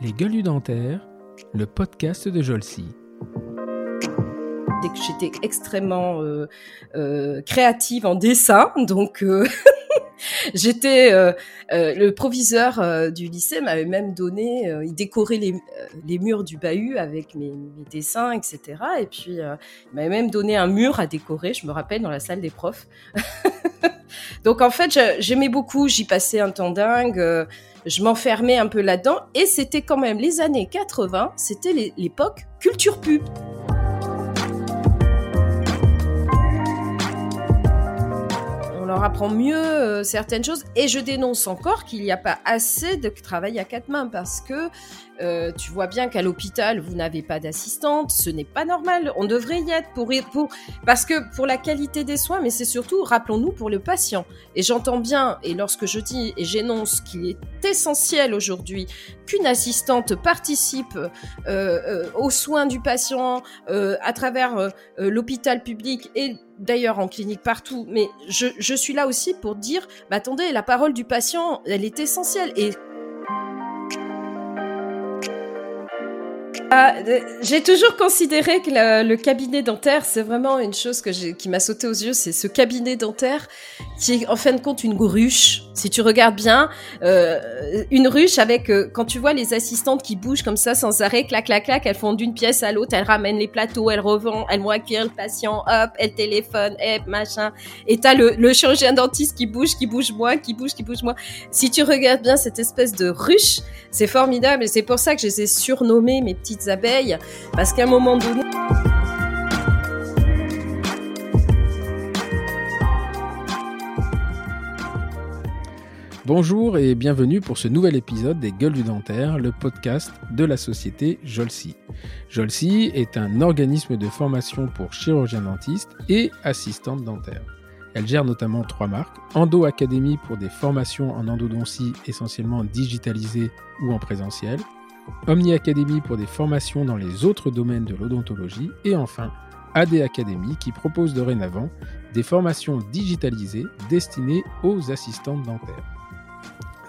Les gueules dentaires, le podcast de Jolcy. J'étais extrêmement euh, euh, créative en dessin, donc euh, j'étais le proviseur du lycée m'avait même donné, il décorait les, les, murs du bahut avec mes, mes dessins, etc. Et puis il m'avait même donné un mur à décorer, je me rappelle, dans la salle des profs. donc en fait, j'aimais beaucoup, j'y passais un temps dingue je m'enfermais un peu là-dedans et c'était quand même les années 80, c'était l'époque culture pub. Leur apprend mieux euh, certaines choses et je dénonce encore qu'il n'y a pas assez de travail à quatre mains parce que euh, tu vois bien qu'à l'hôpital, vous n'avez pas d'assistante. Ce n'est pas normal. On devrait y être pour, pour, parce que pour la qualité des soins, mais c'est surtout, rappelons-nous, pour le patient. Et j'entends bien, et lorsque je dis et j'énonce qu'il est essentiel aujourd'hui qu'une assistante participe euh, aux soins du patient à travers l'hôpital public et d'ailleurs en clinique partout, mais je, suis là aussi pour dire, bah, attendez, la parole du patient, elle est essentielle. Et Ah, j'ai toujours considéré que le, cabinet dentaire, c'est vraiment une chose qui m'a sauté aux yeux. C'est ce cabinet dentaire qui est en fin de compte une ruche. Si tu regardes bien, euh, une ruche avec euh, quand tu vois les assistantes qui bougent comme ça sans arrêt, clac clac clac, elles font d'une pièce à l'autre, elles ramènent les plateaux, elles revendent, elles vont accueillir le patient, hop, elles téléphonent, hop, machin. Et t'as le, le chirurgien dentiste qui bouge, qui bouge moins, qui bouge, qui bouge moins. Si tu regardes bien cette espèce de ruche, c'est formidable et c'est pour ça que je les ai surnommés mes petites abeilles, parce qu'à un moment donné... Bonjour et bienvenue pour ce nouvel épisode des Gueules du Dentaire, le podcast de la société Jolsi. Jolsi est un organisme de formation pour chirurgiens dentistes et assistantes dentaires. Elle gère notamment trois marques Endo Academy pour des formations en endodontie essentiellement digitalisées ou en présentiel, Omni Academy pour des formations dans les autres domaines de l'odontologie et enfin AD Academy qui propose dorénavant des formations digitalisées destinées aux assistantes dentaires.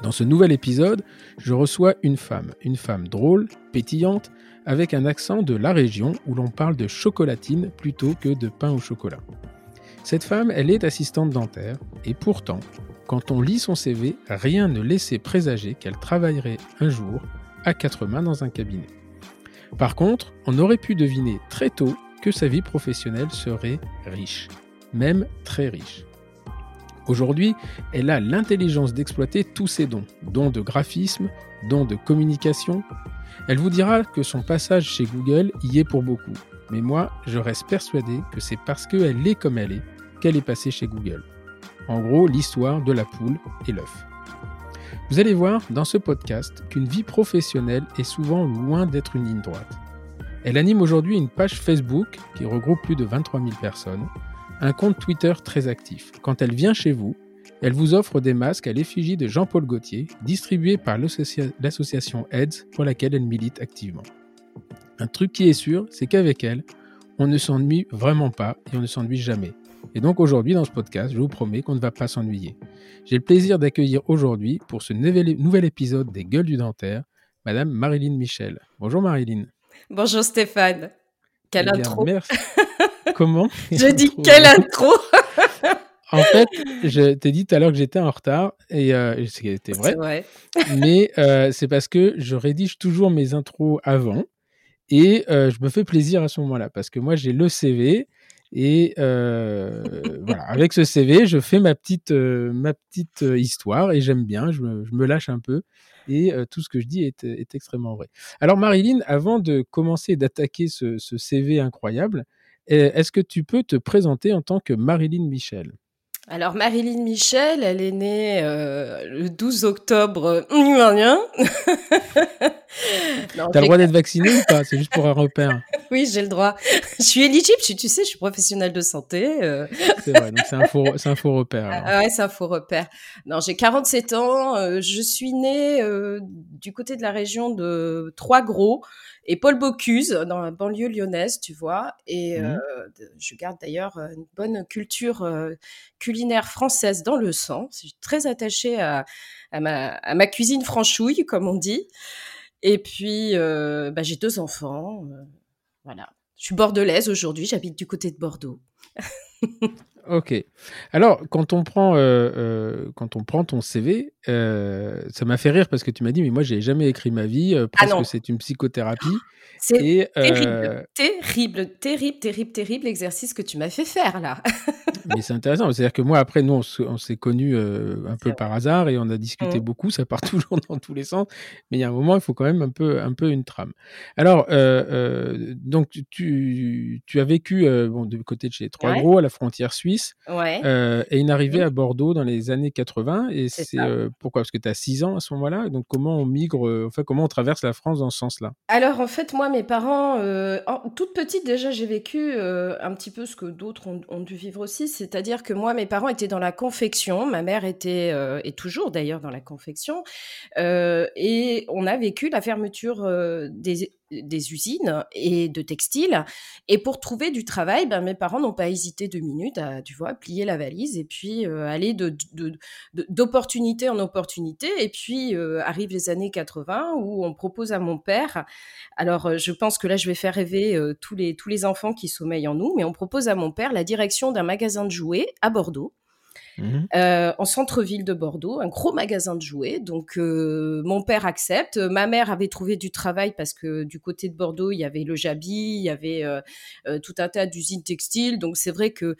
Dans ce nouvel épisode, je reçois une femme, une femme drôle, pétillante, avec un accent de la région où l'on parle de chocolatine plutôt que de pain au chocolat. Cette femme, elle est assistante dentaire et pourtant, quand on lit son CV, rien ne laissait présager qu'elle travaillerait un jour à quatre mains dans un cabinet. Par contre, on aurait pu deviner très tôt que sa vie professionnelle serait riche, même très riche. Aujourd'hui, elle a l'intelligence d'exploiter tous ses dons, dons de graphisme, dons de communication. Elle vous dira que son passage chez Google y est pour beaucoup. Mais moi, je reste persuadé que c'est parce qu'elle est comme elle est qu'elle est passée chez Google. En gros, l'histoire de la poule et l'œuf. Vous allez voir dans ce podcast qu'une vie professionnelle est souvent loin d'être une ligne droite. Elle anime aujourd'hui une page Facebook qui regroupe plus de 23 000 personnes, un compte Twitter très actif. Quand elle vient chez vous, elle vous offre des masques à l'effigie de Jean-Paul Gaultier, distribués par l'association AIDS pour laquelle elle milite activement. Un truc qui est sûr, c'est qu'avec elle, on ne s'ennuie vraiment pas et on ne s'ennuie jamais. Et donc aujourd'hui, dans ce podcast, je vous promets qu'on ne va pas s'ennuyer. J'ai le plaisir d'accueillir aujourd'hui, pour ce nouvel épisode des Gueules du Dentaire, Madame Marilyn Michel. Bonjour Marilyn. Bonjour Stéphane. Quelle eh intro. Merci. Comment Je dis quelle intro En fait, je t'ai dit tout à l'heure que j'étais en retard et euh, c'était vrai. vrai. Mais euh, c'est parce que je rédige toujours mes intros avant et euh, je me fais plaisir à ce moment-là parce que moi j'ai le CV, et voilà, avec ce CV, je fais ma petite, ma petite histoire et j'aime bien, je me, je me, lâche un peu et tout ce que je dis est, est, extrêmement vrai. Alors Marilyn, avant de commencer d'attaquer ce, ce, CV incroyable, est-ce que tu peux te présenter en tant que Marilyn Michel? Alors Marilyn Michel, elle est née le 12 octobre T'as le droit d'être vacciné ou pas? C'est juste pour un repère. oui, j'ai le droit. Je suis éligible, tu sais, je suis professionnelle de santé. Euh. C'est vrai, donc c'est un faux, c'est un faux repère. Ah, ouais, c'est un faux repère. Non, j'ai 47 ans. Euh, je suis née euh, du côté de la région de Trois-Gros et Paul Bocuse dans la banlieue lyonnaise, tu vois. Et mmh. je garde d'ailleurs une bonne culture culinaire française dans le sang. Je suis très attachée à, à, ma, à ma cuisine franchouille, comme on dit. Et puis, euh, bah, j'ai deux enfants. Euh, voilà. Je suis bordelaise aujourd'hui, j'habite du côté de Bordeaux. ok. Alors, quand on prend, euh, quand on prend ton CV, ça m'a fait rire parce que tu m'as dit, mais moi, j'ai jamais écrit ma vie, parce ah que c'est une psychothérapie. C'est terrible, terrible, terrible, terrible, terrible exercice que tu m'as fait faire là. Mais c'est intéressant. C'est-à-dire que moi, après, nous, on, s'est connus euh, un peu par hasard et on a discuté mmh. beaucoup. Ça part toujours dans tous les sens. Mais il y a un moment, il faut quand même un peu, un peu une trame. Alors, euh, euh, donc, tu, tu as vécu bon, du côté de chez Trois Gros, à la frontière suisse. Ouais. et une arrivée mmh. à Bordeaux dans les années 80. Et c'est pourquoi? Parce que tu as 6 ans à ce moment-là. Donc, comment on migre, enfin, comment on traverse la France dans ce sens-là? Alors, en fait, moi, mes parents, toute petite, déjà, j'ai vécu un petit peu ce que d'autres ont, ont dû vivre aussi c'est-à-dire que moi, mes parents étaient dans la confection, ma mère était euh, et toujours d'ailleurs dans la confection, euh, et on a vécu la fermeture euh, des, des, usines et de textiles. Et pour trouver du travail, ben, mes parents n'ont pas hésité deux minutes à, tu vois, plier la valise et puis aller de, d'opportunité en opportunité. Et puis arrivent les années 80 où on propose à mon père, alors je pense que là je vais faire rêver tous, les, tous les enfants qui sommeillent en nous, mais on propose à mon père la direction d'un magasin de jouets à Bordeaux. Mmh euh, en centre-ville de Bordeaux, un gros magasin de jouets. Donc euh, mon père accepte. Ma mère avait trouvé du travail parce que du côté de Bordeaux, il y avait le Jabi, il y avait euh, tout un tas d'usines textiles. Donc c'est vrai que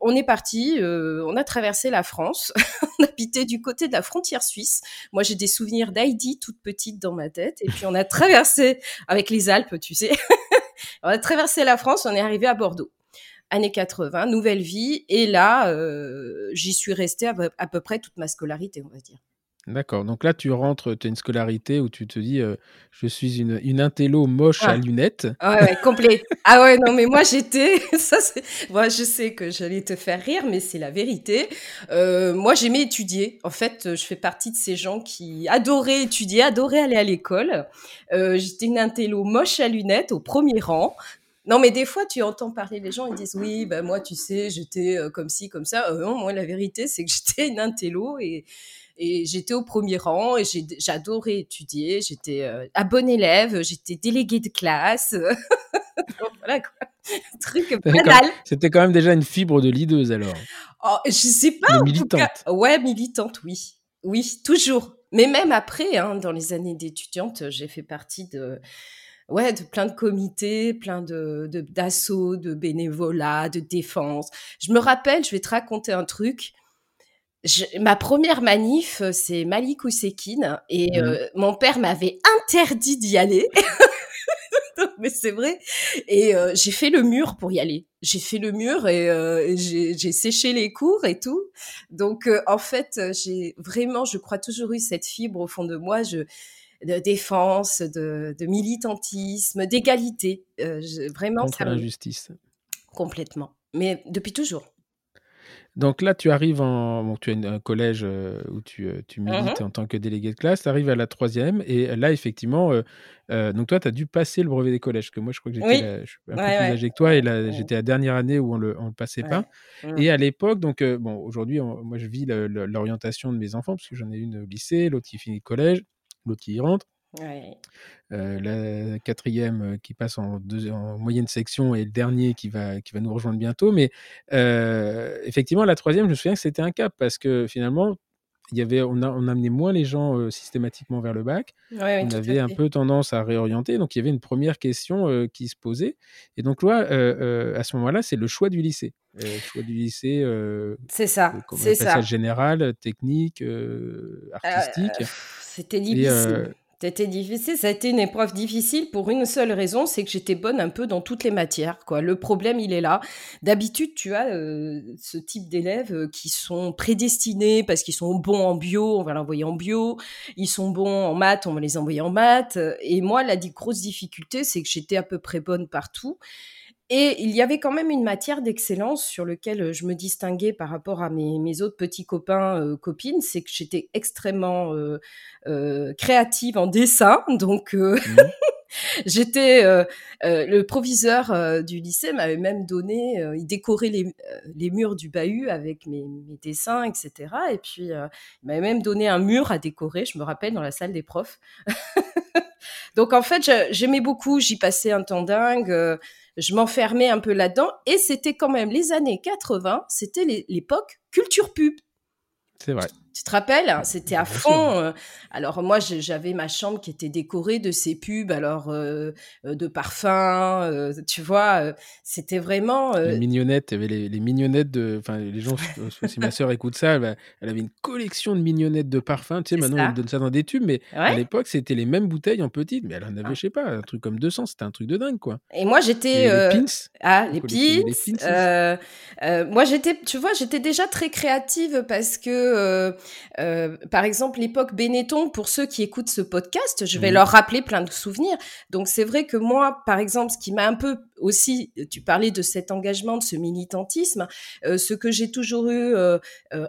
on est parti, on a traversé la France, on habitait du côté de la frontière suisse. Moi j'ai des souvenirs d'Heidi toute petite dans ma tête. Et puis on a traversé avec les Alpes, tu sais. on a traversé la France, on est arrivé à Bordeaux années 80, nouvelle vie. Et là, euh, j'y suis restée à, peu près toute ma scolarité, on va dire. D'accord. Donc là, tu rentres, tu as une scolarité où tu te dis, euh, je suis une, une intello moche à lunettes. Ah ouais, complet. ah ouais, non, mais moi, j'étais. Ça, moi, je sais que j'allais te faire rire, mais c'est la vérité. Euh, moi, j'aimais étudier. En fait, je fais partie de ces gens qui adoraient étudier, adoraient aller à l'école. J'étais une intello moche à lunettes au premier rang. Non, mais des fois, tu entends parler les gens, ils disent oui, ben moi, tu sais, j'étais euh, comme ci, comme ça. Euh, non, moi, la vérité, c'est que j'étais une intello et, et j'étais au premier rang et j'adorais étudier. J'étais euh, à bon élève, j'étais déléguée de classe. voilà quoi. Truc banal. C'était quand même déjà une fibre de lideuse alors. Oh, je sais pas. militante. ouais, militante, oui. Oui, toujours. Mais même après, hein, dans les années d'étudiante, j'ai fait partie de ouais, de plein de comités, plein de d'assauts, de, bénévolat, de défense. Je me rappelle, je vais te raconter un truc. ma première manif, c'est Malik Ousekine et mmh. euh, mon père m'avait interdit d'y aller. mais c'est vrai. Et euh, j'ai fait le mur pour y aller. J'ai fait le mur et, euh, j'ai séché les cours et tout. Donc en fait, j'ai vraiment, je crois toujours eu cette fibre au fond de moi. Je de défense, de, militantisme, d'égalité. Euh, vraiment, contre l'injustice. Complètement. Mais depuis toujours. Donc là, tu arrives en. Bon, tu as un collège euh, où tu, euh, tu milites mhm. en tant que délégué de classe. Tu arrives à la troisième. Et là, effectivement, donc toi, tu as dû passer le brevet des collèges. Parce que moi, je crois que j'étais je suis un peu plus âgé que toi. Et là, j'étais la dernière année où on le, le passait pas. Mmh. Et à l'époque, donc, bon, aujourd'hui, moi, je vis l'orientation de mes enfants. Parce que j'en ai une au lycée, l'autre qui finit le collège l'autre qui y rentre. la quatrième qui passe en, en, moyenne section et le dernier qui va, qui va nous rejoindre bientôt. Mais effectivement, la troisième, je me souviens que c'était un cap parce que finalement, il y avait, on, a, on amenait moins les gens systématiquement vers le bac. on avait un peu tendance à réorienter. Donc, il y avait une première question qui se posait. Et donc, là, à ce moment-là, c'est le choix du lycée. le choix du lycée. c'est ça. C'est ça. Général, technique, artistique. C'était difficile. C'était difficile, ça a été une épreuve difficile pour une seule raison, c'est que j'étais bonne un peu dans toutes les matières. Quoi. Le problème, il est là. D'habitude, tu as euh, ce type d'élèves euh, qui sont prédestinés parce qu'ils sont bons en bio, on va l'envoyer en bio. Ils sont bons en maths, on va les envoyer en maths. Et moi, la grosse difficulté, c'est que j'étais à peu près bonne partout. Et il y avait quand même une matière d'excellence sur laquelle euh, je me distinguais par rapport à mes, autres petits copains, euh, copines, c'est que j'étais extrêmement euh, créative en dessin. Donc, mmh. j'étais le proviseur du lycée m'avait même donné, il décorait les, murs du bahut avec mes, mes dessins, etc. Et puis, il m'avait même donné un mur à décorer. Je me rappelle dans la salle des profs. Donc, en fait, j'aimais beaucoup. J'y passais un temps dingue je m'enfermais un peu là-dedans. Et c'était quand même les années 80, c'était l'époque culture pub. C'est vrai. Tu te rappelles hein, C'était à fond. Euh. Alors moi, j'avais ma chambre qui était décorée de ces pubs, alors euh, euh, de parfums, tu vois. C'était vraiment. Les mignonnettes, il y avait les, mignonnettes de. Enfin, les gens, si ma sœur écoute ça, elle, avait une collection de mignonnettes de parfums. Tu sais, maintenant, on donne ça dans des tubes, mais à l'époque, c'était les mêmes bouteilles en petites, mais elle en avait, ah. je sais pas, un truc comme 200. C'était un truc de dingue, quoi. Et moi, j'étais. Les pins. Ah, les pins. moi, j'étais, tu vois, j'étais déjà très créative parce que euh, par exemple, l'époque Benetton, pour ceux qui écoutent ce podcast, je vais leur rappeler plein de souvenirs. Donc c'est vrai que moi, par exemple, ce qui m'a un peu aussi, tu parlais de cet engagement, de ce militantisme, euh, ce que j'ai toujours eu euh,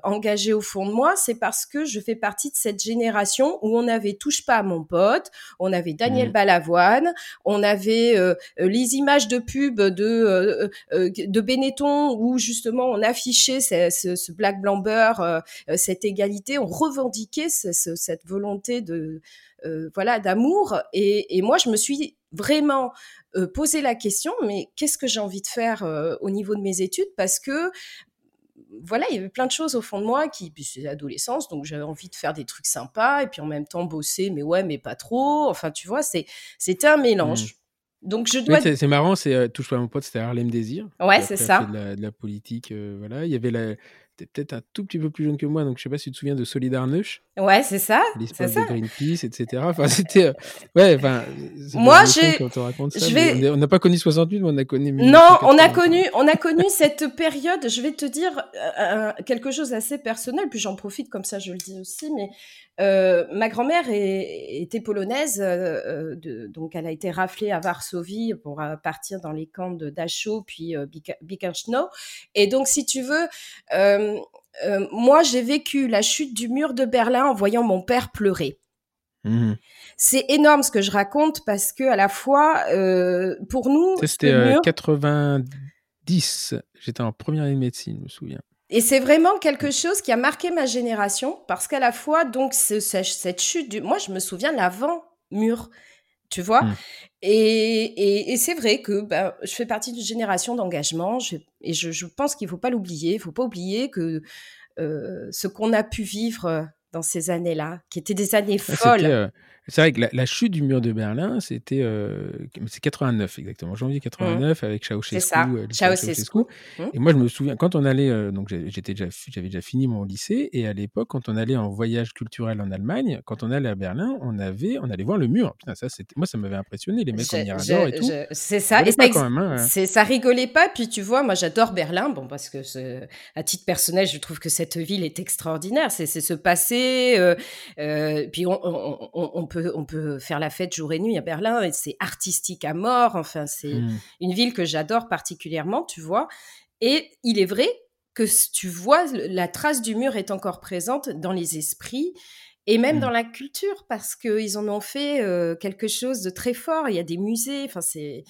engagé au fond de moi, c'est parce que je fais partie de cette génération où on avait touche pas à mon pote, on avait Daniel mmh. Balavoine, on avait les images de pub de de Benetton où justement on affichait ce, ce, ce black blanc beurre, cette égalité, revendiquer cette volonté de euh, voilà d'amour. Et, moi, je me suis vraiment euh, posé la question, mais qu'est-ce que j'ai envie de faire euh, au niveau de mes études? Parce que voilà, il y avait plein de choses au fond de moi qui, puis c'est l'adolescence, donc j'avais envie de faire des trucs sympas et puis en même temps bosser, mais ouais, mais pas trop. Enfin, tu vois, c'est c'était un mélange. Mmh. Donc je dois. c'est marrant, c'est touche pas mon pote, c'était Harlem Désir. Ouais, c'est ça. De la, de la, politique, voilà. Il y avait la, peut-être un tout petit peu plus jeune que moi, donc je sais pas si tu te souviens de Solidarność. Ouais, c'est ça. L'histoire de Greenpeace, etc. Enfin, c'était. Euh, ouais, enfin. Moi, j'ai. Je On n'a pas connu 68, mais on a connu. Non, on a connu, on a connu cette période. Je vais te dire euh, quelque chose assez personnel, puis j'en profite comme ça, je le dis aussi, mais euh, ma grand-mère était polonaise, euh, de, donc elle a été raflée à Varsovie pour partir dans les camps de Dachau puis euh, Et donc, si tu veux, moi j'ai vécu la chute du mur de Berlin en voyant mon père pleurer. Mmh. C'est énorme ce que je raconte parce que à la fois, pour nous, c'était 90. J'étais en première année de médecine, je me souviens. Et c'est vraiment quelque chose qui a marqué ma génération parce qu'à la fois, donc, cette chute du. Moi, je me souviens l'avant-mur, tu vois? Mmh. Et, et, c'est vrai que ben, je fais partie d'une génération d'engagement et je, je, pense qu'il ne faut pas l'oublier. Il ne faut pas oublier que euh, ce qu'on a pu vivre dans ces années-là, qui étaient des années folles. C'est vrai que la, chute du mur de Berlin, c'était euh, c'est 89 exactement, janvier 89 mmh. avec Ceausescu. C'est ça, euh, Ceausescu. Mmh. Et moi, je me souviens quand on allait, euh, donc j'étais déjà, j'avais déjà fini mon lycée, et à l'époque, quand on allait en voyage culturel en Allemagne, quand on allait à Berlin, on avait, on allait voir le mur. Putain, ça, c'était, moi, ça m'avait impressionné, les mecs en mirador et tout. C'est ça, et ça, hein. c'est, ça rigolait pas. Puis tu vois, moi, j'adore Berlin, bon parce que à titre personnel, je trouve que cette ville est extraordinaire. C'est, ce passé, puis on, on, on peut on peut faire la fête jour et nuit à Berlin et c'est artistique à mort. Enfin, c'est mmh. une ville que j'adore particulièrement, tu vois. Et il est vrai que tu vois, la trace du mur est encore présente dans les esprits et même mmh. dans la culture parce qu'ils en ont fait euh, quelque chose de très fort. Il y a des musées, enfin, c'est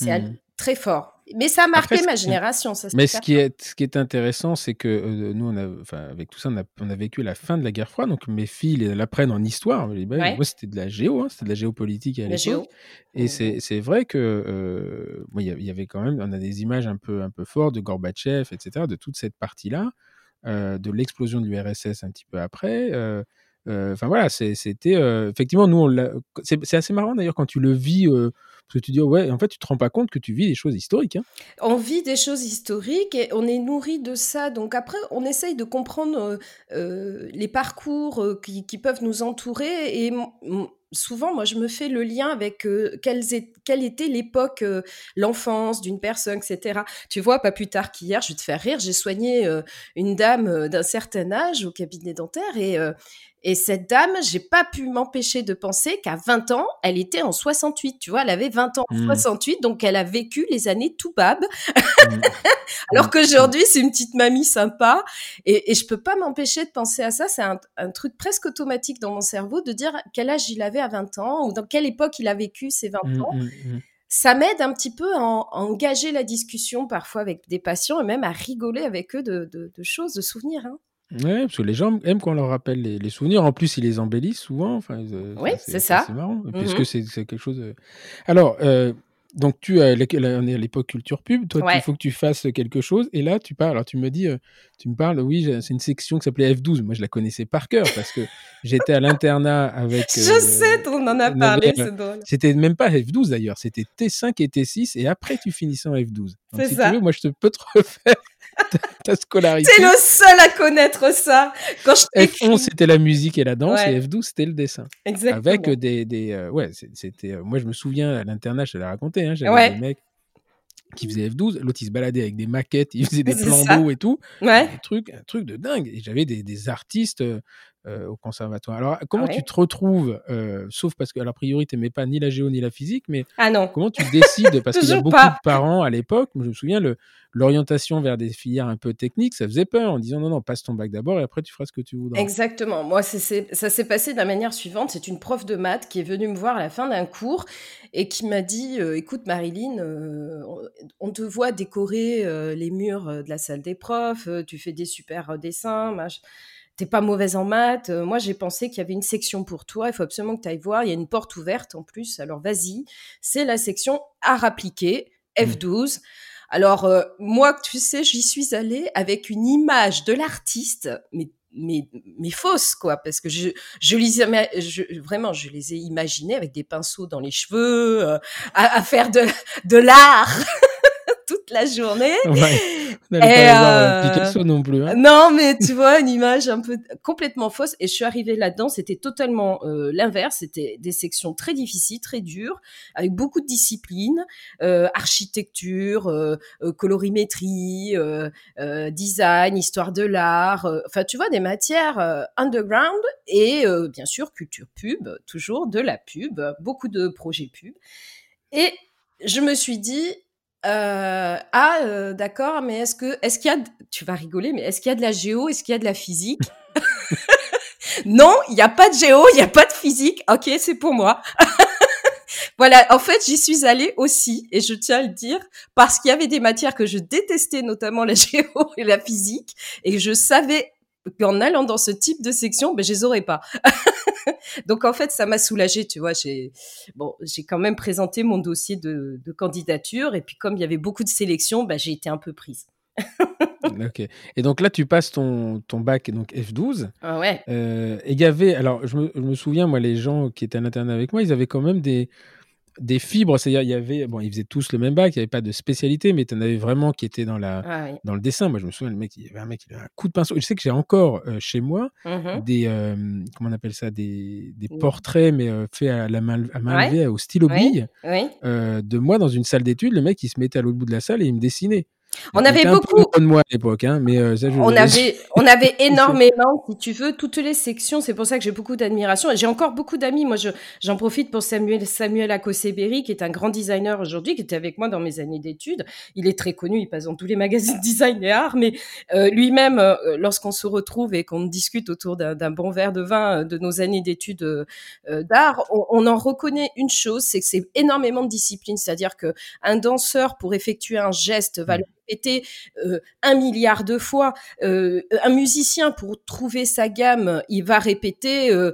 mmh. Très fort. Mais ça a marqué ma génération. Ça, mais ce qui, est, ce qui est intéressant, c'est que euh, nous, on a, enfin, avec tout ça, on a, on a, vécu la fin de la guerre froide. Donc mes filles l'apprennent en histoire. Moi, c'était de la géo, hein, c'était de la géopolitique à l'époque. Et mmh. c'est vrai que euh, il y, avait quand même, on a des images un peu, un peu fortes de Gorbatchev, etc., de toute cette partie-là, euh, de l'explosion de l'URSS un petit peu après. Enfin voilà, c'était effectivement nous, c'est assez marrant d'ailleurs quand tu le vis parce que tu dis, ouais, en fait, tu te rends pas compte que tu vis des choses historiques. Hein. On vit des choses historiques et on est nourri de ça. Donc après, on essaye de comprendre euh, euh, les parcours euh, qui, peuvent nous entourer. Et souvent, moi, je me fais le lien avec quelle, quelle, était l'époque, l'enfance d'une personne, etc. Tu vois, pas plus tard qu'hier, je vais te faire rire, j'ai soigné une dame d'un certain âge au cabinet dentaire et et cette dame, j'ai pas pu m'empêcher de penser qu'à 20 ans, elle était en 68. Tu vois, elle avait 20 ans en 68, mmh. donc elle a vécu les années tout bab. Mmh. Alors mmh. qu'aujourd'hui, c'est une petite mamie sympa. Et, et je peux pas m'empêcher de penser à ça. C'est un, truc presque automatique dans mon cerveau de dire quel âge il avait à 20 ans ou dans quelle époque il a vécu ses 20 ans. Ça m'aide un petit peu à, engager la discussion parfois avec des patients et même à rigoler avec eux de, de choses, de souvenirs. Hein. Ouais, parce que les gens aiment qu'on leur rappelle les, souvenirs. En plus, ils les embellissent souvent. Enfin, oui, c'est ça. C'est marrant. Puisque mmh c'est quelque chose. Alors, euh, donc tu as, on est à l'époque culture pub. Toi, il faut que tu fasses quelque chose. Et là, tu parles. Alors, tu me dis, euh, tu me parles. Oui, c'est une section qui s'appelait F12. Moi, je la connaissais par cœur parce que j'étais à l'internat avec. je euh, sais, on en a parlé. C'est drôle. C'était même pas F12 d'ailleurs. C'était T5 et T6. Et après, tu finissais en F12. C'est ça. Tu veux, moi, je te peux te refaire ta scolarité. C'est le seul à connaître ça. Quand je F11 c'était la musique et la danse et F12 c'était le dessin. Exactement. Avec des, des euh, ouais, c'était. Euh, moi je me souviens à l'internat, je l'ai raconté. Hein, J'avais des mecs qui faisaient F12. L'autre il se baladait avec des maquettes, il faisait des plans d'eau et tout. Ouais. Un truc, un truc de dingue. Et j'avais des, des, artistes. Euh, au conservatoire. Alors, comment tu te retrouves, sauf parce que, a priori, tu n'aimais pas ni la géo ni la physique, mais ah non. comment tu décides Parce qu'il y a beaucoup de parents à l'époque, je me souviens, l'orientation vers des filières un peu techniques, ça faisait peur en disant non, non, passe ton bac d'abord et après tu feras ce que tu voudras. Exactement. Moi, ça s'est passé de la manière suivante. C'est une prof de maths qui est venue me voir à la fin d'un cours et qui m'a dit euh, écoute, Marilyn, euh, on te voit décorer euh, les murs de la salle des profs, tu fais des super dessins, t'es pas mauvaise en maths. moi, j'ai pensé qu'il y avait une section pour toi. Il faut absolument que tu ailles voir. Il y a une porte ouverte en plus. Alors, vas-y. C'est la section art appliqué, F12. Alors, euh, moi, tu sais, j'y suis allée avec une image de l'artiste, mais mais, mais fausse, quoi, parce que je, je les je, vraiment, je les ai imaginés avec des pinceaux dans les cheveux, euh, à, faire de, de l'art toute la journée. Et, euh, Picasso non plus. Hein. Non, mais tu vois, une image un peu complètement fausse. Et je suis arrivée là-dedans, c'était totalement euh, l'inverse. C'était des sections très difficiles, très dures, avec beaucoup de disciplines, euh, architecture, euh, euh, colorimétrie, design, histoire de l'art. Enfin, tu vois, des matières underground et bien sûr culture pub, toujours de la pub, beaucoup de projets pub. Et je me suis dit, euh, ah, euh, d'accord, mais est-ce que, est-ce qu'il y a, tu vas rigoler, mais est-ce qu'il y a de la géo, est-ce qu'il y a de la physique? Non, il n'y a pas de géo, il n'y a pas de physique. Ok, c'est pour moi. voilà, en fait, j'y suis allée aussi, et je tiens à le dire, parce qu'il y avait des matières que je détestais, notamment la géo et la physique, et je savais qu'en allant dans ce type de section, ben, je les aurais pas. Donc en fait, ça m'a soulagée, tu vois. J'ai bon, j'ai quand même présenté mon dossier de, candidature et puis comme il y avait beaucoup de sélections, ben, j'ai été un peu prise. ok. Et donc là, tu passes ton, ton bac donc F12. Ah ouais. Euh, et il y avait, alors je me, je me, souviens, moi, les gens qui étaient à l'internat avec moi, ils avaient quand même des, des fibres, c'est-à-dire il y avait, bon, ils faisaient tous le même bac, il n'y avait pas de spécialité, mais tu en avais vraiment qui étaient dans, la, ah dans le dessin. Moi, je me souviens, le mec, il y avait un mec, il avait un coup de pinceau. Je sais que j'ai encore euh, chez moi mmh des, euh, comment on appelle ça, des, des portraits, mais euh, faits à la main, à main levée, au stylo bille, de moi dans une salle d'études. Le mec, il se mettait à l'autre bout de la salle et il me dessinait. On avait beaucoup. de moi à l'époque, hein, mais euh, on avait, on avait énormément, si tu veux, toutes les sections. C'est pour ça que j'ai beaucoup d'admiration. J'ai encore beaucoup d'amis. Moi, j'en profite pour Samuel Samuel Akoseberi, qui est un grand designer aujourd'hui, qui était avec moi dans mes années d'études. Il est très connu. Il passe dans tous les magazines design et art. Mais euh, lui-même, euh, lorsqu'on se retrouve et qu'on discute autour d'un bon verre de vin de nos années d'études d'art, on, on, en reconnaît une chose, c'est que c'est énormément de discipline. C'est-à-dire que un danseur pour effectuer un geste va le euh, un milliard de fois. Euh, un musicien, pour trouver sa gamme, il va répéter euh,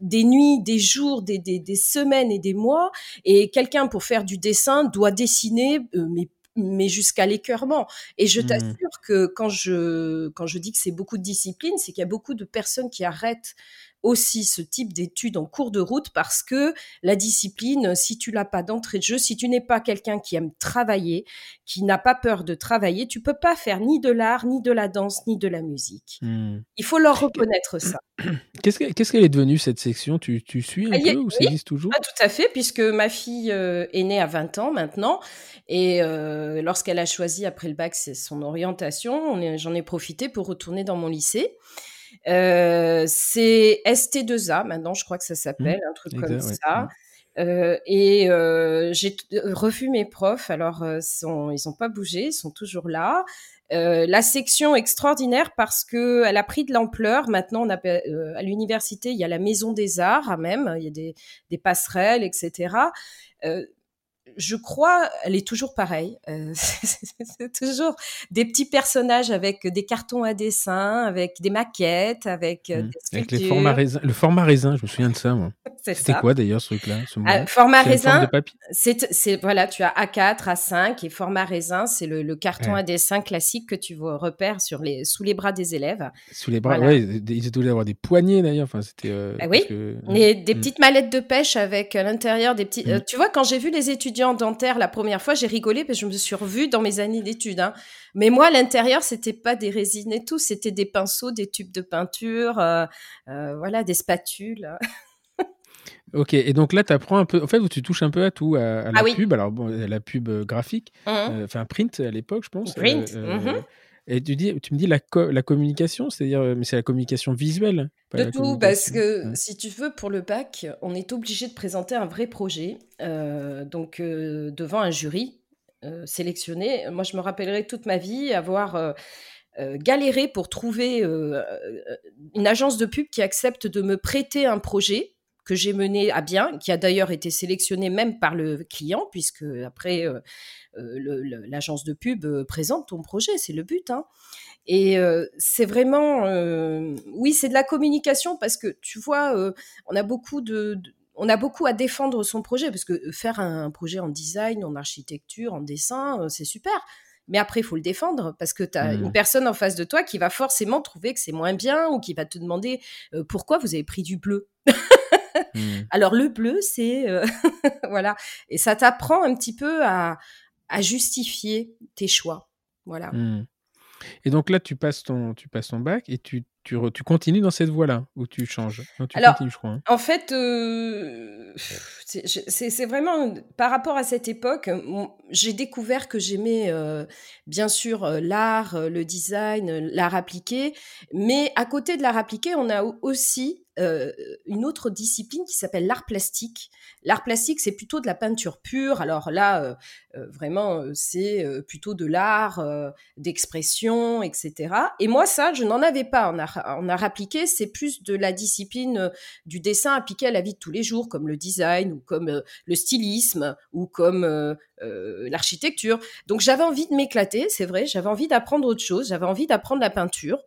des nuits, des jours, des, des, semaines et des mois. Et quelqu'un, pour faire du dessin, doit dessiner, mais mais jusqu'à l'écœurement. Et je mmh. t'assure que quand je quand je dis que c'est beaucoup de discipline, c'est qu'il y a beaucoup de personnes qui arrêtent aussi ce type d'études en cours de route parce que la discipline, si tu l'as pas d'entrée de jeu, si tu n'es pas quelqu'un qui aime travailler, qui n'a pas peur de travailler, tu peux pas faire ni de l'art, ni de la danse, ni de la musique. Hmm. Il faut leur reconnaître ça. Qu'est-ce qu'elle est devenue cette section? Tu, tu, suis un peu ou ça existe toujours? Ah, Tout à fait, puisque ma fille euh, est née à 20 ans maintenant. Et euh, lorsqu'elle a choisi après le bac son orientation, j'en ai profité pour retourner dans mon lycée. Euh, c'est ST2A maintenant, je crois que ça s'appelle, mmh. un truc comme ça. Mmh. Euh, et euh, j'ai revu mes profs. Alors, sont, ils n'ont pas bougé, ils sont toujours là. la section extraordinaire parce que elle a pris de l'ampleur. Maintenant, on a, à l'université, il y a la maison des arts, même. Il y a des, des passerelles, etc je crois, elle est toujours pareille. Euh, c'est toujours des petits personnages avec des cartons à dessin, avec des maquettes, avec euh, mmh. des Avec les formats raisin. Le format raisin, je me souviens de ça. C'était quoi d'ailleurs ce truc-là ce ah, Format raisin, c'est voilà, tu as A4, A5 et format raisin, c'est le, carton à dessin classique que tu repères sur les, sous les bras des élèves. Sous les bras, oui. Ils devaient avoir des poignées d'ailleurs. Enfin, c'était. Euh, ah oui. et des mmh. petites mallettes de pêche avec à l'intérieur des petits. Mmh. tu vois, quand j'ai vu les étudiants dentaire la première fois, j'ai rigolé parce que je me suis revue dans mes années d'études. Hein. Mais moi, à l'intérieur, c'était pas des résines et tout, c'était des pinceaux, des tubes de peinture, euh, euh, voilà, des spatules. Ok, et donc là, tu apprends un peu. En fait, tu touches un peu à tout, à, la ah pub. Alors, bon, la pub euh, graphique, mmh. enfin, print à l'époque, je pense. Print. Mmh et tu, dis, tu me dis la, la communication, c'est-à-dire, mais c'est la communication visuelle. de tout, parce que si tu veux, pour le bac, on est obligé de présenter un vrai projet, euh, donc euh, devant un jury euh, sélectionné. Moi, je me rappellerai toute ma vie avoir galéré pour trouver une agence de pub qui accepte de me prêter un projet que j'ai mené à bien, qui a d'ailleurs été sélectionné même par le client, puisque après euh, euh, l'agence de pub euh, présente ton projet, c'est le but. Hein. Et c'est vraiment, oui, c'est de la communication parce que tu vois, on a beaucoup de, on a beaucoup à défendre son projet parce que faire un projet en design, en architecture, en dessin, c'est super. Mais après, il faut le défendre parce que tu as une mmh. personne en face de toi qui va forcément trouver que c'est moins bien ou qui va te demander pourquoi vous avez pris du bleu? Mmh. Alors le bleu, c'est euh, voilà, et ça t'apprend un petit peu à, justifier tes choix, voilà. Mmh. Et donc là, tu passes ton, tu passes ton bac et tu, tu, tu continues dans cette voie-là ou tu changes? Tu Alors, je crois. Hein. En fait, euh, c'est vraiment par rapport à cette époque, j'ai découvert que j'aimais euh, bien sûr l'art, le design, l'art appliqué, mais à côté de l'art appliqué, on a aussi euh, une autre discipline qui s'appelle l'art plastique. L'art plastique, c'est plutôt de la peinture pure. Alors là, euh, euh, vraiment, c'est plutôt de l'art d'expression, etc. Et moi, ça, je n'en avais pas en art, en art appliqué. C'est plus de la discipline du dessin appliqué à la vie de tous les jours, comme le design ou comme le stylisme ou comme l'architecture. Donc j'avais envie de m'éclater, c'est vrai. J'avais envie d'apprendre autre chose. J'avais envie d'apprendre la peinture.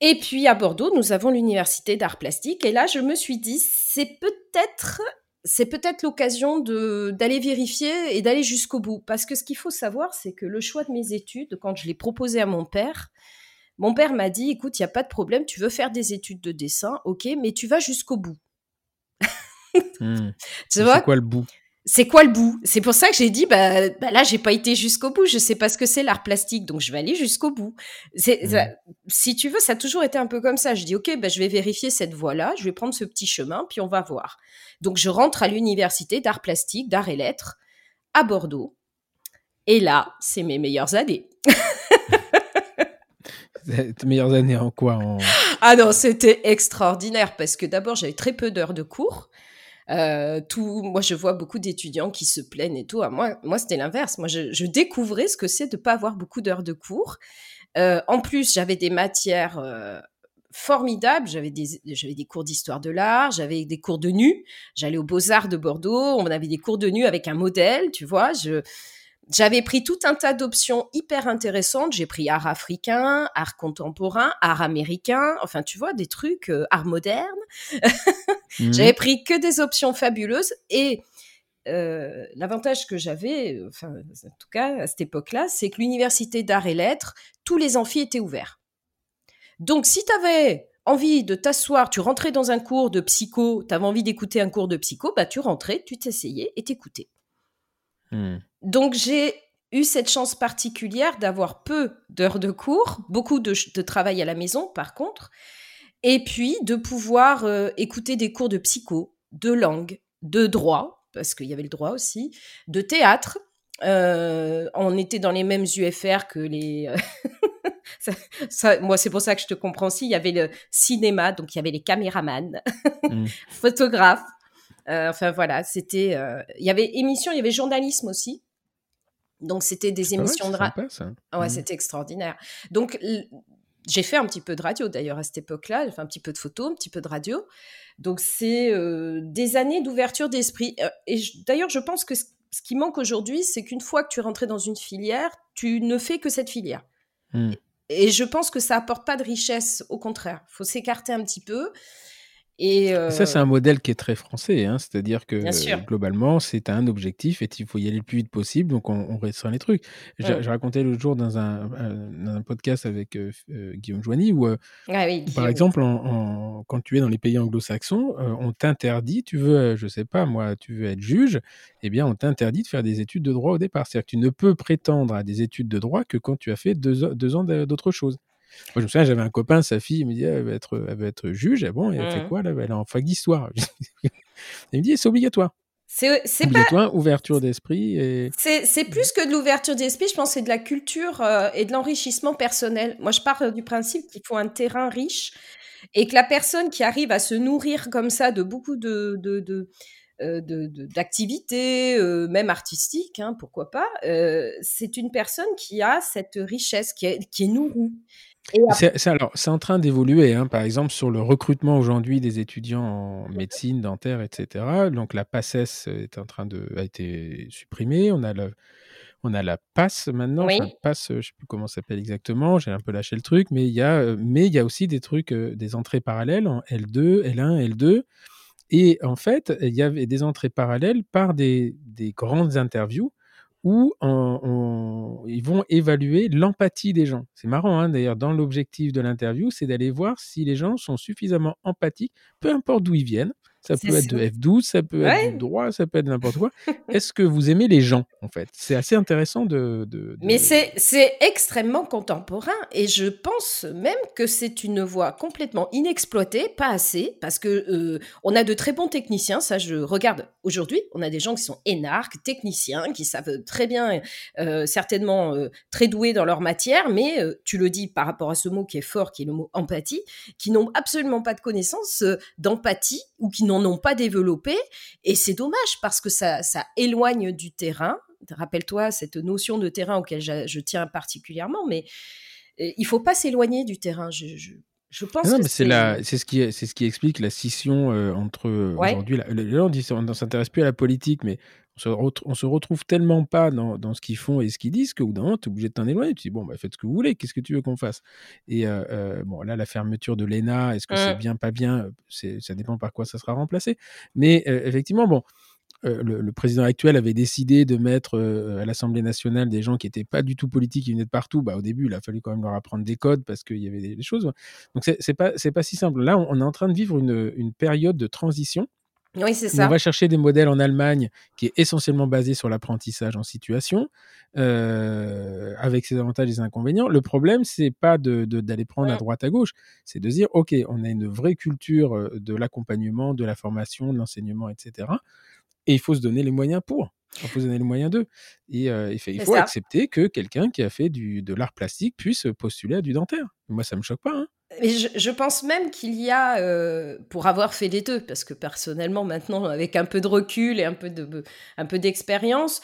Et puis à Bordeaux, nous avons l'université d'art plastique. Et là, je me suis dit, c'est peut-être, c'est peut-être l'occasion de d'aller vérifier et d'aller jusqu'au bout. Parce que ce qu'il faut savoir, c'est que le choix de mes études, quand je l'ai proposé à mon père, mon père m'a dit, écoute, il n'y a pas de problème, tu veux faire des études de dessin, ok, mais tu vas jusqu'au bout. Hmm. tu vois quoi le bout? C'est quoi le bout? C'est pour ça que j'ai dit, bah, bah là, j'ai pas été jusqu'au bout. Je sais pas ce que c'est l'art plastique, donc je vais aller jusqu'au bout. C'est, mmh. si tu veux, ça a toujours été un peu comme ça. Je dis, ok, bah, je vais vérifier cette voie-là, je vais prendre ce petit chemin, puis on va voir. Donc je rentre à l'université d'art plastique, d'art et lettres, à Bordeaux. Et là, c'est mes meilleures années. Tes meilleures années en quoi Ah non, c'était extraordinaire parce que d'abord, j'avais très peu d'heures de cours. Euh, tout, moi, je vois beaucoup d'étudiants qui se plaignent et tout. Ah, moi, moi c'était l'inverse. Moi, je, je, découvrais ce que c'est de pas avoir beaucoup d'heures de cours. Euh, en plus, j'avais des matières euh, formidables. J'avais des, j'avais des cours d'histoire de l'art, j'avais des cours de nu. J'allais aux Beaux-Arts de Bordeaux, on avait des cours de nu avec un modèle, tu vois. Je, j'avais pris tout un tas d'options hyper intéressantes. J'ai pris art africain, art contemporain, art américain, enfin tu vois, des trucs, euh, art moderne. Mhm. J'avais pris que des options fabuleuses et euh, l'avantage que j'avais, enfin en tout cas à cette époque-là, c'est que l'université d'art et lettres, tous les amphis étaient ouverts. Donc si tu avais envie de t'asseoir, tu rentrais dans un cours de psycho, tu avais envie d'écouter un cours de psycho, bah tu rentrais, tu t'essayais et t'écoutais. Hmm. Donc j'ai eu cette chance particulière d'avoir peu d'heures de cours, beaucoup de, travail à la maison par contre, et puis de pouvoir euh, écouter des cours de psycho, de langue, de droit, parce qu'il y avait le droit aussi, de théâtre. Euh, on était dans les mêmes UFR que les... ça, moi, c'est pour ça que je te comprends aussi. Il y avait le cinéma, donc il y avait les caméramans, mm. photographes. Euh, enfin voilà, c'était. il y avait émission, il y avait journalisme aussi. Donc c'était des émissions de radio. Ah ouais, mmh. c'était extraordinaire. Donc j'ai fait un petit peu de radio d'ailleurs à cette époque-là, j'ai fait un petit peu de photo, un petit peu de radio. Donc c'est euh, des années d'ouverture d'esprit. Euh, et d'ailleurs, je pense que ce, qui manque aujourd'hui, c'est qu'une fois que tu es rentré dans une filière, tu ne fais que cette filière. Mmh. Et je pense que ça apporte pas de richesse, au contraire. Il faut s'écarter un petit peu. Et Ça, c'est un modèle qui est très français, hein, c'est-à-dire que globalement, c'est un objectif et il faut y aller le plus vite possible, donc on, on restreint les trucs. J'ai raconté l'autre jour dans un, un, podcast avec Guillaume Joigny où, ah par exemple, en, quand tu es dans les pays anglo-saxons, on t'interdit, tu veux, je sais pas, moi, tu veux être juge, eh bien, on t'interdit de faire des études de droit au départ. C'est-à-dire que tu ne peux prétendre à des études de droit que quand tu as fait deux, deux ans d'autre chose. Moi, je me souviens, j'avais un copain, sa fille, il me dit, elle va être, elle va être juge. Ah bon, et elle fait mmh. quoi là? Elle est en fac d'histoire. il me dit, c'est obligatoire. C'est obligatoire, pas... ouverture d'esprit. Et... C'est plus que de l'ouverture d'esprit, je pense que c'est de la culture euh, et de l'enrichissement personnel. Moi, je pars du principe qu'il faut un terrain riche et que la personne qui arrive à se nourrir comme ça de beaucoup de, de, de euh, d'activités, euh, même artistiques, hein, pourquoi pas, c'est une personne qui a cette richesse, qui est, qui est nourrie. C'est alors, c'est en train d'évoluer, hein. Par exemple, sur le recrutement aujourd'hui des étudiants en médecine, dentaire, etc. Donc la PACES est en train de a été supprimée. On a le on a la passe maintenant, oui. passe, je sais plus comment ça s'appelle exactement, j'ai un peu lâché le truc, mais il y a, mais il y a aussi des trucs, des entrées parallèles en L2, L1, L2. Et en fait, il y avait des entrées parallèles par des, des grandes interviews où ils vont évaluer l'empathie des gens. C'est marrant, hein, d'ailleurs, dans l'objectif de l'interview, c'est d'aller voir si les gens sont suffisamment empathiques, peu importe d'où ils viennent, ça peut être de F12, ça peut être du droit, ça peut être n'importe quoi. Est-ce que vous aimez les gens, en fait? C'est assez intéressant de... Mais c'est extrêmement contemporain et je pense même que c'est une voie complètement inexploitée, pas assez, parce que euh, on a de très bons techniciens, ça je regarde aujourd'hui, on a des gens qui sont énarques, techniciens, qui savent très bien, euh, certainement euh, très doués dans leur matière, mais tu le dis par rapport à ce mot qui est fort, qui est le mot empathie, qui n'ont absolument pas de connaissance d'empathie ou qui n'ont n'ont pas développé. Et c'est dommage parce que ça, ça éloigne du terrain. Rappelle-toi cette notion de terrain auquel je, tiens particulièrement, mais euh, il faut pas s'éloigner du terrain. Je, je, pense non, que c'est la, c'est ce qui, c'est ce qui explique la scission euh, entre aujourd'hui. Les gens disent, on ne s'intéresse plus à la politique, mais on se, se retrouve tellement pas dans, dans ce qu'ils font et ce qu'ils disent qu'au bout d'un moment, tu es obligé de t'en éloigner. Tu dis, bon, bah, faites ce que vous voulez, qu'est-ce que tu veux qu'on fasse? Et euh, euh, bon, là, la fermeture de l'ENA, est-ce que c'est mmh. bien, pas bien? Ça dépend par quoi ça sera remplacé. Mais euh, effectivement, bon, le, président actuel avait décidé de mettre à l'Assemblée nationale des gens qui n'étaient pas du tout politiques, qui venaient de partout. Bah, au début, il a fallu quand même leur apprendre des codes parce qu'il y avait des, choses. Donc, c'est pas, pas si simple. Là, on, est en train de vivre une, une période de transition oui, c'est ça. On va chercher des modèles en Allemagne qui est essentiellement basé sur l'apprentissage en situation, euh, avec ses avantages et ses inconvénients. Le problème, c'est pas d'aller de, prendre à droite à gauche, c'est de dire, OK, on a une vraie culture euh, de l'accompagnement, de la formation, de l'enseignement, etc. Et il faut se donner les moyens pour. Il faut se donner les moyens d'eux. Et euh, il faut, accepter que quelqu'un qui a fait du, de l'art plastique puisse postuler à du dentaire. Moi, ça me choque pas. Hein. Mais je, pense même qu'il y a, euh, pour avoir fait les deux, parce que personnellement, maintenant, avec un peu de recul et un peu, de, un peu d'expérience,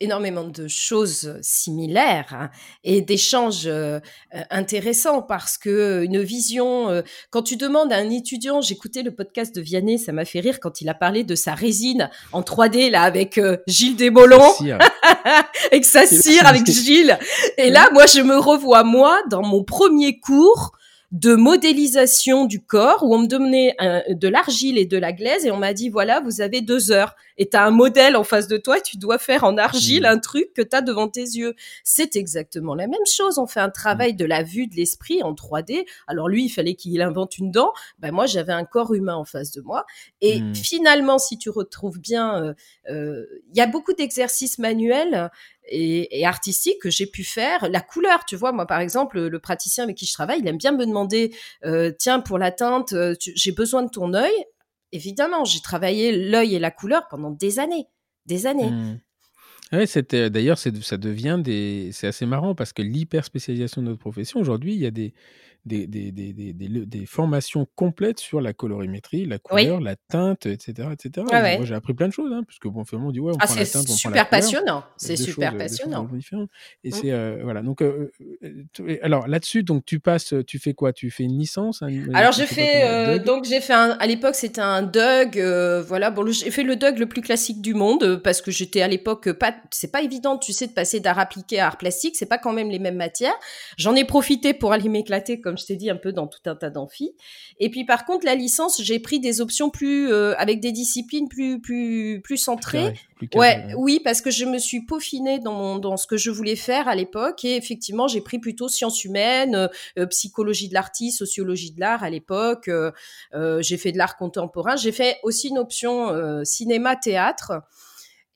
énormément de choses similaires hein, et d'échanges euh, intéressants, parce que une vision, euh, quand tu demandes à un étudiant, j'écoutais le podcast de Vianney, ça m'a fait rire quand il a parlé de sa résine en 3D, là, avec Gilles Desbolons, avec sa cire, avec Gilles. Et là, moi, je me revois, moi, dans mon premier cours, de modélisation du corps où on me donnait de l'argile et de la glaise et on m'a dit voilà vous avez deux heures et tu as un modèle en face de toi et tu dois faire en argile mmh. un truc que tu as devant tes yeux. C'est exactement la même chose. On fait un travail de la vue, de l'esprit en 3D. Alors lui, il fallait qu'il invente une dent. Ben moi, j'avais un corps humain en face de moi. Et mmh. finalement, si tu retrouves bien, euh, euh, il y a beaucoup d'exercices manuels et, artistiques que j'ai pu faire. La couleur, tu vois, moi par exemple, le praticien avec qui je travaille, il aime bien me demander, euh, tiens, pour la teinte, j'ai besoin de ton œil. Évidemment, j'ai travaillé l'œil et la couleur pendant des années, des années. Mmh. Ouais, c'était d'ailleurs ça devient des c'est assez marrant parce que l'hyper spécialisation de notre profession aujourd'hui, il y a des des, des, des, des, des formations complètes sur la colorimétrie, la couleur, la teinte, etc. etc. Moi, j'ai appris plein de choses, hein, parce que bon, finalement, on dit ouais, on ah, prend la teinte, on super passionnant. C'est super passionnant. Et mmh. c'est euh, voilà. Donc, euh, euh, alors là-dessus, donc tu passes, tu fais quoi? Tu fais une licence Alors j'ai fait, donc j'ai fait un, à l'époque c'était un Doug, voilà. Bon, j'ai fait le Doug le plus classique du monde parce que j'étais à l'époque pas, c'est pas évident, tu sais, de passer d'art appliqué à art plastique, c'est pas quand même les mêmes matières. J'en ai profité pour aller m'éclater comme je t'ai dit, un peu dans tout un tas d'amphis. Et puis par contre, la licence, j'ai pris des options plus euh, avec des disciplines plus plus plus centrées. ouais, oui, parce que je me suis peaufinée dans dans ce que je voulais faire à l'époque et effectivement, j'ai pris plutôt sciences humaines, euh, psychologie de l'artiste, sociologie de l'art à l'époque. Euh, j'ai fait de l'art contemporain. J'ai fait aussi une option cinéma théâtre.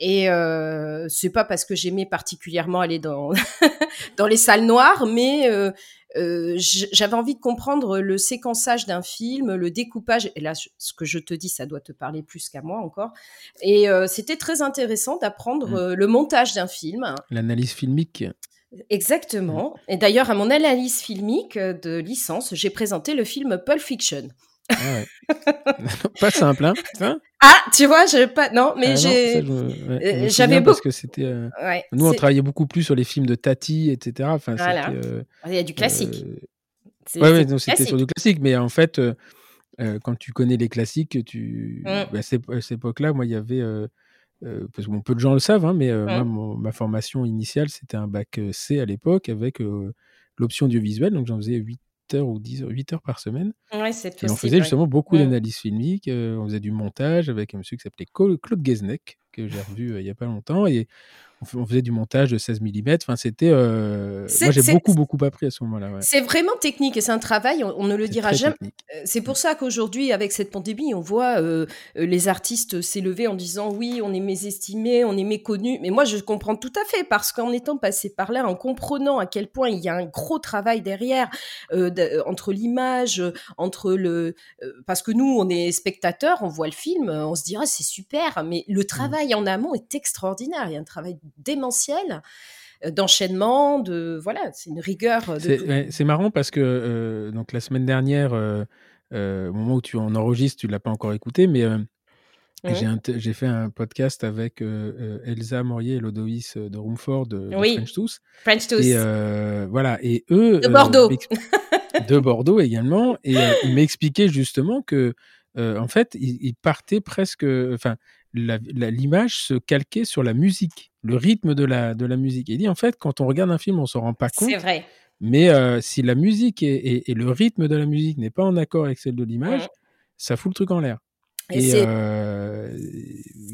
Et euh, c'est pas parce que j'aimais particulièrement aller dans dans les salles noires, mais euh, euh, j'avais envie de comprendre le séquençage d'un film, le découpage. Et là, ce que je te dis, ça doit te parler plus qu'à moi encore. Et euh, c'était très intéressant d'apprendre mmh. euh, le montage d'un film. L'analyse filmique. Exactement. Et d'ailleurs, à mon analyse filmique de licence, j'ai présenté le film Pulp Fiction. Ah ouais. pas simple, hein, Ah, tu vois, je pas. Non, mais ah j'ai. Euh, j'avais beaucoup. Parce que c'était. Euh, nous, on travaillait beaucoup plus sur les films de Tati, etc. Enfin, euh, Il y a du classique. Ouais, ouais, c'était sur du classique, mais en fait, quand tu connais les classiques, tu. Mm. Bah, à cette époque-là, moi, il y avait. parce que bon, peu de gens le savent, hein, mais moi, mm. ma formation initiale, c'était un bac C à l'époque avec l'option audiovisuelle, donc j'en faisais 8 heures ou 10 8 heures par semaine. Ouais, c'est on faisait justement beaucoup mmh. d'analyses filmiques. on faisait du montage avec un monsieur qui s'appelait Claude Guesnec, que j'ai revu il n'y a pas longtemps. Et on faisait du montage de 16 mm. Enfin, c'était. Euh, moi, j'ai beaucoup, beaucoup appris à ce moment-là. C'est vraiment technique et c'est un travail, on, ne le dira jamais. Euh, c'est pour ça qu'aujourd'hui, avec cette pandémie, on voit euh, les artistes s'élever en disant oui, on est mésestimé, on est méconnu. Mais moi, je comprends tout à fait parce qu'en étant passé par là, en comprenant à quel point il y a un gros travail derrière entre l'image, entre le. parce que nous, on est spectateurs, on voit le film, on se dirait c'est super, mais le mmh. travail en amont est extraordinaire. Il y a un travail démentiel euh, d'enchaînement, de voilà, c'est une rigueur. C'est marrant parce que euh, donc la semaine dernière, euh, au moment où tu en enregistres, tu l'as pas encore écouté, mais j'ai fait un podcast avec Elsa Morier et Lodoïs de Roomford de, French Tooth. French Tooth. Et voilà, et eux de Bordeaux, de Bordeaux également, et ils m'expliquaient justement que en fait, ils, partaient presque, enfin, l'image se calquait sur la musique, le rythme de la, de la musique. Il dit en fait, quand on regarde un film, on s'en rend pas compte. C'est vrai. Mais euh, si la musique et, le rythme de la musique n'est pas en accord avec celle de l'image, mmh. ça fout le truc en l'air. Et, euh,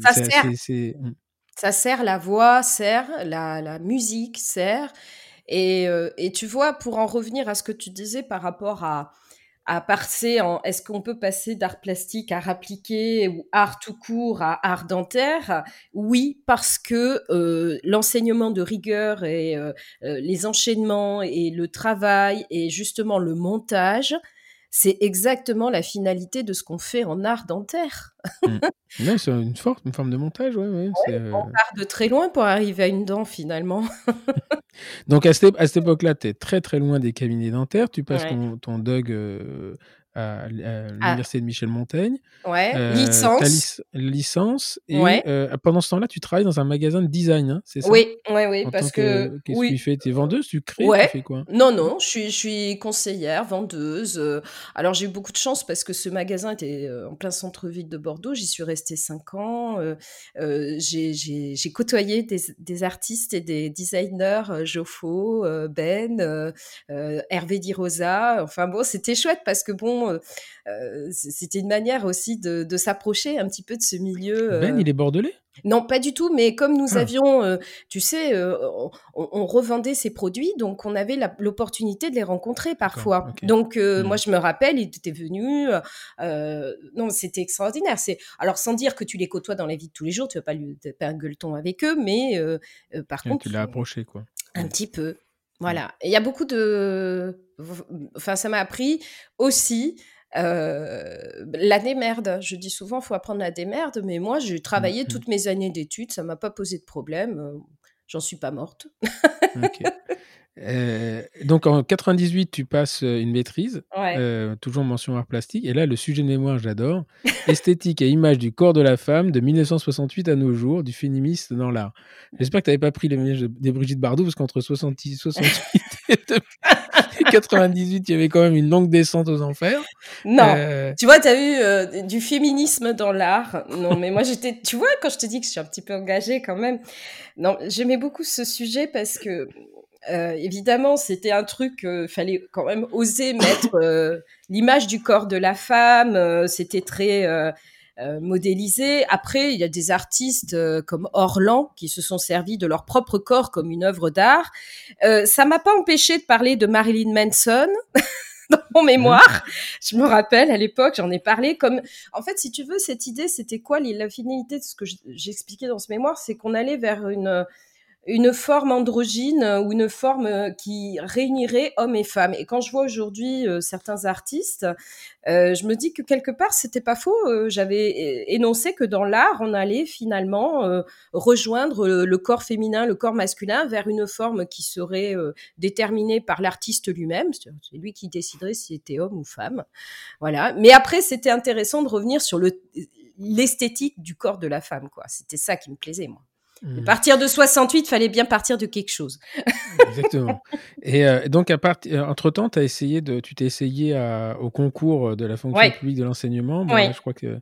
ça, sert. Mmh. ça sert la voix, sert la, la musique, sert. Et, euh, et, tu vois, pour en revenir à ce que tu disais par rapport à, à passer en est-ce qu'on peut passer d'art plastique à appliqué ou art tout court à art dentaire? Oui, parce que euh, l'enseignement de rigueur et euh, euh, les enchaînements et le travail et justement le montage, c'est exactement la finalité de ce qu'on fait en art dentaire. Mmh. c'est une, une forme de montage, ouais, ouais, On part de très loin pour arriver à une dent finalement. Donc à cette, à cette époque-là, tu es très très loin des cabinets dentaires, tu passes ton, ton Doug euh, à, l'université de Michel Montaigne. Ouais, licence. licence. Et pendant ce temps-là, tu travailles dans un magasin de design, hein, c'est ça? Oui, oui, oui. parce que. Qu'est-ce que tu fais? Tu es vendeuse Tu crées ouais. Tu fais quoi? Non, non, je suis, je suis conseillère, vendeuse. alors, j'ai eu beaucoup de chance parce que ce magasin était en plein centre-ville de Bordeaux. J'y suis restée cinq ans. j'ai côtoyé des, des, artistes et des designers, Joffo, Ben, Hervé Di Rosa. Enfin, bon, c'était chouette parce que, bon, euh, euh, c'était une manière aussi de, s'approcher un petit peu de ce milieu. Ben, il est bordelais non, pas du tout, mais comme nous ah. avions, tu sais, on, revendait ces produits, donc on avait l'opportunité de les rencontrer parfois. Donc mmh. moi, je me rappelle, il était venu, non, c'était extraordinaire. C'est alors sans dire que tu les côtoies dans la vie de tous les jours, tu vas pas lui pas un gueuleton avec eux, mais par contre, tu l'as approché quoi. Un petit peu. Voilà. Il y a beaucoup de. Enfin, ça m'a appris aussi euh, la démerde. Je dis souvent, faut apprendre la démerde, mais moi, j'ai travaillé mmh, mmh. toutes mes années d'études, ça m'a pas posé de problème. Euh, j'en suis pas morte. Euh, donc en 98, tu passes une maîtrise, toujours mention art plastique. Et là, le sujet de mémoire, j'adore. Esthétique et image du corps de la femme de 1968 à nos jours, du féministe dans l'art. J'espère que tu n'avais pas pris les des Brigitte Bardot, parce qu'entre 68 et 98, il y avait quand même une longue descente aux enfers. Non, tu vois, tu as eu du féminisme dans l'art. Non, mais moi j'étais, tu vois, quand je te dis que je suis un petit peu engagée quand même, non, j'aimais beaucoup ce sujet parce que euh, évidemment, c'était un truc, euh, fallait quand même oser mettre euh, l'image du corps de la femme. Euh, c'était très modélisé. Après, il y a des artistes comme Orlan qui se sont servis de leur propre corps comme une œuvre d'art. ça m'a pas empêché de parler de Marilyn Manson. dans mon mémoire. Je me rappelle à l'époque, j'en ai parlé comme, en fait, si tu veux, cette idée, c'était quoi la finalité de ce que j'expliquais dans ce mémoire, c'est qu'on allait vers une une forme androgyne euh, ou une forme euh, qui réunirait hommes et femmes. Et quand je vois aujourd'hui euh, certains artistes, je me dis que quelque part c'était pas faux. J'avais énoncé que dans l'art, on allait finalement rejoindre le corps féminin, le corps masculin vers une forme qui serait déterminée par l'artiste lui-même. C'est lui qui déciderait si c'était homme ou femme. Voilà. Mais après, c'était intéressant de revenir sur le l'esthétique du corps de la femme. quoi. C'était ça qui me plaisait moi. À partir de 68, fallait bien partir de quelque chose. Exactement. Et euh, donc, à part, euh, entre-temps, as essayé de, tu t'es essayé au concours de la fonction publique de l'enseignement. je crois que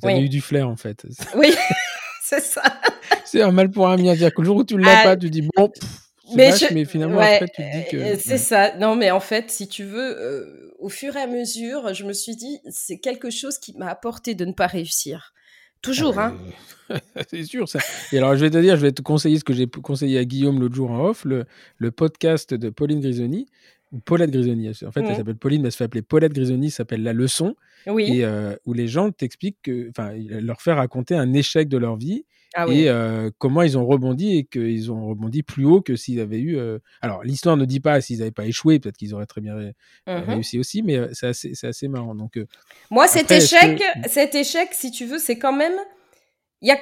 tu as eu du flair, en fait. Oui, c'est ça. c'est un mal pour un bien. dire que le jour où tu ne l'as ah, pas, tu dis bon. mais, mais, finalement, après, tu dis que. Euh, c'est ça. Non, mais en fait, si tu veux, au fur et à mesure, je me suis dit, c'est quelque chose qui m'a apporté de ne pas réussir. Toujours, hein. c'est sûr, ça. Et alors, je vais te dire, je vais te conseiller ce que j'ai conseillé à Guillaume l'autre jour en off, le, le podcast de Pauline Grisoni, ou Paulette Grisoni. En fait, elle s'appelle Pauline, mais elle se fait appeler Paulette Grisoni, s'appelle La Leçon. Oui. Et euh, où les gens t'expliquent enfin, leur fait raconter un échec de leur vie ah et comment ils ont rebondi et qu'ils ont rebondi plus haut que s'ils avaient eu. Alors, l'histoire ne dit pas s'ils n'avaient pas échoué, peut-être qu'ils auraient très bien mmh réussi aussi, mais c'est assez, assez, marrant. Donc, Moi, cet échec, cet échec, si tu veux, c'est quand même. Y a,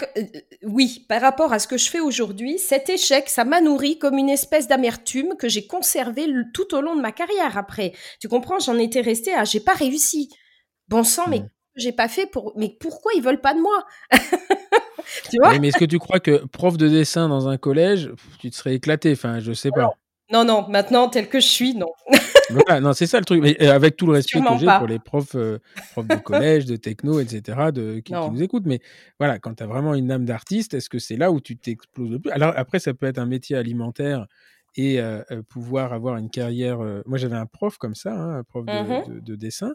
oui, par rapport à ce que je fais aujourd'hui, cet échec, ça m'a nourri comme une espèce d'amertume que j'ai conservée tout au long de ma carrière. Après, tu comprends, j'en étais restée à j'ai pas réussi. Bon sang, mais mmh. j'ai pas fait pour, mais pourquoi ils veulent pas de moi? mais est-ce que tu crois que prof de dessin dans un collège, tu te serais éclaté? Enfin, je sais pas. Non, non, maintenant, tel que je suis, non. voilà, non, c'est ça le truc. Mais euh, avec tout le respect que j'ai pour les profs, euh, profs de collège, de techno, etc., de, qui, nous écoutent. Mais voilà, quand tu as vraiment une âme d'artiste, est-ce que c'est là où tu t'exploses le plus? Alors après, ça peut être un métier alimentaire et euh, pouvoir avoir une carrière. moi, j'avais un prof comme ça, hein, un prof mmh de dessin.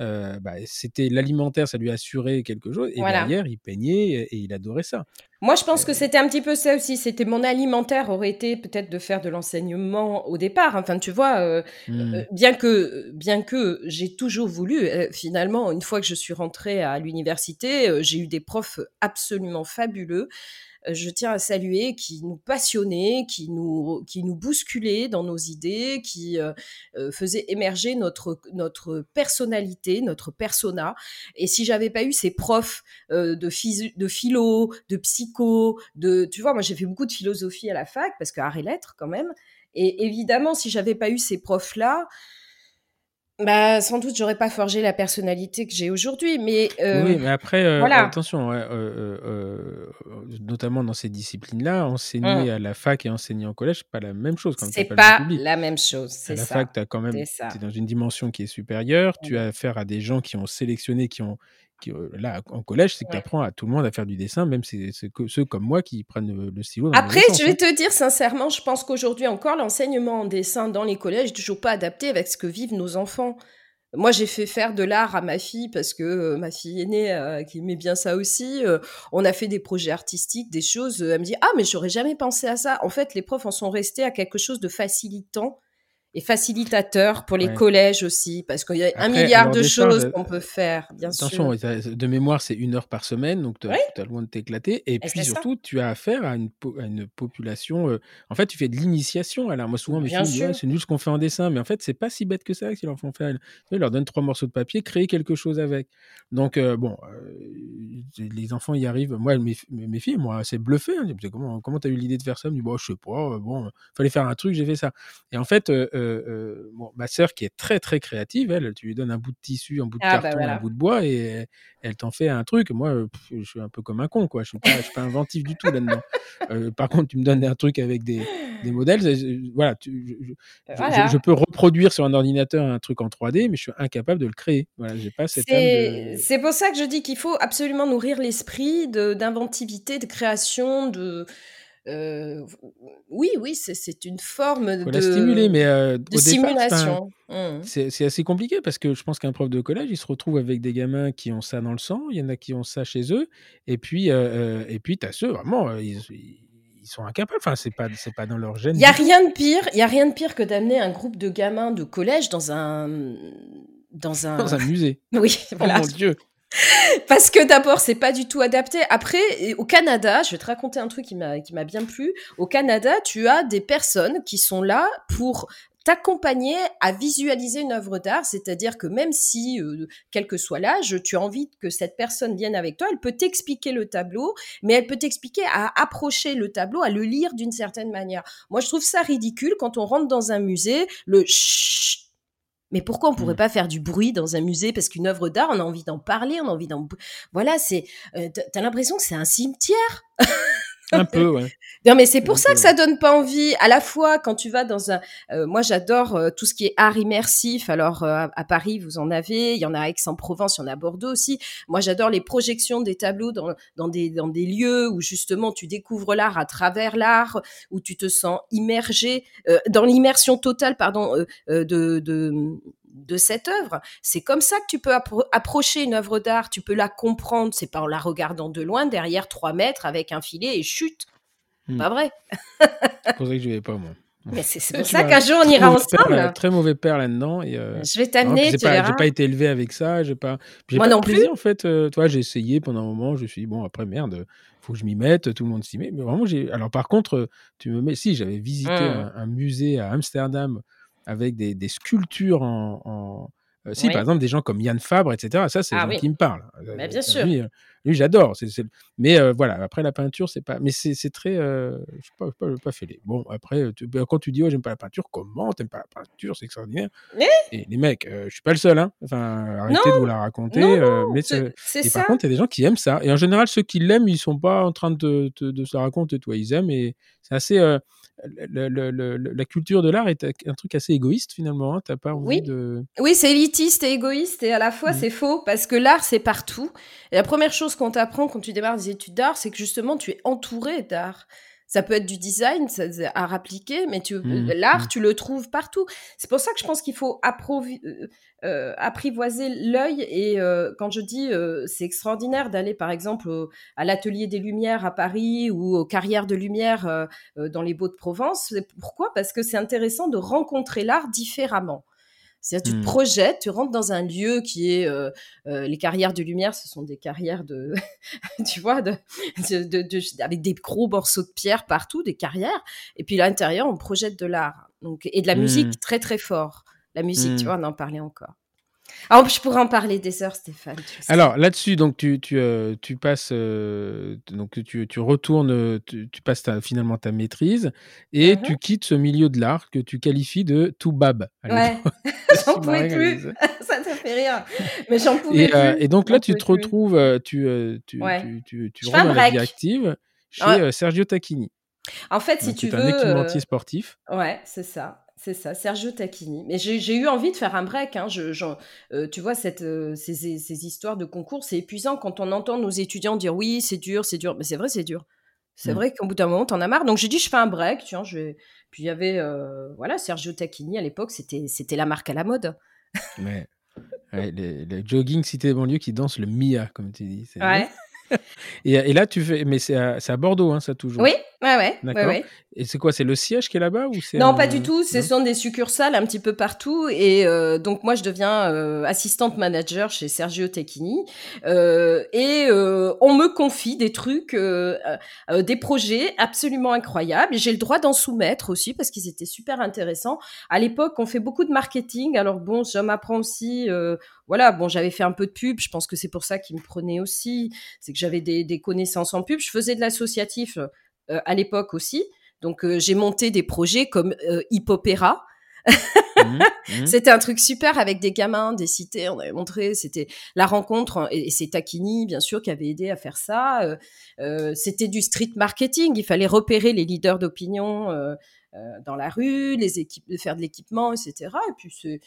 Euh, bah, c'était l'alimentaire, ça lui assurait quelque chose. Et derrière, il peignait et, il adorait ça. Moi, je pense que euh, c'était un petit peu ça aussi. C'était mon alimentaire aurait été peut-être de faire de l'enseignement au départ. Enfin, tu vois, euh, mmh. bien que bien que j'ai toujours voulu. finalement, une fois que je suis rentrée à l'université, j'ai eu des profs absolument fabuleux. Euh, je tiens à saluer, qui nous passionnaient, qui nous, qui nous bousculaient dans nos idées, qui euh, euh, faisaient émerger notre, notre personnalité, notre persona. Et si j'avais pas eu ces profs de, de philo, de psycho, de, tu vois, moi j'ai fait beaucoup de philosophie à la fac, parce que art et lettres quand même. Et évidemment, si j'avais pas eu ces profs-là, bah, sans doute, j'aurais pas forgé la personnalité que j'ai aujourd'hui, mais euh, Oui, mais après, euh, voilà. attention, euh, euh, euh, notamment dans ces disciplines-là, enseigner Hum. à la fac et enseigner en collège, c'est pas la même chose C'est pas la même chose, c'est la fac, as quand même, es dans une dimension qui est supérieure, tu Ouais. as affaire à des gens qui ont sélectionné, qui ont, qui, euh, là, en collège, c'est que tu Ouais. apprends à tout le monde à faire du dessin, même c'est que ceux comme moi qui prennent le, le stylo dans Après, je vais hein. te dire sincèrement, je pense qu'aujourd'hui encore, l'enseignement en dessin dans les collèges n'est toujours pas adapté avec ce que vivent nos enfants. Moi, j'ai fait faire de l'art à ma fille parce que euh, ma fille aînée, euh, qui aimait bien ça aussi, euh, on a fait des projets artistiques, des choses. euh, elle me dit Ah, mais j'aurais jamais pensé à ça. En fait, les profs en sont restés à quelque chose de facilitant et facilitateur pour les Ouais. collèges aussi, parce qu'il y a un milliard de choses qu'on peut faire, bien Attention, sûr. t'as- de mémoire, c'est une heure par semaine, donc tu Oui, as, loin de t'éclater. Et et puis ça. surtout, tu as affaire à une, po- à une population. euh, en fait, tu fais de l'initiation. Alors, moi, souvent, mes Bien filles me disent Ouais, sûr. c'est nul ce qu'on fait en dessin. Mais en fait, c'est pas si bête que ça qu'ils leur font faire. Ils leur donnent trois morceaux de papier, créer quelque chose avec. Donc, euh, bon, euh, les enfants y arrivent. Moi, mes, filles, moi, c'est bluffé. Hein. Ils comment tu as eu l'idée de faire ça? Je me Bon, je sais pas. Bon, fallait faire un truc, j'ai fait ça. Et en fait, euh, euh, bon, ma sœur, qui est très, très créative, elle, tu lui donnes un bout de tissu, un bout de Ah, bah carton, un bout de bois, et elle, t'en fait un truc. Moi, euh, pff, je suis un peu comme un con, quoi. Je suis pas, je suis pas inventif du tout là-dedans. Euh, par contre, tu me donnes un truc avec des, des modèles, voilà, tu- je, je- je- je- Voilà. je peux reproduire sur un ordinateur un truc en 3D, mais je suis incapable de le créer. Voilà, j'ai pas cette C'est de. c'est pour ça que je dis qu'il faut absolument nourrir l'esprit de- d'inventivité, de, création, de... euh, oui, oui, c'est- une forme Faut la stimuler, de, mais euh, de au stimulation. Mmh. c'est assez compliqué parce que je pense qu'un prof de collège, il se retrouve avec des gamins qui ont ça dans le sang, il y en a qui ont ça chez eux, et puis, euh, euh, et puis tu as ceux, vraiment, ils, ils sont incapables, enfin, c'est pas, c'est pas dans leur gène Il y a rien de pire, il y a rien de pire que d'amener un groupe de gamins de collège dans un dans Dans un musée. oui, Oh voilà. mon Dieu! Parce que d'abord, c'est pas du tout adapté. Après, au Canada, je vais te raconter un truc qui m'a qui m'a bien plu. Au Canada, tu as des personnes qui sont là pour t'accompagner à visualiser une œuvre d'art, c'est-à-dire que même si, euh, quel que soit l'âge, tu as envie que cette personne vienne avec toi, elle peut t'expliquer le tableau, mais elle peut t'expliquer à approcher le tableau, à le lire d'une certaine manière. Moi, je trouve ça ridicule quand on rentre dans un musée, le. Mais pourquoi on pourrait Hmm. pas faire du bruit dans un musée Parce qu'une œuvre d'art, on a envie d'en parler, on a envie d'en... Voilà, c'est... euh, T'as l'impression que c'est un cimetière? Un peu, ouais. non, mais c'est pour Un ça peu, que ça donne pas envie. À la fois, quand tu vas dans un, euh, moi j'adore euh, tout ce qui est art immersif. Alors euh, à, Paris, vous en avez. Il y en a à Aix-en-Provence, il y en a à Bordeaux aussi. Moi, j'adore les projections des tableaux dans, dans des dans des lieux où justement tu découvres l'art à travers l'art, où tu te sens immergé euh, dans l'immersion totale, pardon, euh, euh, de, de de cette œuvre. C'est comme ça que tu peux appro- approcher une œuvre d'art. Tu peux la comprendre. C'est pas en la regardant de loin, derrière trois mètres, avec un filet et chute. Hmm. Pas vrai. C'est pour ça que je vais pas, moi. Mais c'est Je pour ça un qu'un jour on ira père, ensemble. là, très mauvais père là-dedans. Euh, Je vais t'amener, j'ai tu pas, été élevé avec ça. J'ai pas, Moi pas non plaisir plus. en fait. Euh, toi, j'ai essayé pendant un moment. Je me suis dit, bon, après merde, faut que je m'y mette. Tout le monde s'y met. Mais vraiment, j'ai. Alors par contre, euh, tu me mets. Si j'avais visité Hmm. un, un musée à Amsterdam avec des, des sculptures en. en- euh, si, par exemple, des gens comme Yann Fabre, etc. Ça, c'est Ah gens oui. qui me parlent. Euh, Mais bien euh, sûr. Lui, lui j'adore. Mais euh, voilà, après la peinture, c'est pas. Mais c'est, c'est très. euh, Je sais pas, je sais pas, fêlé. Bon, après, tu- ben, quand tu dis, oh, j'aime pas la peinture, comment t'aimes pas la peinture C'est extraordinaire. Mais Et les mecs, je suis pas le seul, hein. Enfin, arrêtez non, de vous la raconter. non, non, mais c'est par contre, il y a des gens qui aiment ça. Et en général, ceux qui l'aiment, ils sont pas en train de, se la raconter, toi. Ils aiment. Et c'est assez. le- le- le- le- la culture de l'art est un truc assez égoïste finalement. Hein. T'as pas envie Oui. de. Oui, c'est élitiste et égoïste et à la fois Mm. c'est faux parce que l'art c'est partout. Et la première chose qu'on t'apprend quand tu démarres des études d'art, c'est que justement tu es entouré d'art. Ça peut être du design, ça, c'est art appliqué, mais tu, Mm, l'art, mm. tu le trouves partout. C'est pour ça que je pense qu'il faut euh, euh, apprivoiser l'œil. Et euh, quand je dis euh, c'est extraordinaire d'aller par exemple au- à l'atelier des Lumières à Paris ou aux carrières de Lumière euh, euh, dans les Beaux-de-Provence, c'est pourquoi? Parce que c'est intéressant de rencontrer l'art différemment. C'est-à-dire, tu te Mm. projettes, tu rentres dans un lieu qui est euh, euh, les carrières de lumière, ce sont des carrières de, tu vois, de, de, de- avec des gros morceaux de pierre partout, des carrières. Et puis à l'intérieur, on projette de l'art, donc et de la musique très très fort. La musique, tu Mm. vois, on en parlait encore. Ah, je pourrais en parler des heures, Stéphane. Alors là-dessus, donc tu, tu, euh, tu passes, euh, donc tu, tu retournes, tu, passes finalement ta maîtrise et mm-hmm. tu quittes ce milieu de l'art que tu qualifies de tout bab. Ouais, j'en pouvais plus. Ça te fait rire, mais j'en pouvais et, plus. et donc là, tu te retrouves, tu, tu, tu, tu, rentres dans la vie active chez Sergio Tacchini. En fait, si tu veux. un équipementier sportif. Ouais, c'est ça. C'est ça, Sergio Tacchini. Mais j'ai eu envie de faire un break. Hein. Je, euh, tu vois, cette, euh, ces, ces, histoires de concours, c'est épuisant quand on entend nos étudiants dire oui, c'est dur, c'est dur. Mais c'est vrai, c'est dur. C'est mm. vrai qu'au bout d'un moment, t'en as marre. Donc j'ai dit, je fais un break. Tu vois, je Puis il y avait, euh, voilà, Sergio Tacchini à l'époque, c'était la marque à la mode. Mais le, jogging cité banlieue qui danse le Mia, comme tu dis. Ouais. et, et, là, tu fais, mais c'est à, à, Bordeaux, hein, ça toujours. Oui, Ouais, ouais. D'accord. Et c'est quoi C'est le siège qui est là-bas ou c'est Non, pas du tout. Ce sont des succursales un petit peu partout. Et euh, donc moi, je deviens euh, assistante manager chez Sergio Tecchini. Euh, et euh, on me confie des trucs, euh, euh, des projets absolument incroyables. Et j'ai le droit d'en soumettre aussi parce qu'ils étaient super intéressants. À l'époque, on fait beaucoup de marketing. Alors bon, je m'apprends aussi. voilà, bon, j'avais fait un peu de pub. Je pense que c'est pour ça qu'ils me prenaient aussi. C'est que j'avais des, des connaissances en pub. Je faisais de l'associatif à l'époque aussi. Donc euh, j'ai monté des projets comme euh, Hip Opéra. Mmh, mmh. C'était un truc super avec des gamins des cités. On avait montré, c'était la rencontre et, c'est Takini bien sûr qui avait aidé à faire ça. c'était du street marketing. Il fallait repérer les leaders d'opinion dans la rue, les équipes, faire de l'équipement, etc. Et puis c'est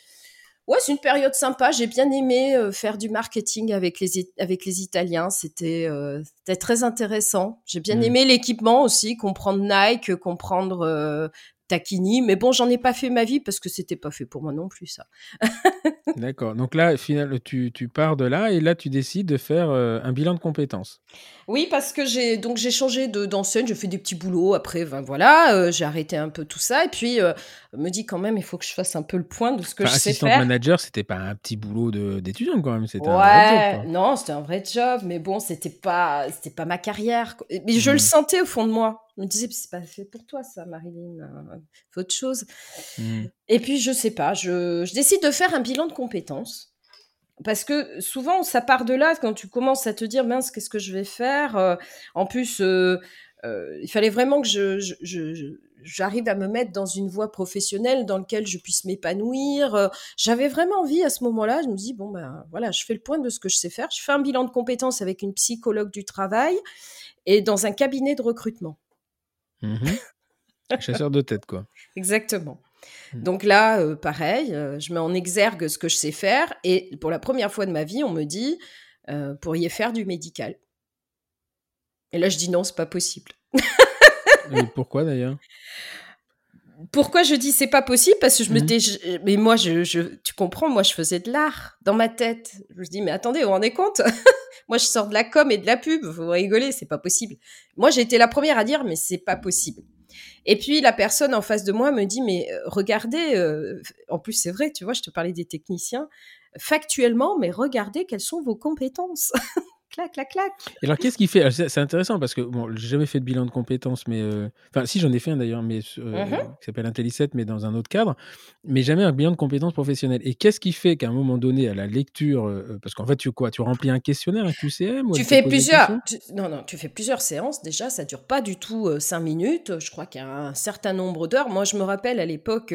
Ouais, c'est une période sympa. J'ai bien aimé euh, faire du marketing avec les, avec les Italiens. C'était euh, très intéressant. J'ai bien mmh. aimé l'équipement aussi, comprendre Nike, comprendre euh, Takini. Mais bon, j'en ai pas fait ma vie parce que c'était pas fait pour moi non plus, ça. D'accord. Donc là, final, tu, tu, pars de là et là, tu décides de faire un bilan de compétences. Oui, parce que j'ai donc j'ai changé de d'enseigne, je fais des petits boulots. Après, ben voilà, j'ai arrêté un peu tout ça et puis me dit quand même, il faut que je fasse un peu le point de ce que je sais faire. Assistant manager, c'était pas un petit boulot d'étudiant quand même, c'était ouais, un vrai job. Non, c'était un vrai job, mais bon, c'était pas c'était pas ma carrière. Mais je le mmh. sentais au fond de moi. Je me disais, c'est pas fait pour toi ça, Marilyn. Faut autre chose. Mmh. Et puis je sais pas, je, je décide de faire un bilan de compétences parce que souvent ça part de là quand tu commences à te dire mince qu'est-ce que je vais faire euh, en plus euh, euh, il fallait vraiment que je, je, j'arrive à me mettre dans une voie professionnelle dans laquelle je puisse m'épanouir. J'avais vraiment envie à ce moment-là je me dis bon ben voilà je fais le point de ce que je sais faire. Je fais un bilan de compétences avec une psychologue du travail et dans un cabinet de recrutement. Mmh chasseur de tête quoi. Exactement. Mmh. Donc là, euh, pareil, euh, je mets en exergue ce que je sais faire et pour la première fois de ma vie, on me dit euh, pourriez faire du médical. Et là, je dis non, c'est pas possible. et pourquoi d'ailleurs? Pourquoi je dis c'est pas possible? Parce que je me mmh. mais moi, je, tu comprends, moi, je faisais de l'art dans ma tête. Je me dis, mais attendez, vous vous rendez compte? Moi, je sors de la com et de la pub, vous rigolez, c'est pas possible. Moi, j'ai été la première à dire, mais c'est pas possible. Et puis la personne en face de moi me dit mais euh, regardez, euh, en plus c'est vrai, tu vois, je te parlais des techniciens, factuellement, mais regardez quelles sont vos compétences. clac, clac, clac. Et alors, qu'est-ce qui fait C'est intéressant parce que bon, j'ai jamais fait de bilan de compétences, mais euh, enfin, si j'en ai fait un d'ailleurs, mais euh, mmh qui s'appelle Intelli7, mais dans un autre cadre, mais jamais un bilan de compétences professionnelles. Et qu'est-ce qui fait qu'à un moment donné, à la lecture, euh, parce qu'en fait, tu quoi Tu remplis un questionnaire, un QCM Tu fais plusieurs. non, non, tu fais plusieurs séances. Déjà, ça dure pas du tout cinq minutes. Je crois qu'il y a un certain nombre d'heures. Moi, je me rappelle à l'époque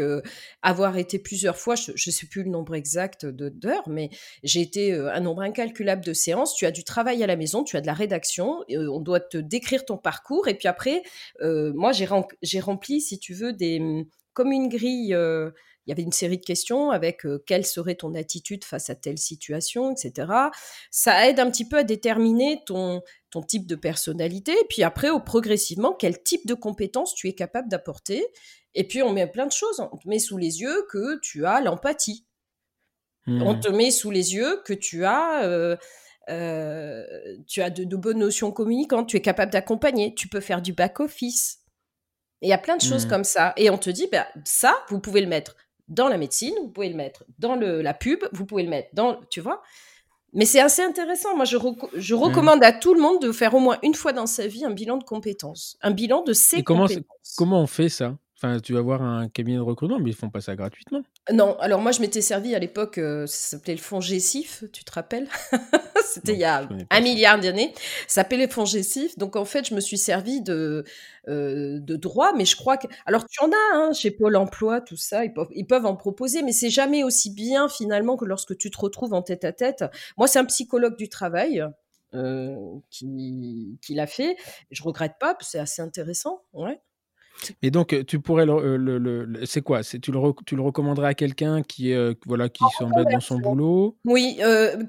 avoir été plusieurs fois. Je, ne sais plus le nombre exact d'heures, mais j'ai été un nombre incalculable de séances. Tu as du travail à la maison, tu as de la rédaction, euh, on doit te décrire ton parcours. Et puis après, euh, moi, j'ai rempli, si tu veux, des, hum, comme une grille. Euh, il y avait une série de questions avec quelle serait ton attitude face à telle situation, etc. Ça aide un petit peu à déterminer ton, ton type de personnalité. Et puis après, au, progressivement, quel type de compétences tu es capable d'apporter. Et puis, on met plein de choses. On te met sous les yeux que tu as l'empathie. On mmh. te met sous les yeux que tu as euh, tu as de, bonnes notions communicantes, tu es capable d'accompagner, tu peux faire du back-office. Il y a plein de choses mmh. comme ça. Et on te dit, bah, ça, vous pouvez le mettre dans la médecine, vous pouvez le mettre dans le, la pub, vous pouvez le mettre dans, tu vois. Mais c'est assez intéressant. Moi, je, je mmh. recommande à tout le monde de faire au moins une fois dans sa vie un bilan de compétences, un bilan de ses comment compétences. Comment on fait ça? Enfin, tu vas voir un cabinet de recrutement, mais ils font pas ça gratuitement. Non, alors moi je m'étais servi à l'époque, euh, ça s'appelait le fonds Gessif, tu te rappelles? C'était il y a un milliard d'années. Ça s'appelait le fonds Gessif. Donc en fait, je me suis servi de, euh, de droit, mais je crois que. Alors tu en as hein, chez Pôle emploi, tout ça, ils peuvent, ils peuvent en proposer, mais c'est jamais aussi bien finalement que lorsque tu te retrouves en tête à tête. Moi, c'est un psychologue du travail. Euh, qui, qui l'a fait. Je regrette pas, c'est assez intéressant. Ouais. Et donc, tu pourrais le, le, c'est quoi? C'est tu le tu le recommanderais à quelqu'un qui voilà qui s'embête dans son boulot? Oui,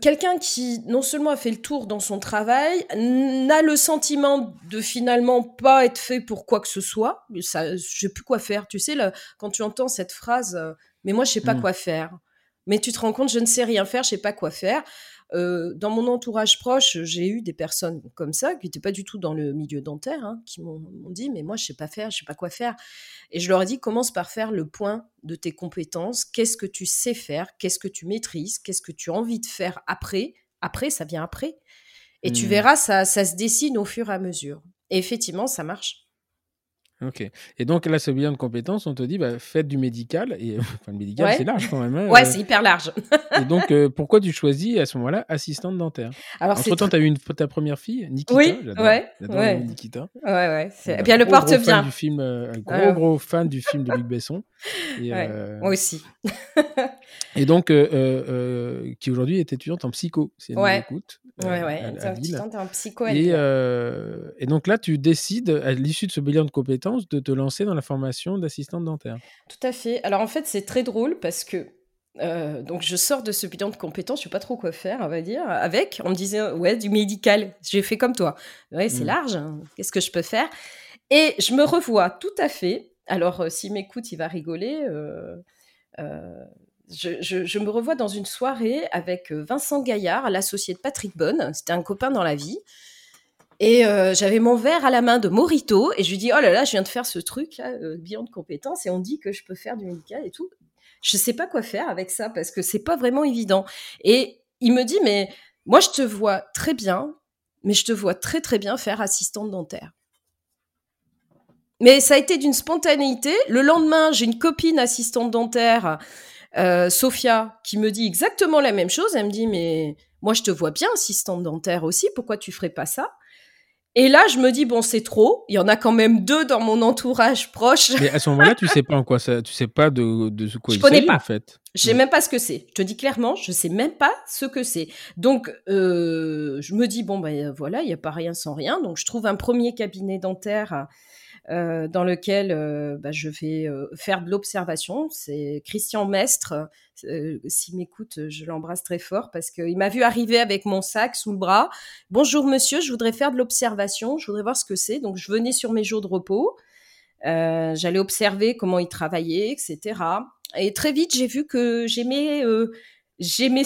quelqu'un qui non seulement a fait le tour dans son travail, n'a le sentiment de finalement pas être fait pour quoi que ce soit. Ça, je sais plus quoi faire. Tu sais, là, quand tu entends cette phrase, mais moi je sais pas mmh. quoi faire. Mais tu te rends compte, je ne sais rien faire, je sais pas quoi faire. Euh, dans mon entourage proche, j'ai eu des personnes comme ça qui n'étaient pas du tout dans le milieu dentaire, hein, qui m'ont dit mais moi je sais pas faire, je sais pas quoi faire. Et je leur ai dit commence par faire le point de tes compétences. Qu'est-ce que tu sais faire? Qu'est-ce que tu maîtrises? Qu'est-ce que tu as envie de faire après? Après, ça vient après. Et tu mmh. verras, ça, ça se dessine au fur et à mesure. Et effectivement, ça marche. Ok. Et donc là, ce bilan de compétences, on te dit, bah, faites du médical. Et enfin, le médical, c'est large quand même. Hein, ouais, euh. c'est hyper large. et donc, euh, pourquoi tu choisis à ce moment-là assistante dentaire? Alors, Entre temps, tu as eu une, ta première fille, Nikita. Oui, ouais, ouais. Nikita. Ouais, ouais. Et bien, le porte bien. Du film, euh, un gros, gros fan du film de Luc Besson. Et, Moi aussi. et donc, qui aujourd'hui est étudiante en psycho, si elle ouais. écoute. ouais, ouais. Étudiante en psycho. Et, et donc là, tu décides, à l'issue de ce bilan de compétences, de te lancer dans la formation d'assistante dentaire. Tout à fait. Alors en fait, c'est très drôle parce que euh, donc je sors de ce bilan de compétences, je sais pas trop quoi faire, on va dire, avec. On me disait ouais du médical, j'ai fait comme toi. Ouais, c'est mmh. large. Hein. Qu'est-ce que je peux faire? Et je me revois tout à fait. Alors euh, s'il m'écoute, il va rigoler. Euh, je, je, me revois dans une soirée avec Vincent Gaillard, l'associé de Patrick Bonne. C'était un copain dans la vie. Et euh, j'avais mon verre à la main de Morito et je lui dis oh là là je viens de faire ce truc là euh, bilan de compétences et on dit que je peux faire du médical et tout. Je sais pas quoi faire avec ça parce que c'est pas vraiment évident. Et il me dit mais moi je te vois très bien, mais je te vois très très bien faire assistante dentaire. Mais ça a été d'une spontanéité. Le lendemain, j'ai une copine assistante dentaire, euh, Sophia, qui me dit exactement la même chose. Elle me dit mais moi je te vois bien assistante dentaire aussi. Pourquoi tu ferais pas ça? Et là, je me dis bon, c'est trop. Il y en a quand même deux dans mon entourage proche. Mais à ce moment-là, tu sais pas en quoi ça, tu sais pas de, de quoi je il s'agit en fait. Je sais même pas ce que c'est. Je te dis clairement, je sais même pas ce que c'est. Donc, euh, je me dis bon ben voilà, il y a pas rien sans rien. Donc, je trouve un premier cabinet dentaire euh, dans lequel euh, bah, je vais euh, faire de l'observation. C'est Christian Mestre. S'il m'écoute, je l'embrasse très fort parce qu'il m'a vu arriver avec mon sac sous le bras. Bonjour monsieur, je voudrais faire de l'observation, je voudrais voir ce que c'est. Donc je venais sur mes jours de repos, j'allais observer comment il travaillait, etc. Et très vite, j'ai vu que j'aimais, j'aimais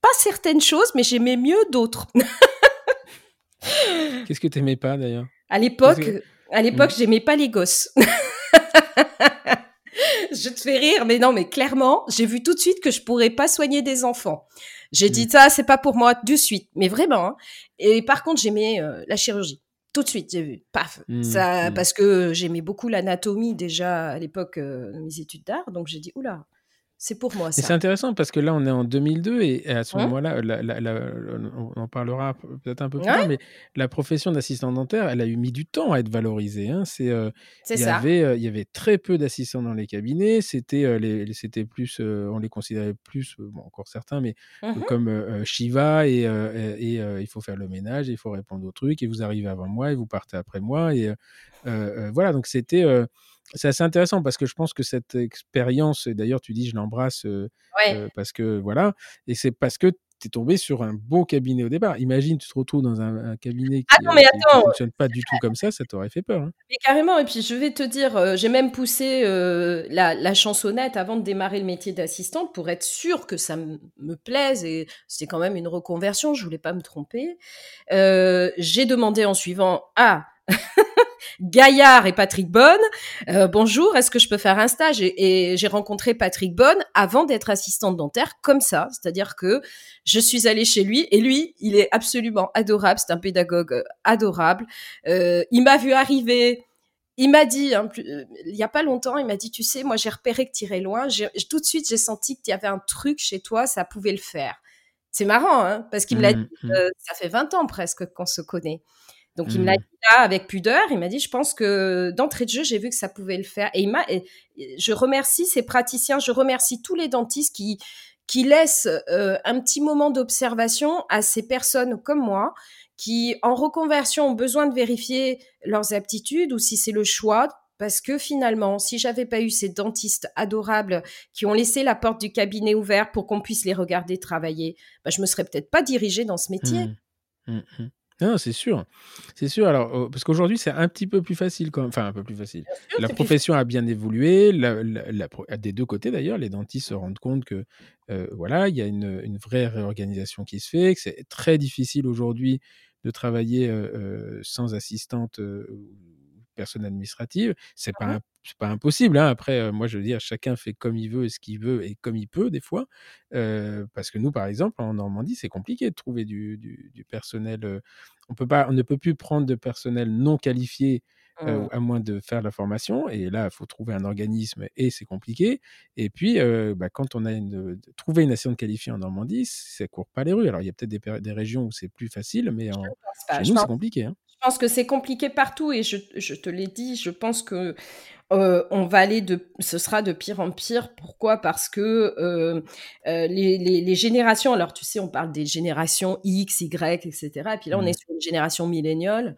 pas certaines choses, mais j'aimais mieux d'autres. Qu'est-ce que tu n'aimais pas d'ailleurs? À l'époque, à l'époque, mm. j'aimais pas les gosses. je te fais rire, mais non, mais clairement, j'ai vu tout de suite que je pourrais pas soigner des enfants. J'ai dit mm. ça, c'est pas pour moi de suite, mais vraiment. Hein. Et par contre, j'aimais euh, la chirurgie. Tout de suite, j'ai vu, paf, mm, ça, parce que j'aimais beaucoup l'anatomie déjà à l'époque euh, de mes études d'art, donc j'ai dit oula, c'est pour moi. C'est intéressant parce que là, on est en 2002 et à ce hein moment-là, on en parlera peut-être un peu plus tard, mais la profession d'assistant dentaire, elle a eu mis du temps à être valorisée. Hein. C'est, euh, il, y avait, euh, il y avait très peu d'assistants dans les cabinets. C'était, euh, les, c'était plus, on les considérait plus, bon, encore certains, mais mmh comme Shiva et, et, il faut faire le ménage, il faut répondre aux trucs et vous arrivez avant moi et vous partez après moi. Et voilà, donc c'était c'est assez intéressant parce que je pense que cette expérience, et d'ailleurs tu dis je l'embrasse parce que voilà, et c'est parce que tu es tombé sur un beau cabinet au départ. Imagine, tu te retrouves dans un, cabinet qui ne fonctionne pas du tout comme ça, ça t'aurait fait peur. Hein. Mais carrément, et puis je vais te dire, j'ai même poussé la, la, chansonnette avant de démarrer le métier d'assistante pour être sûre que ça me plaise, et c'est quand même une reconversion, je voulais pas me tromper. j'ai demandé en suivant, ah, Gaillard et Patrick Bonne. Euh, bonjour, est-ce que je peux faire un stage Et, j'ai rencontré Patrick Bonne avant d'être assistante dentaire, comme ça. C'est-à-dire que je suis allée chez lui et lui, il est absolument adorable. C'est un pédagogue euh, adorable. Euh, il m'a vu arriver. il m'a dit, hein, euh, il y a pas longtemps, il m'a dit, tu sais, moi j'ai repéré que tu irais loin. Tout de suite, j'ai senti qu'il y avait un truc chez toi, ça pouvait le faire. C'est marrant, hein, parce qu'il me l'a mmh, dit, mmh. Euh, ça fait 20 ans presque qu'on se connaît. Donc il me l'a mmh. dit là avec pudeur, il m'a dit, je pense que d'entrée de jeu, j'ai vu que ça pouvait le faire. Et il m'a, je remercie ces praticiens, je remercie tous les dentistes qui qui laissent euh, un petit moment d'observation à ces personnes comme moi qui, en reconversion, ont besoin de vérifier leurs aptitudes ou si c'est le choix. Parce que finalement, si j'avais pas eu ces dentistes adorables qui ont laissé la porte du cabinet ouverte pour qu'on puisse les regarder travailler, bah, je me serais peut-être pas dirigée dans ce métier. Mmh, mmh. Non, c'est sûr. C'est sûr. Alors, oh, parce qu'aujourd'hui, c'est un petit peu plus facile, quand enfin un peu plus facile. la profession a bien évolué, des deux côtés d'ailleurs. Les dentistes se rendent compte que euh, voilà, il y a une, une, vraie réorganisation qui se fait, que c'est très difficile aujourd'hui de travailler sans assistante personne administrative. C'est pas mmh pas impossible. Hein. Après, moi, je veux dire, chacun fait comme il veut et ce qu'il veut et comme il peut des fois. parce que nous, par exemple, en Normandie, c'est compliqué de trouver du, du personnel. on peut pas, on ne peut plus prendre de personnel non qualifié Mmh. à moins de faire la formation. Et là, il faut trouver un organisme et c'est compliqué. Et puis, bah, quand on a une, trouvé une assistante qualifiée en Normandie, ça court pas les rues. Alors, il y a peut-être des, des, régions où c'est plus facile, mais en, chez nous, c'est compliqué. Hein. Je pense que c'est compliqué partout et je, je te l'ai dit, je pense que on va aller de, ce sera de pire en pire. Pourquoi? Parce que euh, les, les, les, générations, alors tu sais, on parle des générations X, Y, etc. Et puis là, on mmh. est sur une génération milléniale.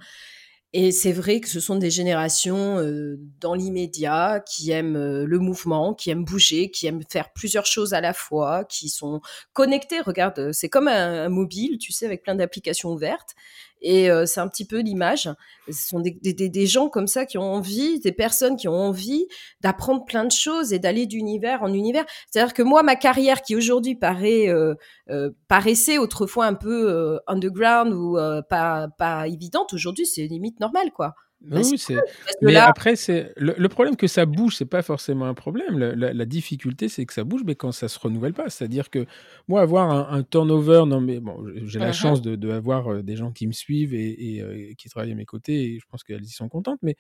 Et c'est vrai que ce sont des générations euh, dans l'immédiat qui aiment euh, le mouvement, qui aiment bouger, qui aiment faire plusieurs choses à la fois, qui sont connectés. Regarde, c'est comme un, mobile, tu sais, avec plein d'applications ouvertes. Et euh, c'est un petit peu l'image. Ce sont des, des, des, gens comme ça qui ont envie, des personnes qui ont envie d'apprendre plein de choses et d'aller d'univers en univers. C'est-à-dire que moi, ma carrière qui aujourd'hui paraît euh, euh, paraissait autrefois un peu underground ou pas pas évidente, aujourd'hui c'est limite normal quoi. Oui, c'est. Mais après, c'est le, problème que ça bouge, c'est pas forcément un problème. La, difficulté, c'est que ça bouge, mais quand ça se renouvelle pas. C'est-à-dire que moi, avoir un, turnover, non, mais bon, j'ai la uh-huh. chance de, de, avoir des gens qui me suivent et, et qui travaillent à mes côtés, et je pense qu'elles y sont contentes. Mais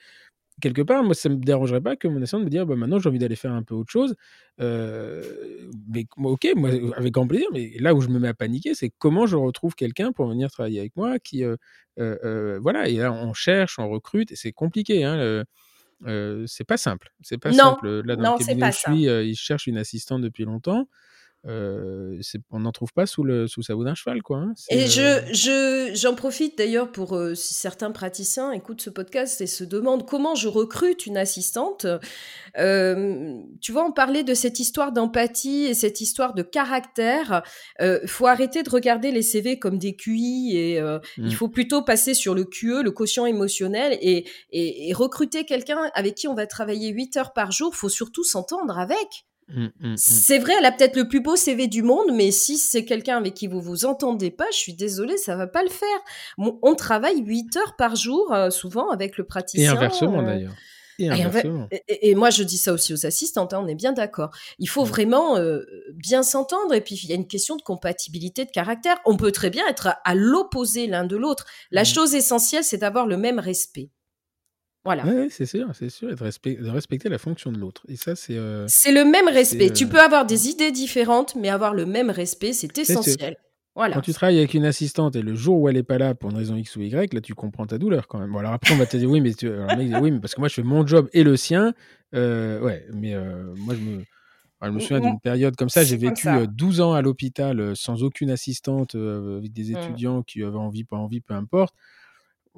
quelque part, moi, ça me dérangerait pas que mon assistante me dise bah, maintenant, j'ai envie d'aller faire un peu autre chose. Euh, mais ok, moi, avec grand plaisir. Mais là où je me mets à paniquer, c'est comment je retrouve quelqu'un pour venir travailler avec moi qui, euh, euh, voilà, et là, on cherche, on recrute, et c'est compliqué. Hein, c'est pas simple. C'est pas simple. Là, dans le cabinet où je suis, ils cherchent une assistante depuis longtemps on n'en trouve pas sous, le, sous sa bout d'un cheval, quoi. Hein. Et je, je, j'en profite d'ailleurs pour si certains praticiens écoutent ce podcast et se demandent comment je recrute une assistante. tu vois, on parlait de cette histoire d'empathie et cette histoire de caractère. Il faut arrêter de regarder les CV comme des QI et il mmh. faut plutôt passer sur le QE, le quotient émotionnel et, et, et recruter quelqu'un avec qui on va travailler 8 heures par jour. faut surtout s'entendre avec. Mmh, mmh, mmh. C'est vrai, elle a peut-être le plus beau CV du monde, mais si c'est quelqu'un avec qui vous vous entendez pas, je suis désolée, ça va pas le faire. on travaille 8 heures par jour, euh, souvent avec le praticien. Et inversement euh, d'ailleurs. Et, moi, je dis ça aussi aux assistantes, hein, on est bien d'accord. Il faut vraiment euh, bien s'entendre. Et puis, il y a une question de compatibilité de caractère. On peut très bien être à, l'opposé l'un de l'autre. La chose essentielle, c'est d'avoir le même respect. Voilà. C'est sûr, c'est sûr, de, respecter la fonction de l'autre. Et ça, c'est. Euh, c'est le même respect. Tu euh, peux avoir des idées différentes, mais avoir le même respect, c'est essentiel. Voilà. Quand tu travailles avec une assistante et le jour où elle n'est pas là pour une raison X ou Y, là, tu comprends ta douleur quand même. Bon, alors après, on va te dire oui, mais, tu... oui, mais parce que moi, je fais mon job et le sien. Euh, ouais, mais moi, je me. je me souviens d'une période comme ça, j'ai vécu 12 ans à l'hôpital sans aucune assistante, avec des mmh. étudiants qui avaient envie, pas envie, peu importe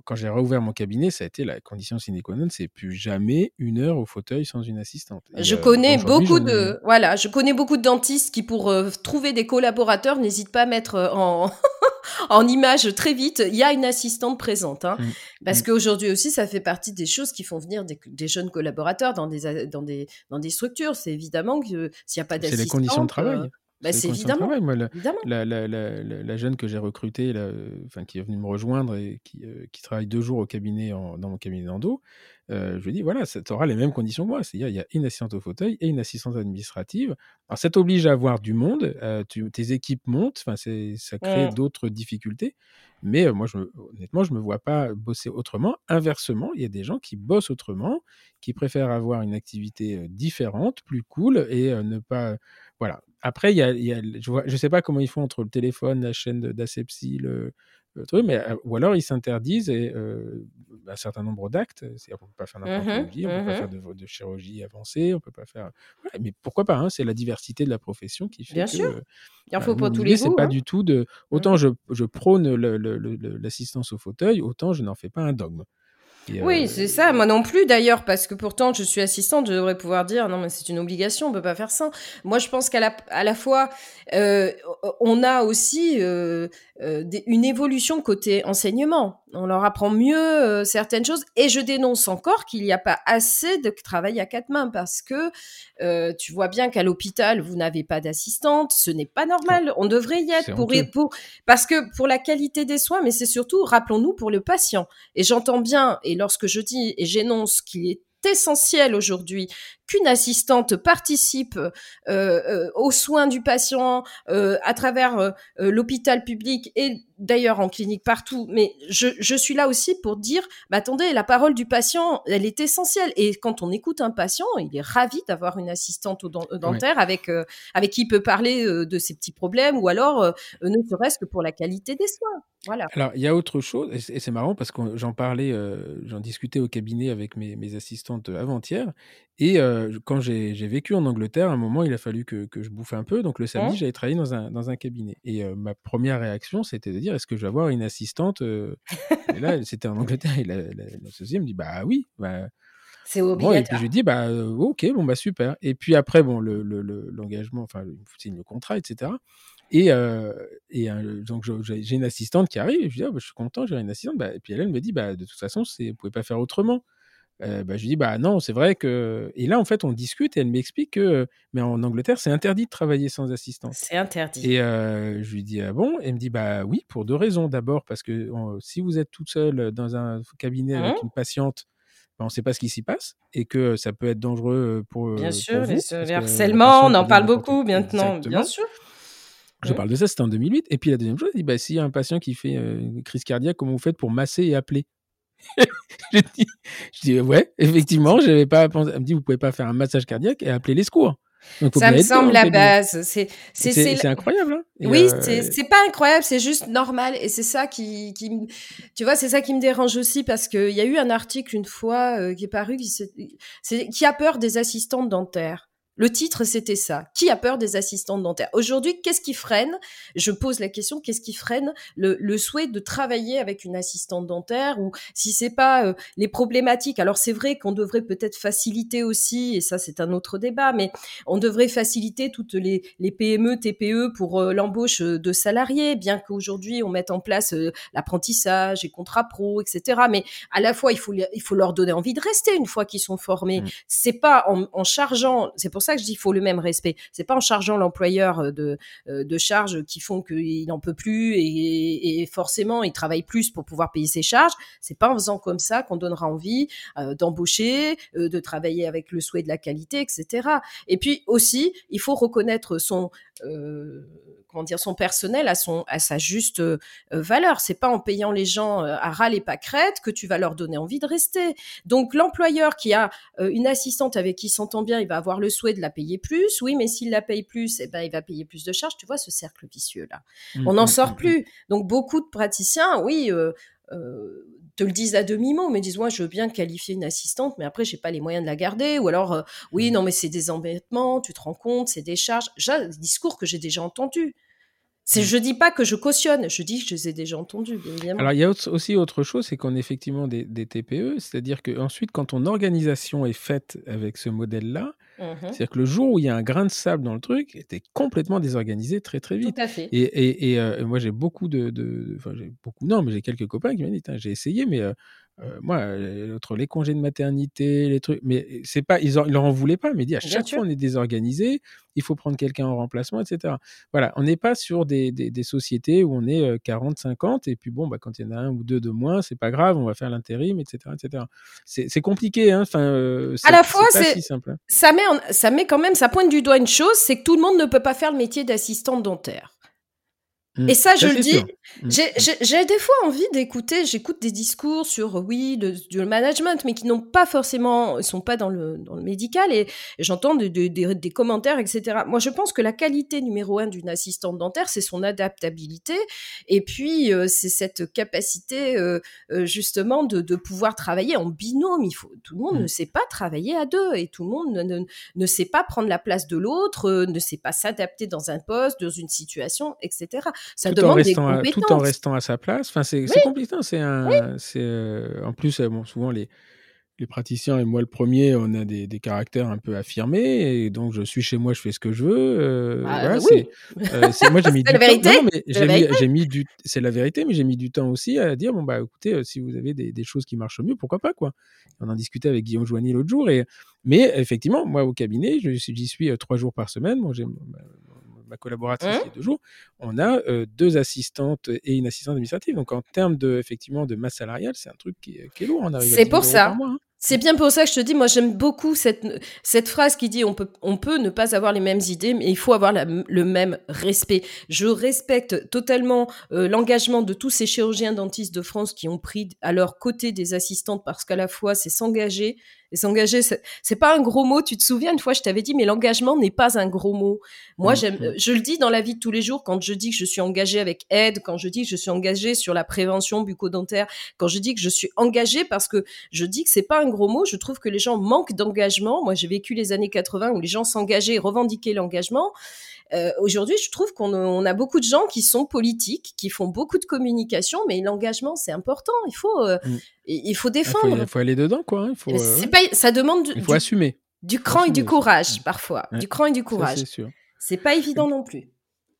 quand j'ai rouvert mon cabinet, ça a été la condition sine qua non, c'est plus jamais une heure au fauteuil sans une assistante. je euh, connais beaucoup de, voilà, je connais beaucoup de dentistes qui, pour euh, trouver des collaborateurs, n'hésitent pas à mettre euh, en, en image très vite, il y a une assistante présente, hein. mmh. parce mmh. qu'aujourd'hui aussi, ça fait partie des choses qui font venir des, jeunes collaborateurs dans des, dans des, dans des structures. C'est évidemment que s'il n'y a pas d'assistante. C'est les conditions de travail. Bah, c'est évidemment. Moi, la, évidemment. la, la, la, jeune que j'ai recrutée, là, enfin, qui est venue me rejoindre et qui, qui travaille deux jours au cabinet en, dans mon cabinet d'endo, je lui dis voilà, tu auras les mêmes conditions que moi. C'est-à-dire, il y a une assistante au fauteuil et une assistante administrative. Alors, ça t'oblige à avoir du monde, tu, tes équipes montent, ça crée Mmh. d'autres difficultés. Mais moi, je honnêtement, je ne me vois pas bosser autrement. Inversement, il y a des gens qui bossent autrement, qui préfèrent avoir une activité différente, plus cool, et ne pas. Voilà. Après, il y a, il y a je ne je sais pas comment ils font entre le téléphone, la chaîne d'asepsie, le, le truc, mais ou alors ils s'interdisent euh, un certain nombre d'actes. C'est-à-dire qu'on ne peut pas faire n'importe Mmh vie, on ne peut pas mmh faire de, de, chirurgie avancée, on peut pas faire. Ouais, mais pourquoi pas hein, C'est la diversité de la profession qui fait Bien que. sûr. euh, Il en voilà, faut pour nous, tous les c'est pas hein. du tout de. Autant je, je prône l'assistance au fauteuil, autant je n'en fais pas un dogme. Et, Oui, euh, c'est ça. Moi non plus, d'ailleurs, parce que pourtant, je suis assistante, je devrais pouvoir dire non, mais c'est une obligation, on peut pas faire ça. Moi, je pense qu'à la, à la fois, euh, on a aussi euh, des- une évolution côté enseignement. On leur apprend mieux euh, certaines choses, et je dénonce encore qu'il n'y a pas assez de travail à quatre mains, parce que euh, tu vois bien qu'à l'hôpital, vous n'avez pas d'assistante, ce n'est pas normal. On devrait y être pour, pour parce que pour la qualité des soins, mais c'est surtout, rappelons-nous, pour le patient. Et j'entends bien, et lorsque je dis et j'énonce qu'il est essentiel aujourd'hui qu'une assistante participe euh, euh, aux soins du patient euh, à travers l'hôpital public et d'ailleurs en clinique partout. Mais je, je suis là aussi pour dire, bah, attendez, la parole du patient, elle est essentielle. Et quand on écoute un patient, il est ravi d'avoir une assistante au dent- dentaire avec euh, avec qui il peut parler euh, de ses petits problèmes ou alors euh, ne serait-ce que pour la qualité des soins. Voilà. Alors, il y a autre chose, et c'est marrant parce que j'en parlais, j'en discutais au cabinet avec mes, mes assistantes avant-hier. Et euh, quand j'ai vécu en Angleterre, à un moment, il a fallu que, que je bouffe un peu. Donc, le samedi, Hein j'allais travailler dans un, dans un cabinet. Et euh, ma première réaction, c'était de dire est-ce que je vais avoir une assistante euh, Et là, c'était en Angleterre. Et la, la, me dit bah oui. Bah, C'est Bon, et puis obligatoire. je lui dis, bah, ok, bon, bah, super. Et puis après, bon, le, le- le- l'engagement, enfin, signe le contrat, etc. Et, euh, et euh, donc, j'ai une assistante qui arrive, et je dis, ah, bah, je suis content, j'ai une assistante. Bah, et puis elle, elle me dit, bah, de toute façon, vous pouvez pas faire autrement. Euh, bah, je lui dis, bah, non, c'est vrai que. Et là, en fait, on discute et elle m'explique que, mais en Angleterre, c'est interdit de travailler sans assistante. C'est interdit. Et euh, je lui dis, ah bon? Elle me dit, bah oui, pour deux raisons. D'abord, parce que si vous êtes toute seule dans un cabinet avec Hein une patiente, bah, on ne sait pas ce qui s'y passe et que ça peut être dangereux pour, Bien sûr, vous. les, les harcèlements, on en parle beaucoup maintenant, bien sûr. Je parle de ça, c'était en 2008. Et puis la deuxième chose, elle dit, bah, s'il y a un patient qui fait euh, une crise cardiaque, comment vous faites pour masser et appeler? je, dis, je dis, ouais, effectivement, je n'avais pas pensé. Elle me dit, vous pouvez pas faire un massage cardiaque et appeler les secours. Donc, Ça me semble la base. C'est, incroyable. Hein et, oui, euh, c'est, pas incroyable, c'est juste normal. Et c'est ça qui, qui, me- tu vois, c'est ça qui me dérange aussi parce qu'il y a eu un article une fois euh, qui est paru qui, qui a peur des assistantes dentaires. Le titre, c'était ça. Qui a peur des assistantes dentaires? Aujourd'hui, qu'est-ce qui freine? Je pose la question qu'est-ce qui freine le, le souhait de travailler avec une assistante dentaire? Ou si c'est pas euh, les problématiques Alors c'est vrai qu'on devrait peut-être faciliter aussi, et ça c'est un autre débat, mais on devrait faciliter toutes les, les PME, TPE pour euh, l'embauche euh, de salariés, bien qu'aujourd'hui on mette en place euh, l'apprentissage et contrat pro, etc. Mais à la fois il faut il faut leur donner envie de rester une fois qu'ils sont formés. Mm. C'est pas en, en chargeant, c'est pour ça que je dis il faut le même respect. C'est pas en chargeant l'employeur euh, de euh, de charges qui font qu'il n'en peut plus et, forcément il travaille plus pour pouvoir payer ses charges. C'est pas en faisant comme ça qu'on donnera envie euh, d'embaucher, de travailler avec le souhait de la qualité, etc. Et puis aussi, il faut reconnaître son comment dire son personnel à son à sa juste euh, valeur. C'est pas en payant les gens euh, à râler pas crête que tu vas leur donner envie de rester. Donc l'employeur qui a euh, une assistante avec qui s'entend bien, il va avoir le souhait de la payer plus. Oui, mais s'il la paye plus, eh ben il va payer plus de charges. Tu vois ce cercle vicieux là. mm, On n'en mm, sort mm, plus. Donc beaucoup de praticiens, oui. Euh, te le disent à demi-mot, mais disent moi je veux bien qualifier une assistante, mais après j'ai pas les moyens de la garder, ou alors euh, oui Mm. non mais c'est des embêtements, tu te rends compte, c'est des charges, déjà des discours que j'ai déjà entendus. C'est Mm. je dis pas que je cautionne, je dis que je les ai déjà entendus, évidemment. Alors, il y a aussi autre chose, c'est qu'on est effectivement des, des TPE, c'est-à-dire qu'ensuite, quand ton organisation est faite avec ce modèle-là, Mhm. c'est-à-dire que le jour où il y a un grain de sable dans le truc, es complètement désorganisé très très Tout vite. à fait. Et, et, et, euh, moi, j'ai beaucoup de. de- Enfin, j'ai beaucoup. Non, mais j'ai quelques copains qui m'ont dit Tain, j'ai essayé, mais euh, euh, moi, euh, les congés de maternité, les trucs, mais c'est pas, ils, en, leur en voulaient pas, mais dit à chaque fois on est désorganisé, il faut prendre quelqu'un en remplacement, etc. Voilà, on n'est pas sur des, des, sociétés où on est 40, 50, et puis bon, bah, quand il y en a un ou deux de moins, c'est pas grave, on va faire l'intérim, etc., etc. C'est compliqué, hein. Enfin, à la fois, c'est si simple. Hein. Ça met, ça met quand même, ça pointe du doigt une chose, c'est que tout le monde ne peut pas faire le métier d'assistante dentaire. Mmh. Et ça, je le dis, mmh. j'ai des fois envie d'écouter, j'écoute des discours sur, oui, le, le management, mais qui n'ont pas forcément, ils sont pas dans le, dans le médical, et, j'entends des, des, des, commentaires, etc. Moi, je pense que la qualité numéro un d'une assistante dentaire, c'est son adaptabilité, et puis euh, c'est cette capacité, euh, euh, justement, de, de, pouvoir travailler en binôme. Il faut, tout le monde mmh. ne sait pas travailler à deux, et tout le monde ne, ne, ne sait pas prendre la place de l'autre, ne sait pas s'adapter dans un poste, dans une situation, etc ça tout demande en des compétences. tout en restant à sa place. Enfin, c'est compliqué. Hein, c'est un, euh, en plus, euh, bon, souvent les les praticiens et moi le premier, on a des, des, caractères un peu affirmés et donc je suis chez moi, je fais ce que je veux. Euh, ah, oui. c'est moi j'ai mis du la vérité. temps. j'ai mis, du, c'est la vérité, mais j'ai mis du temps aussi à dire bon bah écoutez, si vous avez des, des, choses qui marchent mieux, pourquoi pas quoi. On en discutait avec Guillaume Joigny l'autre jour et mais effectivement moi au cabinet, j'y suis trois jours par semaine. Bon, j'ai ma collaboratrice il y a deux jours, on a euh, deux assistantes et une assistante administrative. Donc en termes de effectivement de masse salariale, c'est un truc qui, est lourd. C'est pour ça. Hein. C'est bien pour ça que je te dis, moi j'aime beaucoup cette, cette phrase qui dit on peut, on peut ne pas avoir les mêmes idées, mais il faut avoir le même respect. Je respecte totalement euh, l'engagement de tous ces chirurgiens dentistes de France qui ont pris à leur côté des assistantes parce qu'à la fois c'est s'engager, et s'engager, c'est pas un gros mot. Tu te souviens une fois, je t'avais dit, mais l'engagement n'est pas un gros mot. Moi, j'aime, mm-hmm. je le dis dans la vie de tous les jours quand je dis que je suis engagée avec aide, quand je dis que je suis engagée sur la prévention bucco-dentaire, quand je dis que je suis engagée parce que je dis que c'est pas un gros mot. Je trouve que les gens manquent d'engagement. Moi, j'ai vécu les années 80 où les gens s'engageaient et revendiquaient l'engagement. Euh, aujourd'hui, je trouve qu'on a beaucoup de gens qui sont politiques, qui font beaucoup de communication, mais l'engagement, c'est important. Il faut, euh, mm. il faut défendre. Il faut, aller dedans, quoi. Hein. Il faut, euh, pas, ça demande. il faut assumer. Du cran et du courage, parfois. Du cran et du courage. C'est sûr. C'est pas évident non plus.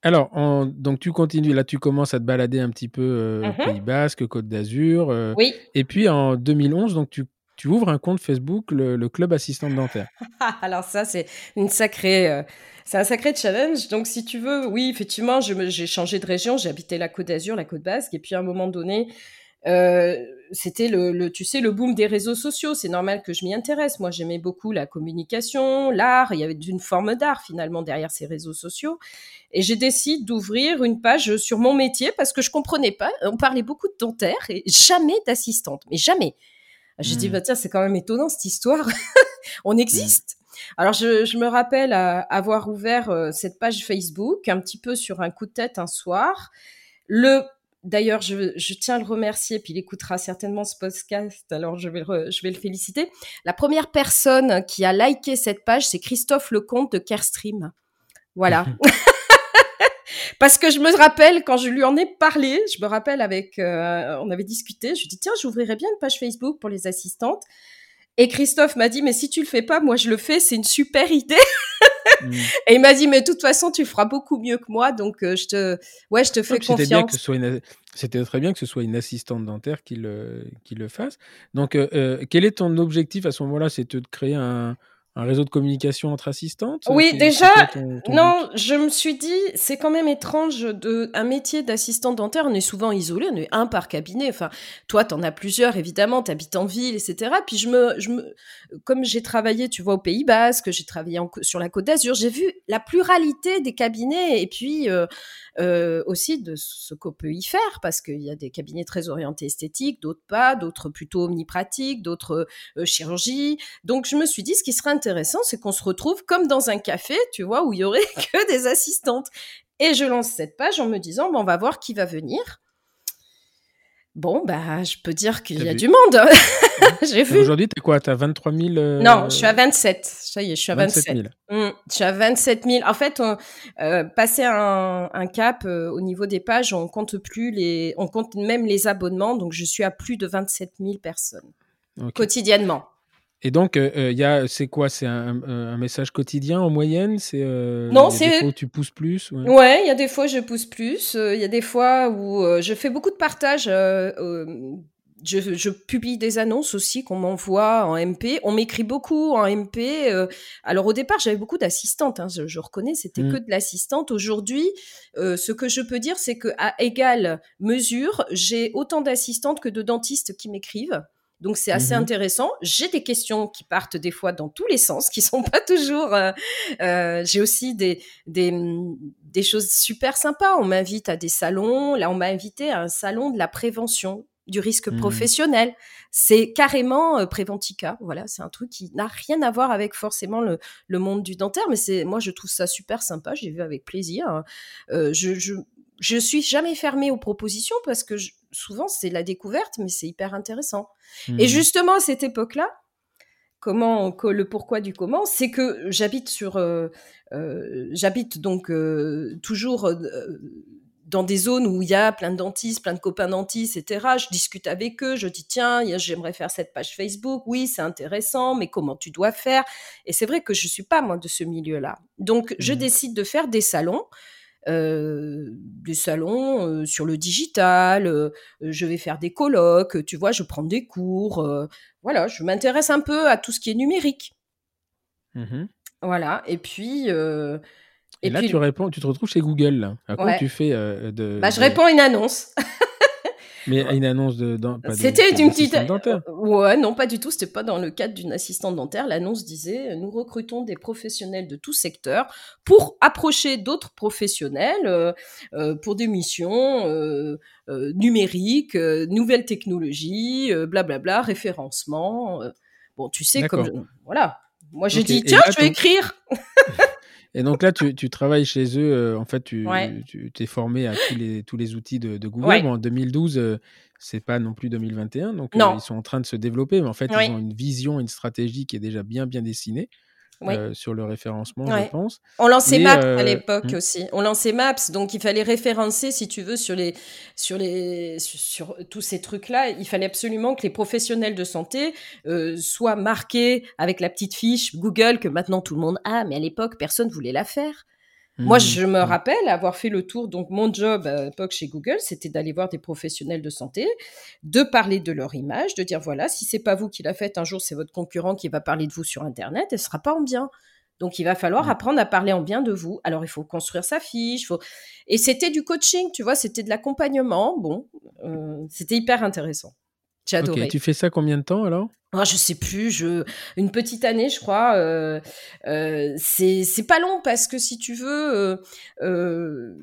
Alors, donc tu continues, là tu commences à te balader un petit peu mm-hmm. Pays Basque, Côte d'Azur. oui. Et puis en 2011, donc tu tu ouvres un compte Facebook, le, club assistante dentaire. Alors ça, c'est une sacrée, euh, c'est un sacré challenge. Donc si tu veux, oui, effectivement, j'ai changé de région, habité la Côte d'Azur, la Côte Basque, et puis à un moment donné, euh, c'était le, tu sais, le boom des réseaux sociaux. C'est normal que je m'y intéresse. Moi, j'aimais beaucoup la communication, l'art. Il y avait une forme d'art finalement derrière ces réseaux sociaux. Et j'ai décidé d'ouvrir une page sur mon métier parce que je comprenais pas. On parlait beaucoup de dentaire et jamais d'assistante, mais jamais. J'ai dit, mmh. bah, tiens, c'est quand même étonnant cette histoire. On existe. Alors, je, je, me rappelle avoir ouvert euh, cette page Facebook un petit peu sur un coup de tête un soir. Le, d'ailleurs, je, je, tiens à le remercier, puis il écoutera certainement ce podcast, alors je vais, le, je vais le féliciter. La première personne qui a liké cette page, c'est Christophe Lecomte de Carestream. Voilà. Parce que je me rappelle, quand je lui en ai parlé, je me rappelle avec, euh, on avait discuté, je lui ai dit, tiens, j'ouvrirais bien une page Facebook pour les assistantes. Et Christophe m'a dit, mais si tu le fais pas, moi je le fais, c'est une super idée. Mm. Et il m'a dit, mais de toute façon, tu feras beaucoup mieux que moi, donc euh, je te, ouais, je te fais confiance. C'était très bien que ce soit une assistante dentaire qui le, qui le fasse. Donc, euh, quel est ton objectif à ce moment-là? C'est de créer un, un réseau de communication entre assistantes Oui, déjà, non, je me suis dit, c'est quand même étrange de un métier d'assistante dentaire. On est souvent isolé, on est un par cabinet. Enfin, toi, t'en as plusieurs, évidemment, t'habites en ville, etc. Puis je me, je me, comme j'ai travaillé, tu vois, au Pays Basque, j'ai travaillé sur la Côte d'Azur, j'ai vu la pluralité des cabinets et puis euh, euh, aussi de ce qu'on peut y faire, parce qu'il y a des cabinets très orientés esthétiques, d'autres pas, d'autres plutôt omnipratiques, d'autres euh, chirurgie. Donc je me suis dit, ce qui serait intéressant, c'est qu'on se retrouve comme dans un café, tu vois, où il y aurait que des assistantes. Et je lance cette page en me disant, bon, on va voir qui va venir. Bon, bah, je peux dire qu'il y a du monde. J'ai vu. Aujourd'hui, t'es quoi T'as 23 000 euh, Non, je suis à 27. Ça y est, je suis à 27. 000. Mmh, je suis à 27 000. En fait, on, euh, passer un, un cap euh, au niveau des pages, on compte plus les, on compte même les abonnements. Donc, je suis à plus de 27 000 personnes quotidiennement. Et donc, il euh, y a, c'est quoi? C'est un, un, message quotidien en moyenne? C'est non, c'est des fois où tu pousses plus. Ouais, il y a des fois je pousse plus. Il y a des fois où je fais beaucoup de partages je, publie des annonces aussi qu'on m'envoie en MP. On m'écrit beaucoup en MP. Euh, alors au départ, j'avais beaucoup d'assistantes. Hein, je, reconnais, c'était que mmh. de l'assistante. Aujourd'hui, euh, ce que je peux dire, c'est que à égale mesure, j'ai autant d'assistantes que de dentistes qui m'écrivent. Donc c'est assez mmh intéressant. J'ai des questions qui partent des fois dans tous les sens, qui sont pas toujours. Euh, j'ai aussi des, des des choses super sympas. On m'invite à des salons. Là, on m'a invité à un salon de la prévention du risque mmh. professionnel. C'est carrément euh, Préventica. Voilà, c'est un truc qui n'a rien à voir avec forcément le, le monde du dentaire, mais c'est moi je trouve ça super sympa. J'ai vu avec plaisir. Hein. Euh, je, je je suis jamais fermée aux propositions parce que souvent c'est la découverte, mais c'est hyper intéressant. Et mmh. justement à cette époque-là, comment le pourquoi du comment, c'est que j'habite sur, euh, euh j'habite donc euh, toujours dans des zones où il y a plein de dentistes, plein de copains dentistes, etc. Je discute avec eux, je dis tiens, j'aimerais faire cette page Facebook, oui, c'est intéressant, mais comment tu dois faire? Et c'est vrai que je suis pas moi de ce milieu-là. Donc je mmh. décide de faire des salons. Euh, des salons euh, sur le digital, euh, je vais faire des colloques, tu vois, je prends des cours, voilà, je m'intéresse un peu à tout ce qui est numérique. Mmh voilà, et puis et, là, tu réponds, tu te retrouves chez Google. Là. À quoi tu fais de, bah, Je réponds à une annonce. Mais une annonce de. C'était une petite. Dentaire. Ouais, non, pas du tout. C'était pas dans le cadre d'une assistante dentaire. L'annonce disait Nous recrutons des professionnels de tout secteur pour approcher d'autres professionnels euh, euh, pour des missions numériques, nouvelles technologies, blablabla, bla, bla, référencement. bon, tu sais, comme. Voilà. Moi, j'ai dit Tiens, je vais écrire Et donc là, tu, tu travailles chez eux. Euh, en fait, tu t'es formé à tous les, tous les outils de, Google. en 2012, euh, c'est pas non plus 2021. Donc, euh, ils sont en train de se développer. Mais en fait, ils ont une vision, une stratégie qui est déjà bien, bien dessinée. Euh, sur le référencement, je pense. On lançait Maps à euh, l'époque hmm. aussi. On lançait Maps, donc il fallait référencer, si tu veux, sur les, sur les, sur, tous ces trucs-là. Il fallait absolument que les professionnels de santé euh, soient marqués avec la petite fiche Google que maintenant tout le monde a, mais à l'époque personne voulait la faire. Moi, mmh. je me rappelle avoir fait le tour. Donc, mon job à l'époque chez Google, c'était d'aller voir des professionnels de santé, de parler de leur image, de dire voilà, si c'est pas vous qui l'a fait, un jour c'est votre concurrent qui va parler de vous sur Internet, elle sera pas en bien. Donc, il va falloir mmh. apprendre à parler en bien de vous. Alors, il faut construire sa fiche. Faut... Et c'était du coaching, tu vois, c'était de l'accompagnement. Bon, euh, c'était hyper intéressant. J'ai adoré. Tu fais ça combien de temps alors? Oh, je sais plus, je une petite année, je crois. Euh, euh, c'est c'est pas long parce que si tu veux, euh, euh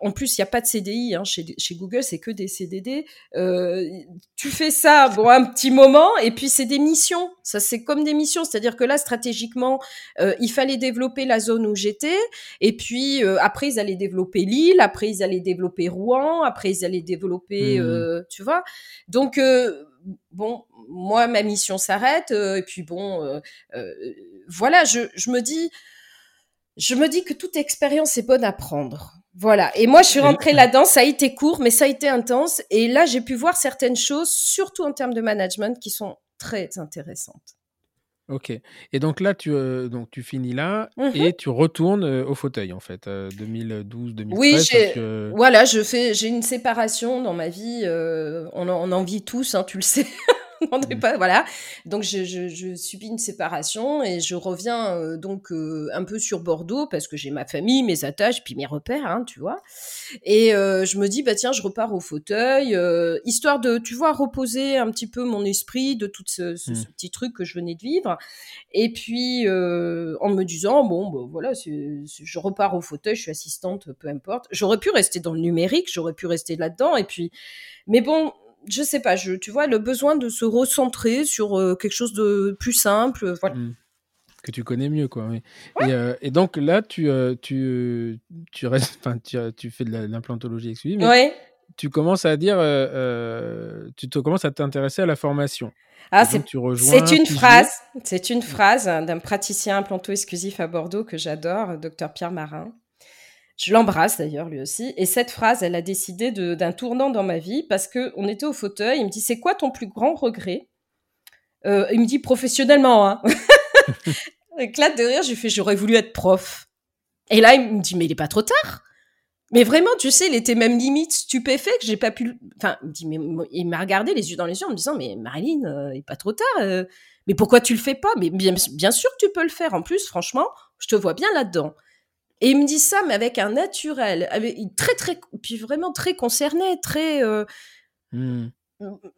en plus il y a pas de CDI hein, chez chez Google, c'est que des CDD. Euh, tu fais ça bon un petit moment et puis c'est des missions. Ça c'est comme des missions, c'est-à-dire que là stratégiquement, euh, il fallait développer la zone où j'étais et puis après ils allaient développer Lille, après ils allaient développer Rouen, après ils allaient développer, mmh. tu vois. Donc bon, moi, ma mission s'arrête. Euh, et puis bon, euh, euh, voilà, je, me dis, je me dis que toute expérience est bonne à prendre. Voilà. Et moi, je suis rentrée là-dedans. Ça a été court, mais ça a été intense. Et là, j'ai pu voir certaines choses, surtout en termes de management, qui sont très intéressantes. Ok. Et donc là, tu, donc tu finis là mmh et tu retournes au fauteuil, en fait, 2012-2013. Oui, voilà, je fais, j'ai une séparation dans ma vie. on, en, en vit tous, hein, tu le sais. Mmh. pas, voilà. Donc je, je, je, subis une séparation et je reviens euh, donc euh, un peu sur Bordeaux parce que j'ai ma famille, mes attaches, puis mes repères, hein, tu vois. Et euh, je me dis bah tiens, je repars au fauteuil, histoire de, tu vois, reposer un petit peu mon esprit de tout ce, ce, mmh. petit truc que je venais de vivre. Et puis en me disant bon, bah, voilà, je repars au fauteuil, je suis assistante, peu importe. J'aurais pu rester dans le numérique, j'aurais pu rester là-dedans et puis, mais bon je sais pas, je, tu vois, le besoin de se recentrer sur euh, quelque chose de plus simple, euh, voilà. Mmh. Que tu connais mieux, quoi. Euh, et, donc là, tu, tu, tu, restes, tu, tu fais de l'implantologie exclusive, mais tu commences à dire, tu te commences à t'intéresser à la formation. Ah, c'est une phrase, c'est une phrase d'un praticien implanto exclusif à Bordeaux que j'adore, docteur Pierre Marin. Je l'embrasse d'ailleurs lui aussi. Et cette phrase, elle a décidé d'un tournant dans ma vie parce que on était au fauteuil. Il me dit c'est quoi ton plus grand regret? Euh, Il me dit professionnellement. Hein. Éclate de rire. J'ai fait j'aurais voulu être prof. Et là il me dit mais il est pas trop tard. Mais vraiment, tu sais, il était même limite stupéfait que j'ai pas pu. Enfin, il, dit, mais... il m'a regardé les yeux dans les yeux en me disant Mais Marilyn, euh, il est pas trop tard. Euh. mais pourquoi tu le fais pas? Mais bien, bien sûr que tu peux le faire. En plus, franchement, je te vois bien là-dedans. Et il me dit ça, mais avec un naturel, avec, très, très, puis vraiment très concerné, très. Euh, mmh.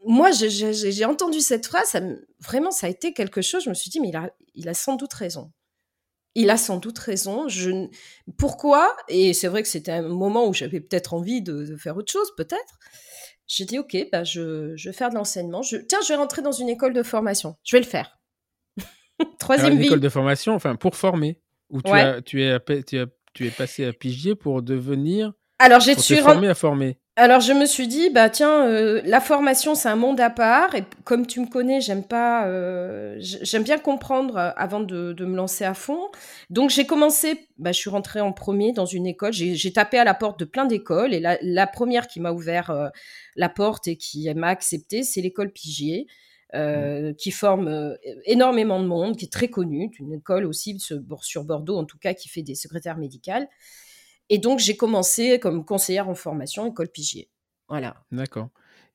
Moi, j'ai entendu cette phrase, ça, vraiment, ça a été quelque chose. Je me suis dit, mais il a, il a sans doute raison. Il a sans doute raison. Je... Pourquoi Et c'est vrai que c'était un moment où j'avais peut-être envie de, faire autre chose, peut-être. J'ai dit, OK, bah je, je vais faire de l'enseignement. Je... Tiens, je vais rentrer dans une école de formation. Je vais le faire. Troisième une école de formation, enfin, pour former. Ou tu, as, tu, es, tu, es passé à pigier pour devenir. Alors, j'ai suis formé à former? Alors je me suis dit bah tiens euh, la formation c'est un monde à part. Et comme tu me connais j'aime pas euh, j'aime bien comprendre euh, avant de, de, me lancer à fond. Donc j'ai commencé bah je suis rentrée en premier dans une école. J'ai tapé à la porte de plein d'écoles. Et la, la, première qui m'a ouvert la porte et qui m'a accepté c'est l'école Pigier euh, qui forme énormément de monde, qui est très connue, une école aussi sur Bordeaux en tout cas qui fait des secrétaires médicales. Et donc, j'ai commencé comme conseillère en formation, école Pigier. Voilà. D'accord.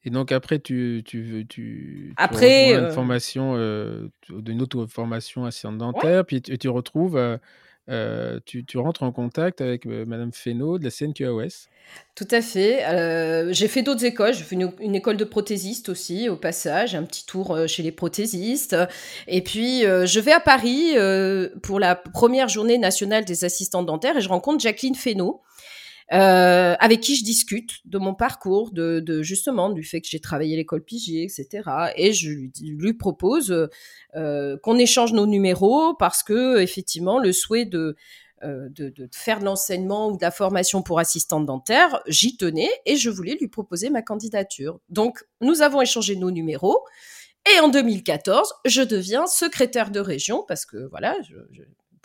Et donc après, tu, tu, tu, après, une euh formation, euh, une autre formation assistante dentaire, puis tu, tu retrouves euh, tu, rentres en contact avec euh, Madame Fesneau de la CNQAOS. Tout à fait. Euh, j'ai fait d'autres écoles. J'ai fait une, école de prothésiste aussi, au passage, un petit tour chez les prothésistes. Et puis, je vais à Paris pour la première journée nationale des assistants dentaires et je rencontre Jacqueline Fesneau. Euh, avec qui je discute de mon parcours, de, de justement du fait que j'ai travaillé l'école Pigier, etc. Et je lui, lui propose euh, qu'on échange nos numéros parce que effectivement le souhait de euh, de, de, faire de l'enseignement ou de la formation pour assistante dentaire, j'y tenais et je voulais lui proposer ma candidature. Donc, nous avons échangé nos numéros. Et en 2014, je deviens secrétaire de région parce que voilà, je, je,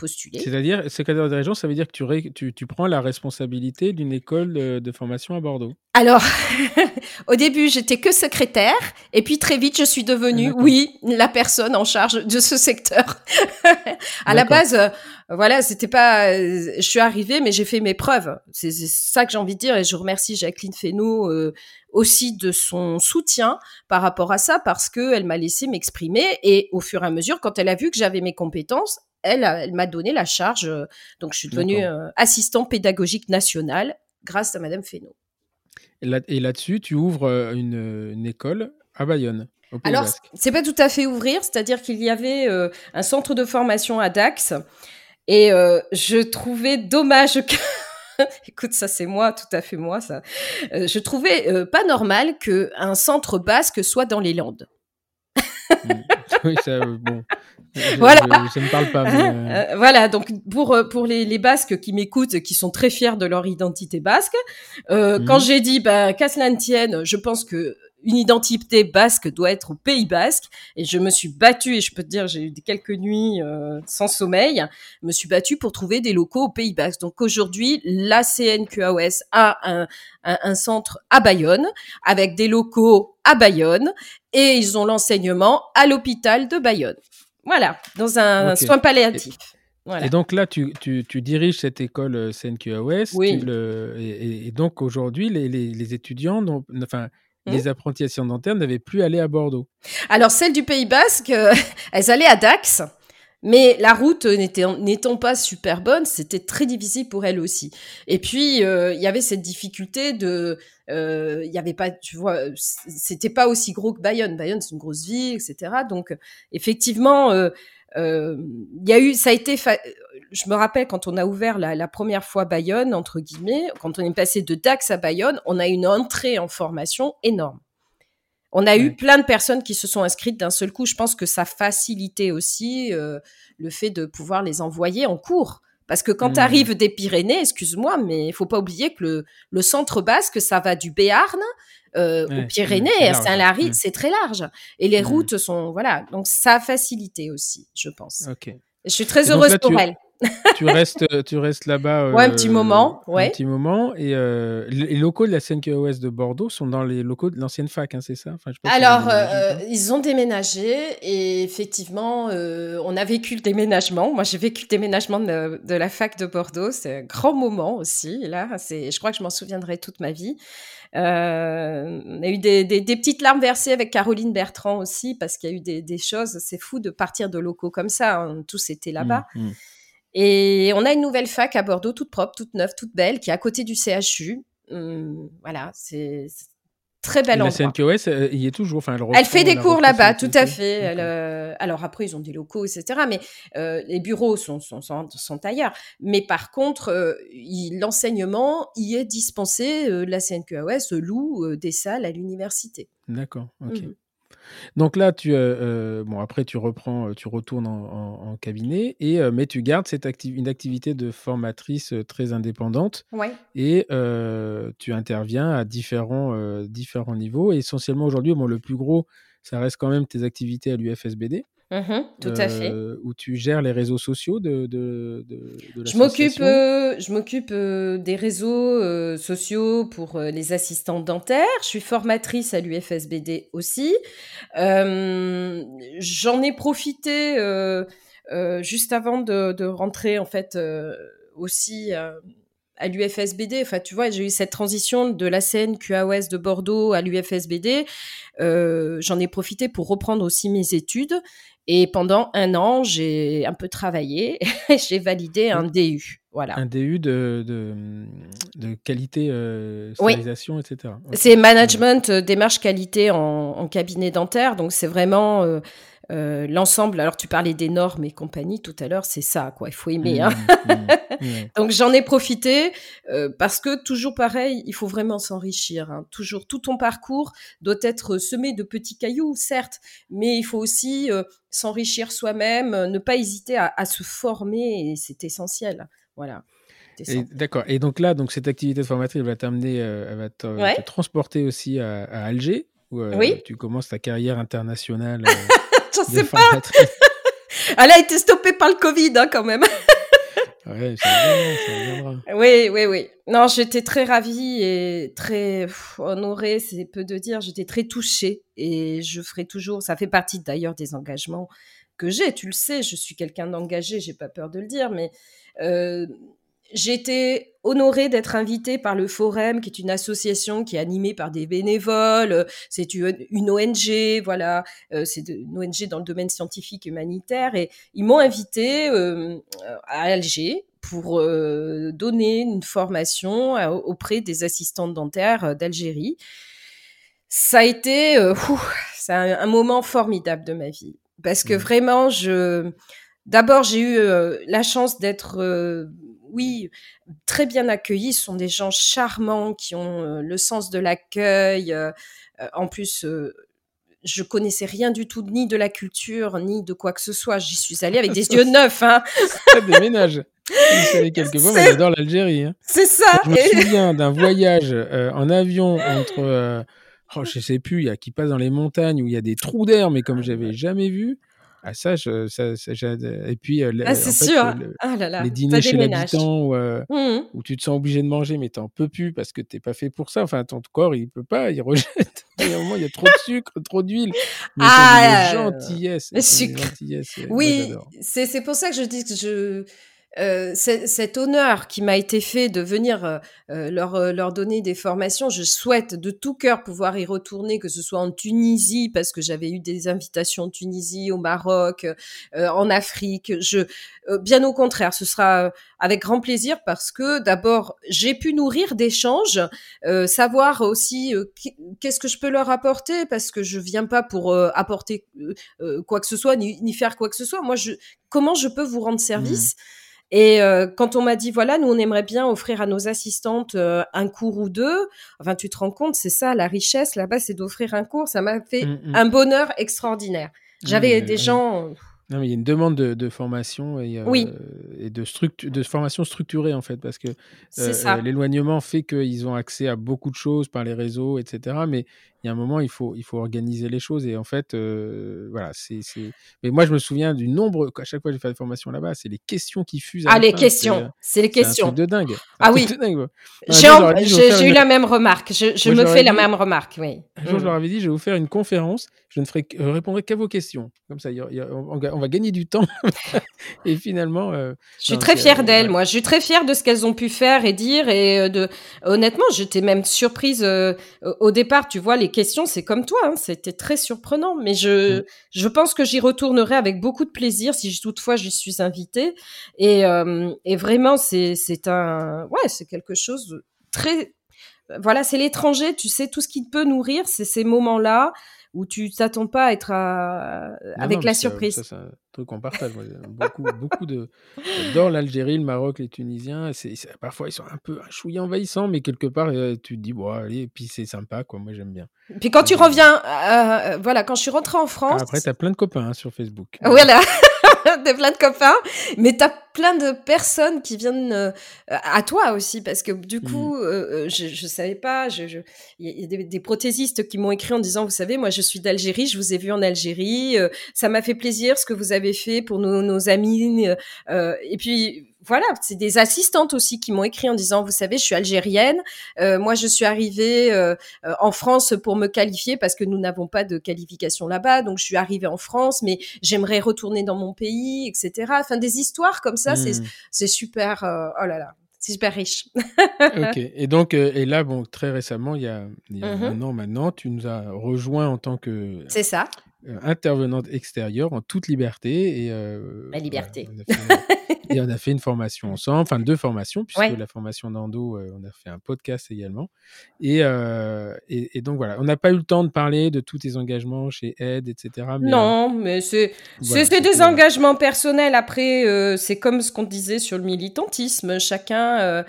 c'est-à-dire, secrétaire de région, ça veut dire que tu, tu, prends la responsabilité d'une école de, formation à Bordeaux Alors, au début, j'étais que secrétaire, et puis très vite, je suis devenue, oui, la personne en charge de ce secteur. à la base, euh, voilà, c'était pas. Euh, je suis arrivée, mais j'ai fait mes preuves. C'est ça que j'ai envie de dire, et je remercie Jacqueline Fesneau. Euh, aussi de son soutien par rapport à ça parce que elle m'a laissé m'exprimer et au fur et à mesure quand elle a vu que j'avais mes compétences elle, elle m'a donné la charge. Euh, donc, je suis devenue euh, assistant pédagogique national grâce à Madame Fesneau. Et là-dessus, tu ouvres euh, une, école à Bayonne. Alors, c'est pas tout à fait ouvrir, c'est-à-dire qu'il y avait un centre de formation à Dax, et je trouvais dommage que Écoute, ça c'est moi, tout à fait moi ça. je trouvais pas normal que un centre basque soit dans les Landes. Oui, ça, bon voilà. Je, ne parle pas. Euh, euh, voilà, donc pour euh, pour les, les Basques qui m'écoutent, qui sont très fiers de leur identité basque, euh, quand mhm. j'ai dit bah qu'à cela ne tienne, je pense que une identité basque doit être au Pays Basque et je me suis battue et je peux te dire j'ai eu quelques nuits sans sommeil, je me suis battue pour trouver des locaux au Pays Basque. Donc aujourd'hui, la CNQAOS a un, un, un centre à Bayonne avec des locaux à Bayonne et ils ont l'enseignement à l'hôpital de Bayonne. Voilà, dans un soin palliatif. Et, donc là, tu, tu, tu, diriges cette école euh, CNQAOS. Oui. Le, et, donc aujourd'hui, les, les, les, étudiants, enfin, hmm. les apprentis dentaires n'avaient plus à aller à Bordeaux. Alors celles du Pays Basque, euh, elles allaient à Dax. Mais la route n'étant pas super bonne, c'était très difficile pour elles aussi. Et puis euh, il y avait cette difficulté de euh, il y avait pas, tu vois, c'était pas aussi gros que Bayonne. Bayonne, c'est une grosse ville, etc. Donc, effectivement, euh, euh, il y a eu, ça a été, je me rappelle quand on a ouvert la, la, première fois Bayonne, entre guillemets, quand on est passé de Dax à Bayonne, on a une entrée en formation énorme. On a eu plein de personnes qui se sont inscrites d'un seul coup. Je pense que ça facilitait aussi euh, le fait de pouvoir les envoyer en cours. Parce que quand mmh. tu arrives des Pyrénées, excuse-moi, mais il faut pas oublier que le, le centre basque, ça va du Béarn euh, aux Pyrénées, à Saint-Lary, mmh. c'est très large. Et les mmh. routes sont, voilà, donc ça a facilité aussi, je pense. Ok. Je suis très heureuse pour elle. Tu restes, tu restes là-bas. ouais, un petit moment. Ouais. Un petit moment. Et les locaux de la CNQOS de Bordeaux sont dans les locaux de l'ancienne fac, hein, c'est ça? Enfin, je Alors, ils ont déménagé et effectivement, on a vécu le déménagement. Moi, j'ai vécu le déménagement de, de, la fac de Bordeaux. C'est un grand moment aussi. Là, je crois que je m'en souviendrai toute ma vie. Euh, on a eu des, des, des, petites larmes versées avec Caroline Bertrand aussi, parce qu'il y a eu des, des choses. C'est fou de partir de locaux comme ça. Hein. Tous étaient là-bas. Mmh, mmh. Et on a une nouvelle fac à Bordeaux, toute propre, toute neuve, toute belle, qui est à côté du CHU. Hum, voilà, c'est très belle endroit. La CNQOS, euh, il y est toujours. Enfin, elle, elle fait des cours là-bas, tout à fait. Elle, euh, alors après, ils ont des locaux, etc. Mais euh, les bureaux sont, sont, sont, sont, ailleurs. Mais par contre, euh, l'enseignement y est dispensé. la CNQOS loue des salles à l'université. D'accord, ok. Mmh. Donc là, tu, bon, après, tu reprends, tu retournes en, cabinet, et, mais tu gardes cette une activité de formatrice très indépendante. Ouais. Et tu interviens à différents, différents niveaux. Et essentiellement, aujourd'hui, bon, le plus gros, ça reste quand même tes activités à l'UFSBD. Mmh tout à fait. Euh, où tu gères les réseaux sociaux de, de, de, Je m'occupe, euh, je m'occupe euh, des réseaux sociaux pour les assistants dentaires. Je suis formatrice à l'UFSBD aussi. J'en ai profité juste avant de, de, rentrer en fait aussi à l'UFSBD. Enfin, tu vois, j'ai eu cette transition de la scène QAOS de Bordeaux à l'UFSBD. Euh, J'en ai profité pour reprendre aussi mes études. Et pendant un an, j'ai un peu travaillé. j'ai validé un DU. Voilà. Un DU de, de, de qualité, euh, stérilisation, etc. C'est management, euh, démarche qualité en, en, cabinet dentaire. Donc, c'est vraiment euh, l'ensemble, alors tu parlais des normes et compagnie tout à l'heure, c'est ça, quoi. Il faut aimer. Hein. Mmh, mmh, mmh. Donc j'en ai profité euh, parce que toujours pareil, il faut vraiment s'enrichir. Hein. Toujours, tout ton parcours doit être semé de petits cailloux, certes, mais il faut aussi euh, s'enrichir soi-même, ne pas hésiter à, se former, et c'est essentiel. Voilà. D'accord. Et donc là, donc cette activité de formatrice va t'amener, elle va te, transporter aussi à, Alger, où tu commences ta carrière internationale. je sais pas. Elle a été stoppée par le Covid, hein, quand même. ouais, ça Oui, oui, oui. Non, j'étais très ravie et très honorée, c'est peu de dire. J'étais très touchée et je ferai toujours. Ça fait partie d'ailleurs des engagements que j'ai. Tu le sais, je suis quelqu'un d'engagé, j'ai pas peur de le dire, mais euh, été honorée d'être invitée par le Forum, qui est une association qui est animée par des bénévoles. C'est une ONG, voilà, euh, c'est une ONG dans le domaine scientifique humanitaire. Et ils m'ont invitée euh, à Alger pour euh, donner une formation auprès des assistantes dentaires d'Algérie. Ça a été c'est un, moment formidable de ma vie parce que mmh. vraiment je d'abord j'ai eu la chance d'être oui, très bien accueillis. Ce sont des gens charmants qui ont euh, le sens de l'accueil. Euh, euh, en plus, je connaissais rien du tout, ni de la culture, ni de quoi que ce soit. J'y suis allée avec des yeux neufs. Hein. Ça déménage. quelques fois, mais j'adore l'Algérie. Hein. C'est ça. Je me souviens d'un voyage en avion entre, oh, je sais plus, il y a qui passe dans les montagnes où il y a des trous d'air, mais comme j'avais jamais vu. Ah ça, je, ça, ça et puis euh, ah, c'est sûr. ah là là, les dîners chez l'habitant où, euh, mmh où, tu te sens obligé de manger mais t'en peux plus parce que t'es pas fait pour ça. Enfin ton corps il peut pas, il rejette. il y a un moment il y a trop de sucre, trop d'huile. Mais ah, une gentillesse. gentillesse. Oui, c'est pour ça que je dis que je euh, cet honneur qui m'a été fait de venir euh, euh, leur, leur donner des formations, je souhaite de tout cœur pouvoir y retourner, que ce soit en Tunisie, parce que j'avais eu des invitations en Tunisie, au Maroc, en Afrique. Je, bien au contraire, ce sera avec grand plaisir parce que d'abord, j'ai pu nourrir d'échanges, savoir aussi qu'est-ce que je peux leur apporter, parce que je viens pas pour apporter quoi que ce soit, ni, ni, faire quoi que ce soit. Moi, je, comment je peux vous rendre service mmh. Et euh, quand on m'a dit voilà, nous on aimerait bien offrir à nos assistantes euh, un cours ou deux, enfin tu te rends compte, c'est ça la richesse là-bas, c'est d'offrir un cours. Ça m'a fait mmh, mmh. un bonheur extraorinaire. J'avais des gens. Non, mais il y a une demande de, formation et, euh, et de, de formation structurée en fait, parce que l'éloignement fait qu'ils ont accès à beaucoup de choses par les réseaux, etc. Mais il y a un moment, il faut, il faut organiser les choses. Et en fait, euh, voilà, c'est. Mais moi, je me souviens du nombre, à chaque fois que j'ai fait la formation là-bas, c'est les questions qui fusent. ah, les questions, c'est les questions. C'est de dingue. Ah oui. J'ai eu la même remarque. Je, je me fais la même remarque, oui. Un jour, je leur avais dit, je vais vous faire une conférence, je ne ferai, répondrai qu'à vos questions. Comme ça, on, va gagner du temps. et finalement. Euh, je suis très fière d'elles, moi. Je suis très fière de ce qu'elles ont pu faire et dire. Et euh, de, honnêtement, j'étais même surprise au départ. Tu vois, les questions, c'est comme toi, hein, c'était très surprenant. Mais je, mm. je pense que j'y retournerai avec beaucoup de plaisir si toutefois j'y suis invitée. Et, euh, et vraiment, c'est, c'est un, ouais, c'est quelque chose de très, voilà, c'est l'étranger. Tu sais, tout ce qui peut nourrir, c'est ces moments-là où tu t'attends pas à être avec la surprise. c'est un truc qu'on partage. beaucoup, beaucoup de. J'adore l'Algérie, le Maroc, les Tunisiens. C'est, parfois, ils sont un peu chouillés envahissants, mais quelque part, euh, tu te dis, bon, allez, et puis c'est sympa, quoi. Moi, j'aime bien. Puis quand tu reviens, euh, voilà, quand je suis rentrée en France. après, tu as plein de copains hein, sur Facebook. Voilà. de plein de copains, mais tu as plein de personnes qui viennent euh, à toi aussi, parce que du coup, mmh. euh, euh, je, je savais pas, il je, y a des, des, prothésistes qui m'ont écrit en disant, vous savez, moi je suis d'Algérie, je vous ai vu en Algérie, ça m'a fait plaisir ce que vous avez fait pour nos, nos amis, et puis voilà, c'est des assistantes aussi qui m'ont écrit en disant, vous savez, je suis algérienne, euh, moi je suis arrivée euh, euh, en France pour me qualifier parce que nous n'avons pas de qualification là-bas, donc je suis arrivée en France, mais j'aimerais retourner dans mon pays, etc. Enfin, des histoires comme ça, c'est hmm. super, oh là là, c'est super riche. ok, et donc, et là, bon, très récemment, il y a, il mm-hmm. un an maintenant, tu nous as rejoint en tant que... C'est ça. intervenante extérieure en toute liberté. Et, La liberté. Et on a fait une formation ensemble, enfin deux formations, puisque la formation d'Ando, euh, on a fait un podcast également. Euh, et, et, donc voilà, on n'a pas eu le temps de parler de tous tes engagements chez Aide, etc. non, euh, mais c'est c'est des engagements personnels. Après, c'est comme ce qu'on disait sur le militantisme. Chacun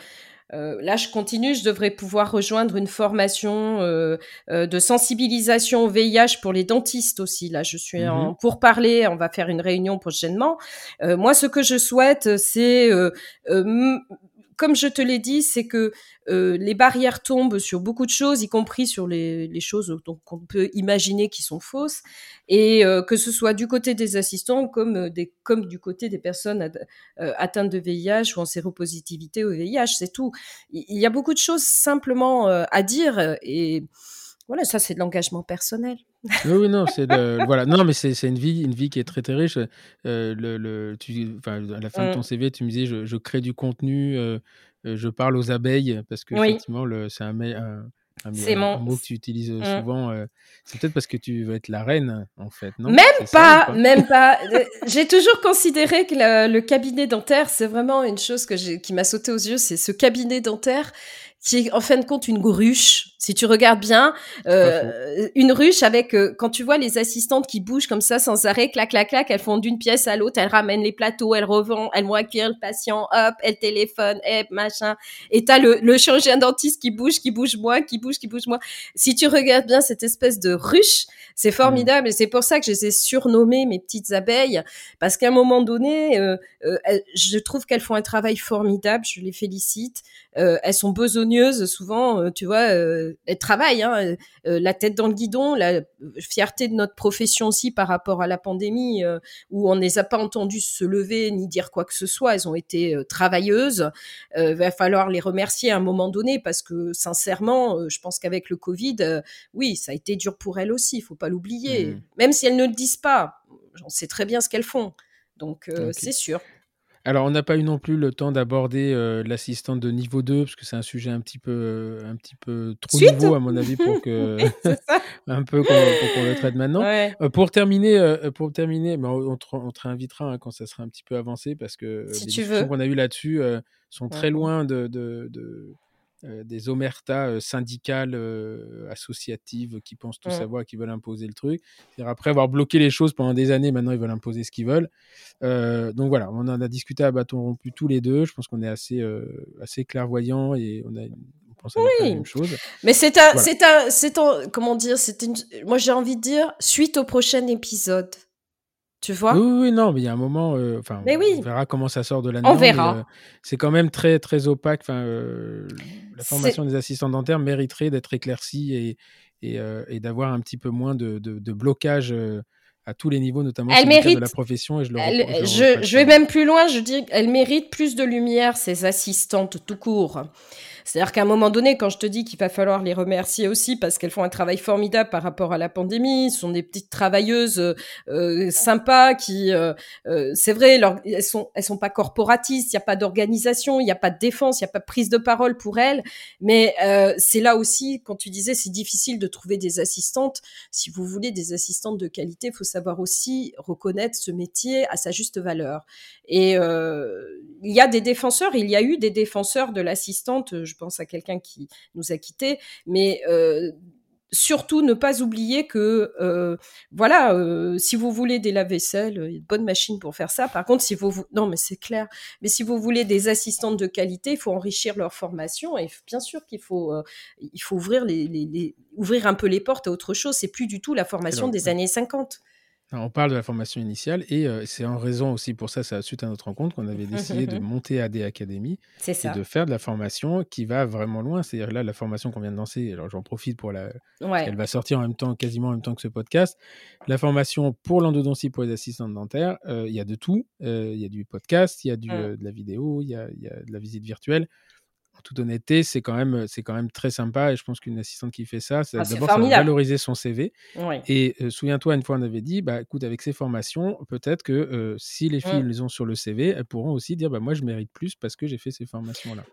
euh, là, je continue, je devrais pouvoir rejoindre une formation euh, euh, de sensibilisation au VIH pour les dentistes aussi. Là, je suis en mhm. pour parler, on va faire une réunion prochainement. moi, ce que je souhaite, c'est comme je te l'ai dit, c'est que euh, les barrières tombent sur beaucoup de choses, y compris sur les, choses qu'on peut imaginer qui sont fausses, et euh, que ce soit du côté des assistants comme, euh, des, comme du côté des personnes atteintes de VIH ou en séropositivité au VIH, c'est tout. Il y a beaucoup de choses simplement à dire, et voilà, ça c'est de l'engagement personnel. Oui, non, c'est voilà, non, mais c'est une vie, une vie qui est très très riche. le, le, tu, à la fin de ton mmh. CV, tu me disais, je, je crée du contenu, je parle aux abeilles parce que effectivement, c'est un, un, un, mot que tu utilises mmh. souvent. c'est peut-être parce que tu veux être la reine, en fait, non? Même pas, même pas. J'ai toujours considéré que le, cabinet dentaire, c'est vraiment une chose que qui m'a sauté aux yeux. C'est ce cabinet dentaire qui est en fin de compte une gruche. Si tu regardes bien, euh, une ruche avec euh, quand tu vois les assistantes qui bougent comme ça sans arrêt, clac clac clac, elles font d'une pièce à l'autre, elles ramènent les plateaux, elles revendent, elles vont accueillir le patient, hop, elles téléphonent, hop, machin. Et t'as le, le chirurgien dentiste qui bouge, qui bouge moins, qui bouge, qui bouge moins. Si tu regardes bien cette espèce de ruche, c'est mmh. formidable et c'est pour ça que je les ai surnommées mes petites abeilles parce qu'à un moment donné, euh, euh je trouve qu'elles font un travail formidable. Je les félicite. Euh, elles sont souvent, euh, tu vois elle travaille, hein, euh, euh, la tête dans le guidon, la fierté de notre profession aussi par rapport à la pandémie, euh, où on ne les a pas entendues se lever ni dire quoi que ce soit. Elles ont été travailleuses. Il va falloir les remercier à un moment donné parce que sincèrement, je pense qu'avec le Covid, oui, ça a été dur pour elles aussi. Il faut pas l'oublier, mmh. même si elles ne le disent pas. On sait très bien ce qu'elles font. Donc c'est sûr. Alors, on n'a pas eu non plus le temps d'aborder euh, l'assistante de niveau 2, parce que c'est un sujet un petit peu, euh, un petit peu trop nouveau, à mon avis, pour que. un peu qu'on le traite maintenant. Euh, pour terminer, pour terminer ben, on, te, on, te, réinvitera hein, quand ça sera un petit peu avancé, parce que les discussions qu'on a eues là-dessus sont très loin de, de, de des omertas euh, syndicales, euh, associatives qui pensent tout savoir, qui veulent imposer le truc. Après avoir bloqué les choses pendant des années, maintenant ils veulent imposer ce qu'ils veulent. donc voilà, on en a discuté à bâton rompu tous les deux. Je pense qu'on est assez, assez clairvoyants et on a pense à la même chose. Mais c'est un, c'est un, c'est comment dire, c'est une, moi j'ai envie de dire, suite au prochain épisode. Tu vois? Oui, oui, non, mais il y a un moment, euh, enfin, Mais oui. on verra comment ça sort de la On verra. euh, c'est quand même très, très opaque. Enfin, euh, la formation des assistants dentaires mériterait d'être éclaircie et, et, euh, et d'avoir un petit peu moins de, de, de blocage à tous les niveaux, notamment Elle syndical de mérite- la profession. Et je le Elle- je, vais même plus loin, je dis qu'elle mérite plus de lumière, ces assistantes tout court. C'est-à-dire qu'à un moment donné, quand je te dis qu'il va falloir les remercier aussi parce qu'elles font un travail formidable par rapport à la pandémie, ce sont des petites travailleuses euh, euh, sympas qui, euh, euh, c'est vrai, elles sont, elles sont pas corporatistes, il y a pas d'organisation, il y a pas de défense, il y a pas de prise de parole pour elles. Mais euh, c'est là aussi, quand tu disais, c'est difficile de trouver des assistantes. Si vous voulez des assistantes de qualité, il faut savoir aussi reconnaître ce métier à sa juste valeur. Et il y a des défenseurs, il y a eu des défenseurs de l'assistante. Je pense à quelqu'un qui nous a quittés, mais euh, surtout ne pas oublier que euh, voilà, euh, si vous voulez des lave-vaisselle, il y a de bonnes machines pour faire ça. Par contre, si vous, vou- non mais c'est clair, mais si vous voulez des assistantes de qualité, il faut enrichir leur formation et bien sûr qu'il faut il faut ouvrir les, les- les- ouvrir un peu les portes à autre chose. C'est plus du tout la formation des ouais. années 50. On parle de la formation initiale et euh, c'est en raison aussi pour ça, c'est suite à notre rencontre qu'on avait décidé de monter AD Academy C'est et de faire de la formation qui va vraiment loin. C'est-à-dire là, la formation qu'on vient de lancer, alors j'en profite pour la, Ouais. Elle va sortir en même temps, quasiment en même temps que ce podcast. La formation pour l'endodontie pour les assistantes dentaires, euh, il y a de tout. Euh, Il y a du podcast, il y a du, Mm. euh, de la vidéo, il y a, il y a de la visite virtuelle. En toute honnêteté, c'est quand même, c'est quand même très sympa. Et je pense qu'une assistante qui fait ça, ça Ah, d'abord ça va valoriser son CV. Et euh, souviens-toi, une fois on avait dit, bah écoute, avec ces formations, peut-être que euh, si les filles Mm. les ont sur le CV, elles pourront aussi dire, bah moi je mérite plus parce que j'ai fait ces formations-là.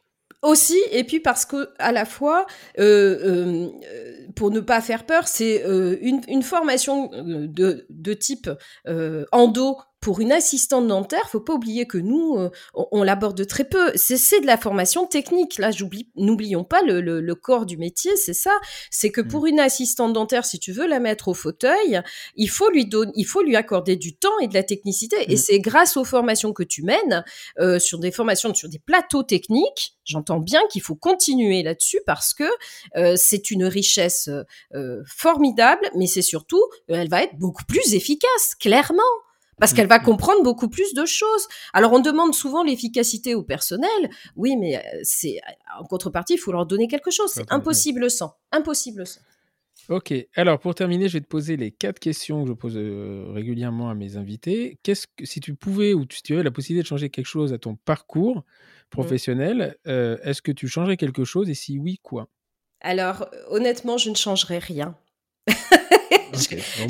Aussi, et puis parce que à la fois, euh, euh, euh, pour ne pas faire peur, c'est euh, une, une formation euh, de, de type euh, endo pour une assistante dentaire. Faut pas oublier que nous, euh, on, on l'aborde très peu. C'est c'est de la formation technique. Là, j'oublie, n'oublions pas le, le, le corps du métier. C'est ça. C'est que Mm. pour une assistante dentaire, si tu veux la mettre au fauteuil, il faut lui donner, il faut lui accorder du temps et de la technicité. Et Mm. c'est grâce aux formations que tu mènes euh, sur des formations, sur des plateaux techniques. J'entends bien qu'il faut continuer là-dessus parce que euh, c'est une richesse euh, formidable, mais c'est surtout, euh, elle va être beaucoup plus efficace, clairement. Parce qu'elle va Mhm. comprendre beaucoup plus de choses. Alors on demande souvent l'efficacité au personnel. Oui, mais euh, c'est en contrepartie, il faut leur donner quelque chose. C'est impossible sans. Impossible sans. Ok, alors pour terminer, je vais te poser les quatre questions que je pose euh, régulièrement à mes invités. Qu'est-ce que, si tu pouvais ou tu- si tu avais la possibilité de changer quelque chose à ton parcours professionnel, euh, est-ce que tu changerais quelque chose et si oui, quoi? Alors honnêtement, je ne changerai rien.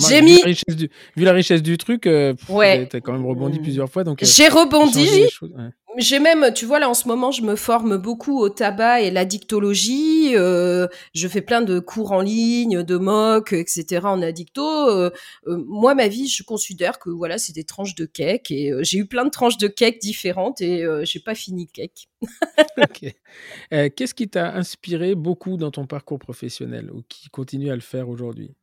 J'ai vu mis- la richesse du, vu la richesse du truc, euh, pff, Ouais. t'as quand même rebondi Mm. plusieurs fois, donc euh, J'ai rebondi. ouais. J'ai même, tu vois, là en ce moment, je me forme beaucoup au tabac et la dictologie. euh, je fais plein de cours en ligne, de mock, etc. en addicto. Euh, moi, ma vie, je considère que voilà, c'est des tranches de cake et euh, j'ai eu plein de tranches de cake différentes et euh, j'ai pas fini le cake. Euh, Qu'est-ce qui t'a inspiré beaucoup dans ton parcours professionnel ou qui continue à le faire aujourd'hui?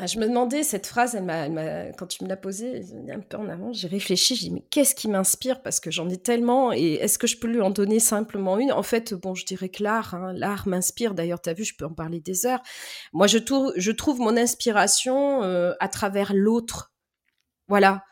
Ah, Je me demandais, cette phrase, elle m'a, elle m'a- quand tu me l'as posée, un peu en avant, j'ai réfléchi, j'ai dit, mais qu'est-ce qui m'inspire? Parce que j'en ai tellement, et est-ce que je peux lui en donner simplement une? En fait, bon, je dirais que l'art, hein, l'art m'inspire, d'ailleurs, tu as vu, je peux en parler des heures. Moi, je, tour- je trouve mon inspiration euh, à travers l'autre. Voilà.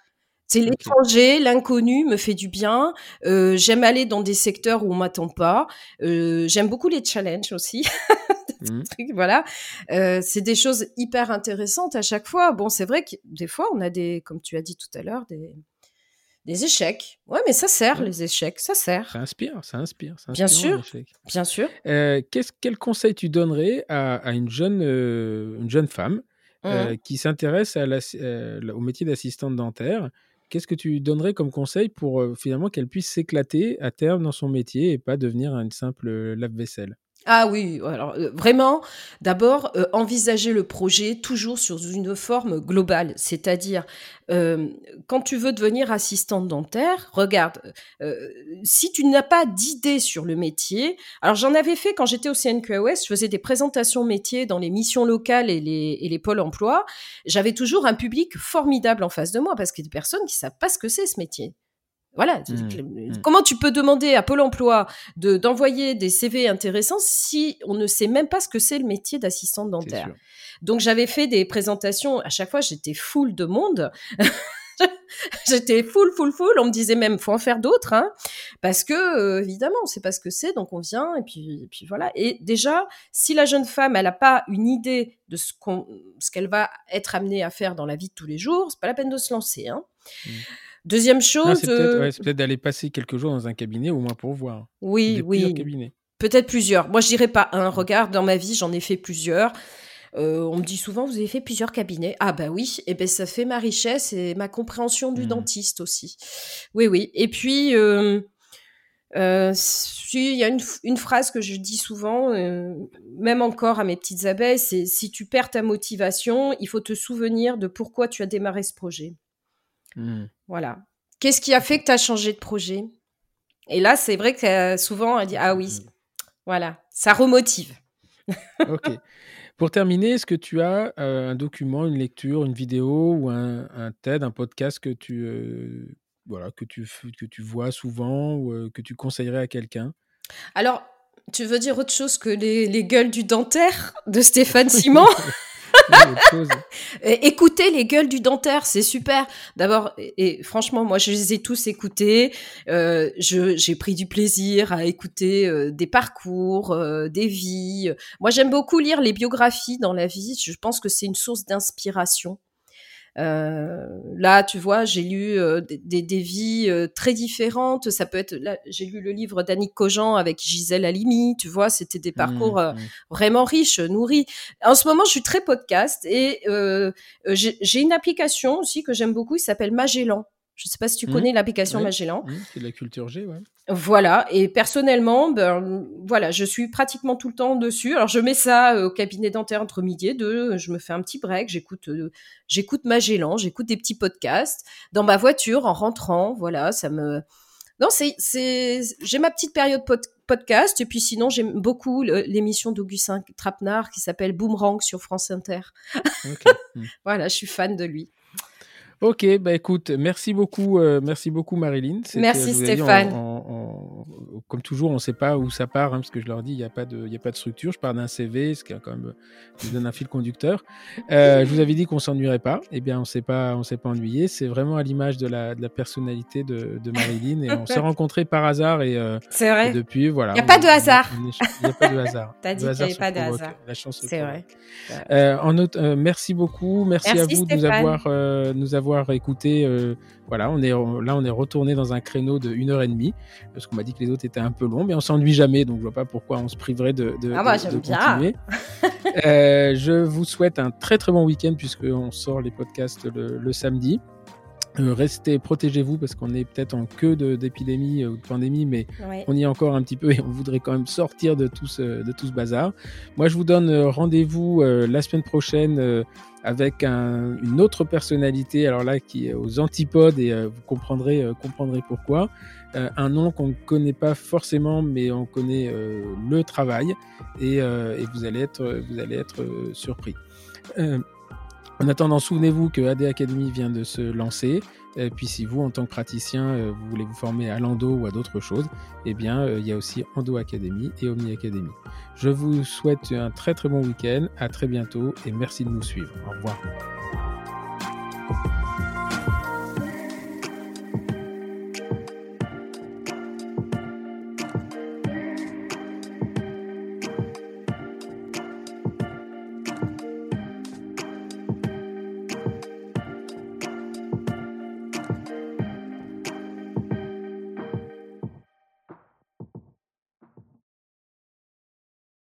C'est l'étranger, l'inconnu me fait du bien. Euh, j'aime aller dans des secteurs où on m'attend pas. Euh, j'aime beaucoup les challenges aussi Trucs, voilà. Euh, c'est des choses hyper intéressantes à chaque fois. Bon, c'est vrai que des fois, on a des, comme tu as dit tout à l'heure, des, des échecs. Ouais, mais ça sert, Ouais. les échecs, ça sert, Ça inspire, ça inspire. Bien sûr. bien sûr. Euh, qu'est-ce- quel conseil tu donnerais à, à une, jeune, euh, une jeune femme Mhm. qui s'intéresse au métier d'assistante dentaire? Qu'est-ce que tu donnerais comme conseil pour euh, finalement qu'elle puisse s'éclater à terme dans son métier et pas devenir une simple lave-vaisselle? Ah oui, alors euh, vraiment, d'abord, euh, envisager le projet toujours sur une forme globale, c'est-à-dire euh, quand tu veux devenir assistante dentaire, regarde, si tu n'as pas d'idée sur le métier, alors j'en avais fait quand j'étais au CNQOS, je faisais des présentations métiers dans les missions locales et les, et les pôles emploi, j'avais toujours un public formidable en face de moi parce qu'il y a des personnes qui savent pas ce que c'est ce métier. Voilà. Mmh, mmh. Comment tu peux demander à Pôle emploi de, d'envoyer des CV intéressants si on ne sait même pas ce que c'est le métier d'assistante dentaire? Donc j'avais fait des présentations, à chaque fois j'étais full de monde. J'étais full, full, full. On me disait même, faut en faire d'autres, hein, parce que euh, évidemment, on sait pas ce que c'est, donc on vient et puis, et puis voilà. Et déjà, si la jeune femme, elle a pas une idée de ce qu'on, ce qu'elle va être amenée à faire dans la vie de tous les jours, c'est pas la peine de se lancer. Hein. Mmh. Deuxième chose, c'est peut-être peut d'aller passer quelques jours dans un cabinet au moins pour voir. Oui, oui. Peut-être plusieurs. Moi, je dirais pas un. Regarde, dans ma vie, j'en ai fait plusieurs. Euh, on me dit souvent, vous avez fait plusieurs cabinets. Ah bah oui, et ben ça fait ma richesse et ma compréhension du mmh. dentiste aussi. Oui, oui. Et puis, euh, euh, il y a une, phrase que je dis souvent, même encore à mes petites abeilles, c'est si tu perds ta motivation, il faut te souvenir de pourquoi tu as démarré ce projet. Mmh. Voilà. Qu'est-ce qui a fait que tu as changé de projet? Et là, c'est vrai que souvent, elle dit, ah oui, mmh. voilà, ça remotive. ok. Pour terminer, est-ce que tu as euh, un document, une lecture, une vidéo ou un, un TED, un podcast que tu, euh, voilà, que tu, que tu vois souvent ou euh, que tu conseillerais à quelqu'un? Alors, tu veux dire autre chose que les, les gueules du dentaire de Stéphane Simon? Écoutez les gueules du dentaire, c'est super. D'abord, et, franchement, moi, je les ai tous écoutés. Euh, j'ai pris du plaisir à écouter euh, des parcours, euh, des vies. Moi, j'aime beaucoup lire les biographies dans la vie. Je pense que c'est une source d'inspiration. Euh, là, tu vois, j'ai lu euh, des, des, vies euh, très différentes. Ça peut être, là, j'ai lu le livre d'Annick Cogent avec Gisèle Halimi. Tu vois, c'était des mmh, parcours mmh. vraiment riches, nourris. En ce moment, je suis très podcast et j'ai une application aussi que j'aime beaucoup. Il s'appelle Magellan. Je ne sais pas si tu mmh. connais l'application Magellan. c'est de la culture G, ouais. Voilà. Et personnellement, ben, voilà, je suis pratiquement tout le temps dessus. Alors, je mets ça euh, au cabinet dentaire entre midi et deux. Je me fais un petit break. J'écoute, euh, j'écoute Magellan. J'écoute des petits podcasts dans ma voiture en rentrant. Voilà, ça me. Non, c'est, c'est, j'ai ma petite période podcast. Et puis sinon, j'aime beaucoup l'émission d'Augustin Trapenard qui s'appelle Boomerang sur France Inter. Hmm. voilà, je suis fan de lui. Ok, bah écoute, merci beaucoup, euh, merci beaucoup Marilyn. Merci Stéphane. Comme toujours, on ne sait pas où ça part, hein, parce que je leur dis, il n'y a, pas de, y a pas de structure. Je pars d'un CV, ce qui est quand même me donne un fil conducteur. Euh, je vous avais dit qu'on s'ennuierait pas. Eh bien, on s'est pas, pas ennuyé. C'est vraiment à l'image de la, de la personnalité de, de Marilyn. Et on s'est rencontrés par hasard et, euh, C'est vrai. depuis, voilà. Il n'y a pas de hasard. Il n'y a pas de hasard. T'as dit qu'il n'y avait pas de hasard. La chance. C'est vrai. en autre, merci beaucoup. Merci, à vous de nous avoir, nous avoir avoir écouté. Euh, voilà, on est là, on est retourné dans un créneau de une heure et demie parce qu'on m'a dit que les autres étaient un peu longs, mais on s'ennuie jamais, donc je vois pas pourquoi on se priverait de, de, ah, moi, de, continuer. euh, je vous souhaite un très très bon week-end puisqu'on sort les podcasts le samedi. Euh, restez, protégez-vous parce qu'on est peut-être en queue d'épidémie euh, ou de pandémie, mais on y est encore un petit peu et on voudrait quand même sortir de tout ce, de tout ce bazar. Moi, je vous donne euh, rendez-vous la semaine prochaine avec un, une autre personnalité, alors là, qui est aux antipodes et vous comprendrez, comprendrez pourquoi. un nom qu'on ne connaît pas forcément, mais on connaît le travail et, et, vous allez être, vous allez être surpris. En attendant, souvenez-vous que AD Academy vient de se lancer. Puis si vous, en tant que praticien, euh, vous voulez vous former à Lando ou à d'autres choses, eh bien, euh, il y a aussi Endo Academy et Omni Academy. Je vous souhaite un très très bon week-end, à très bientôt et merci de nous suivre. Au revoir.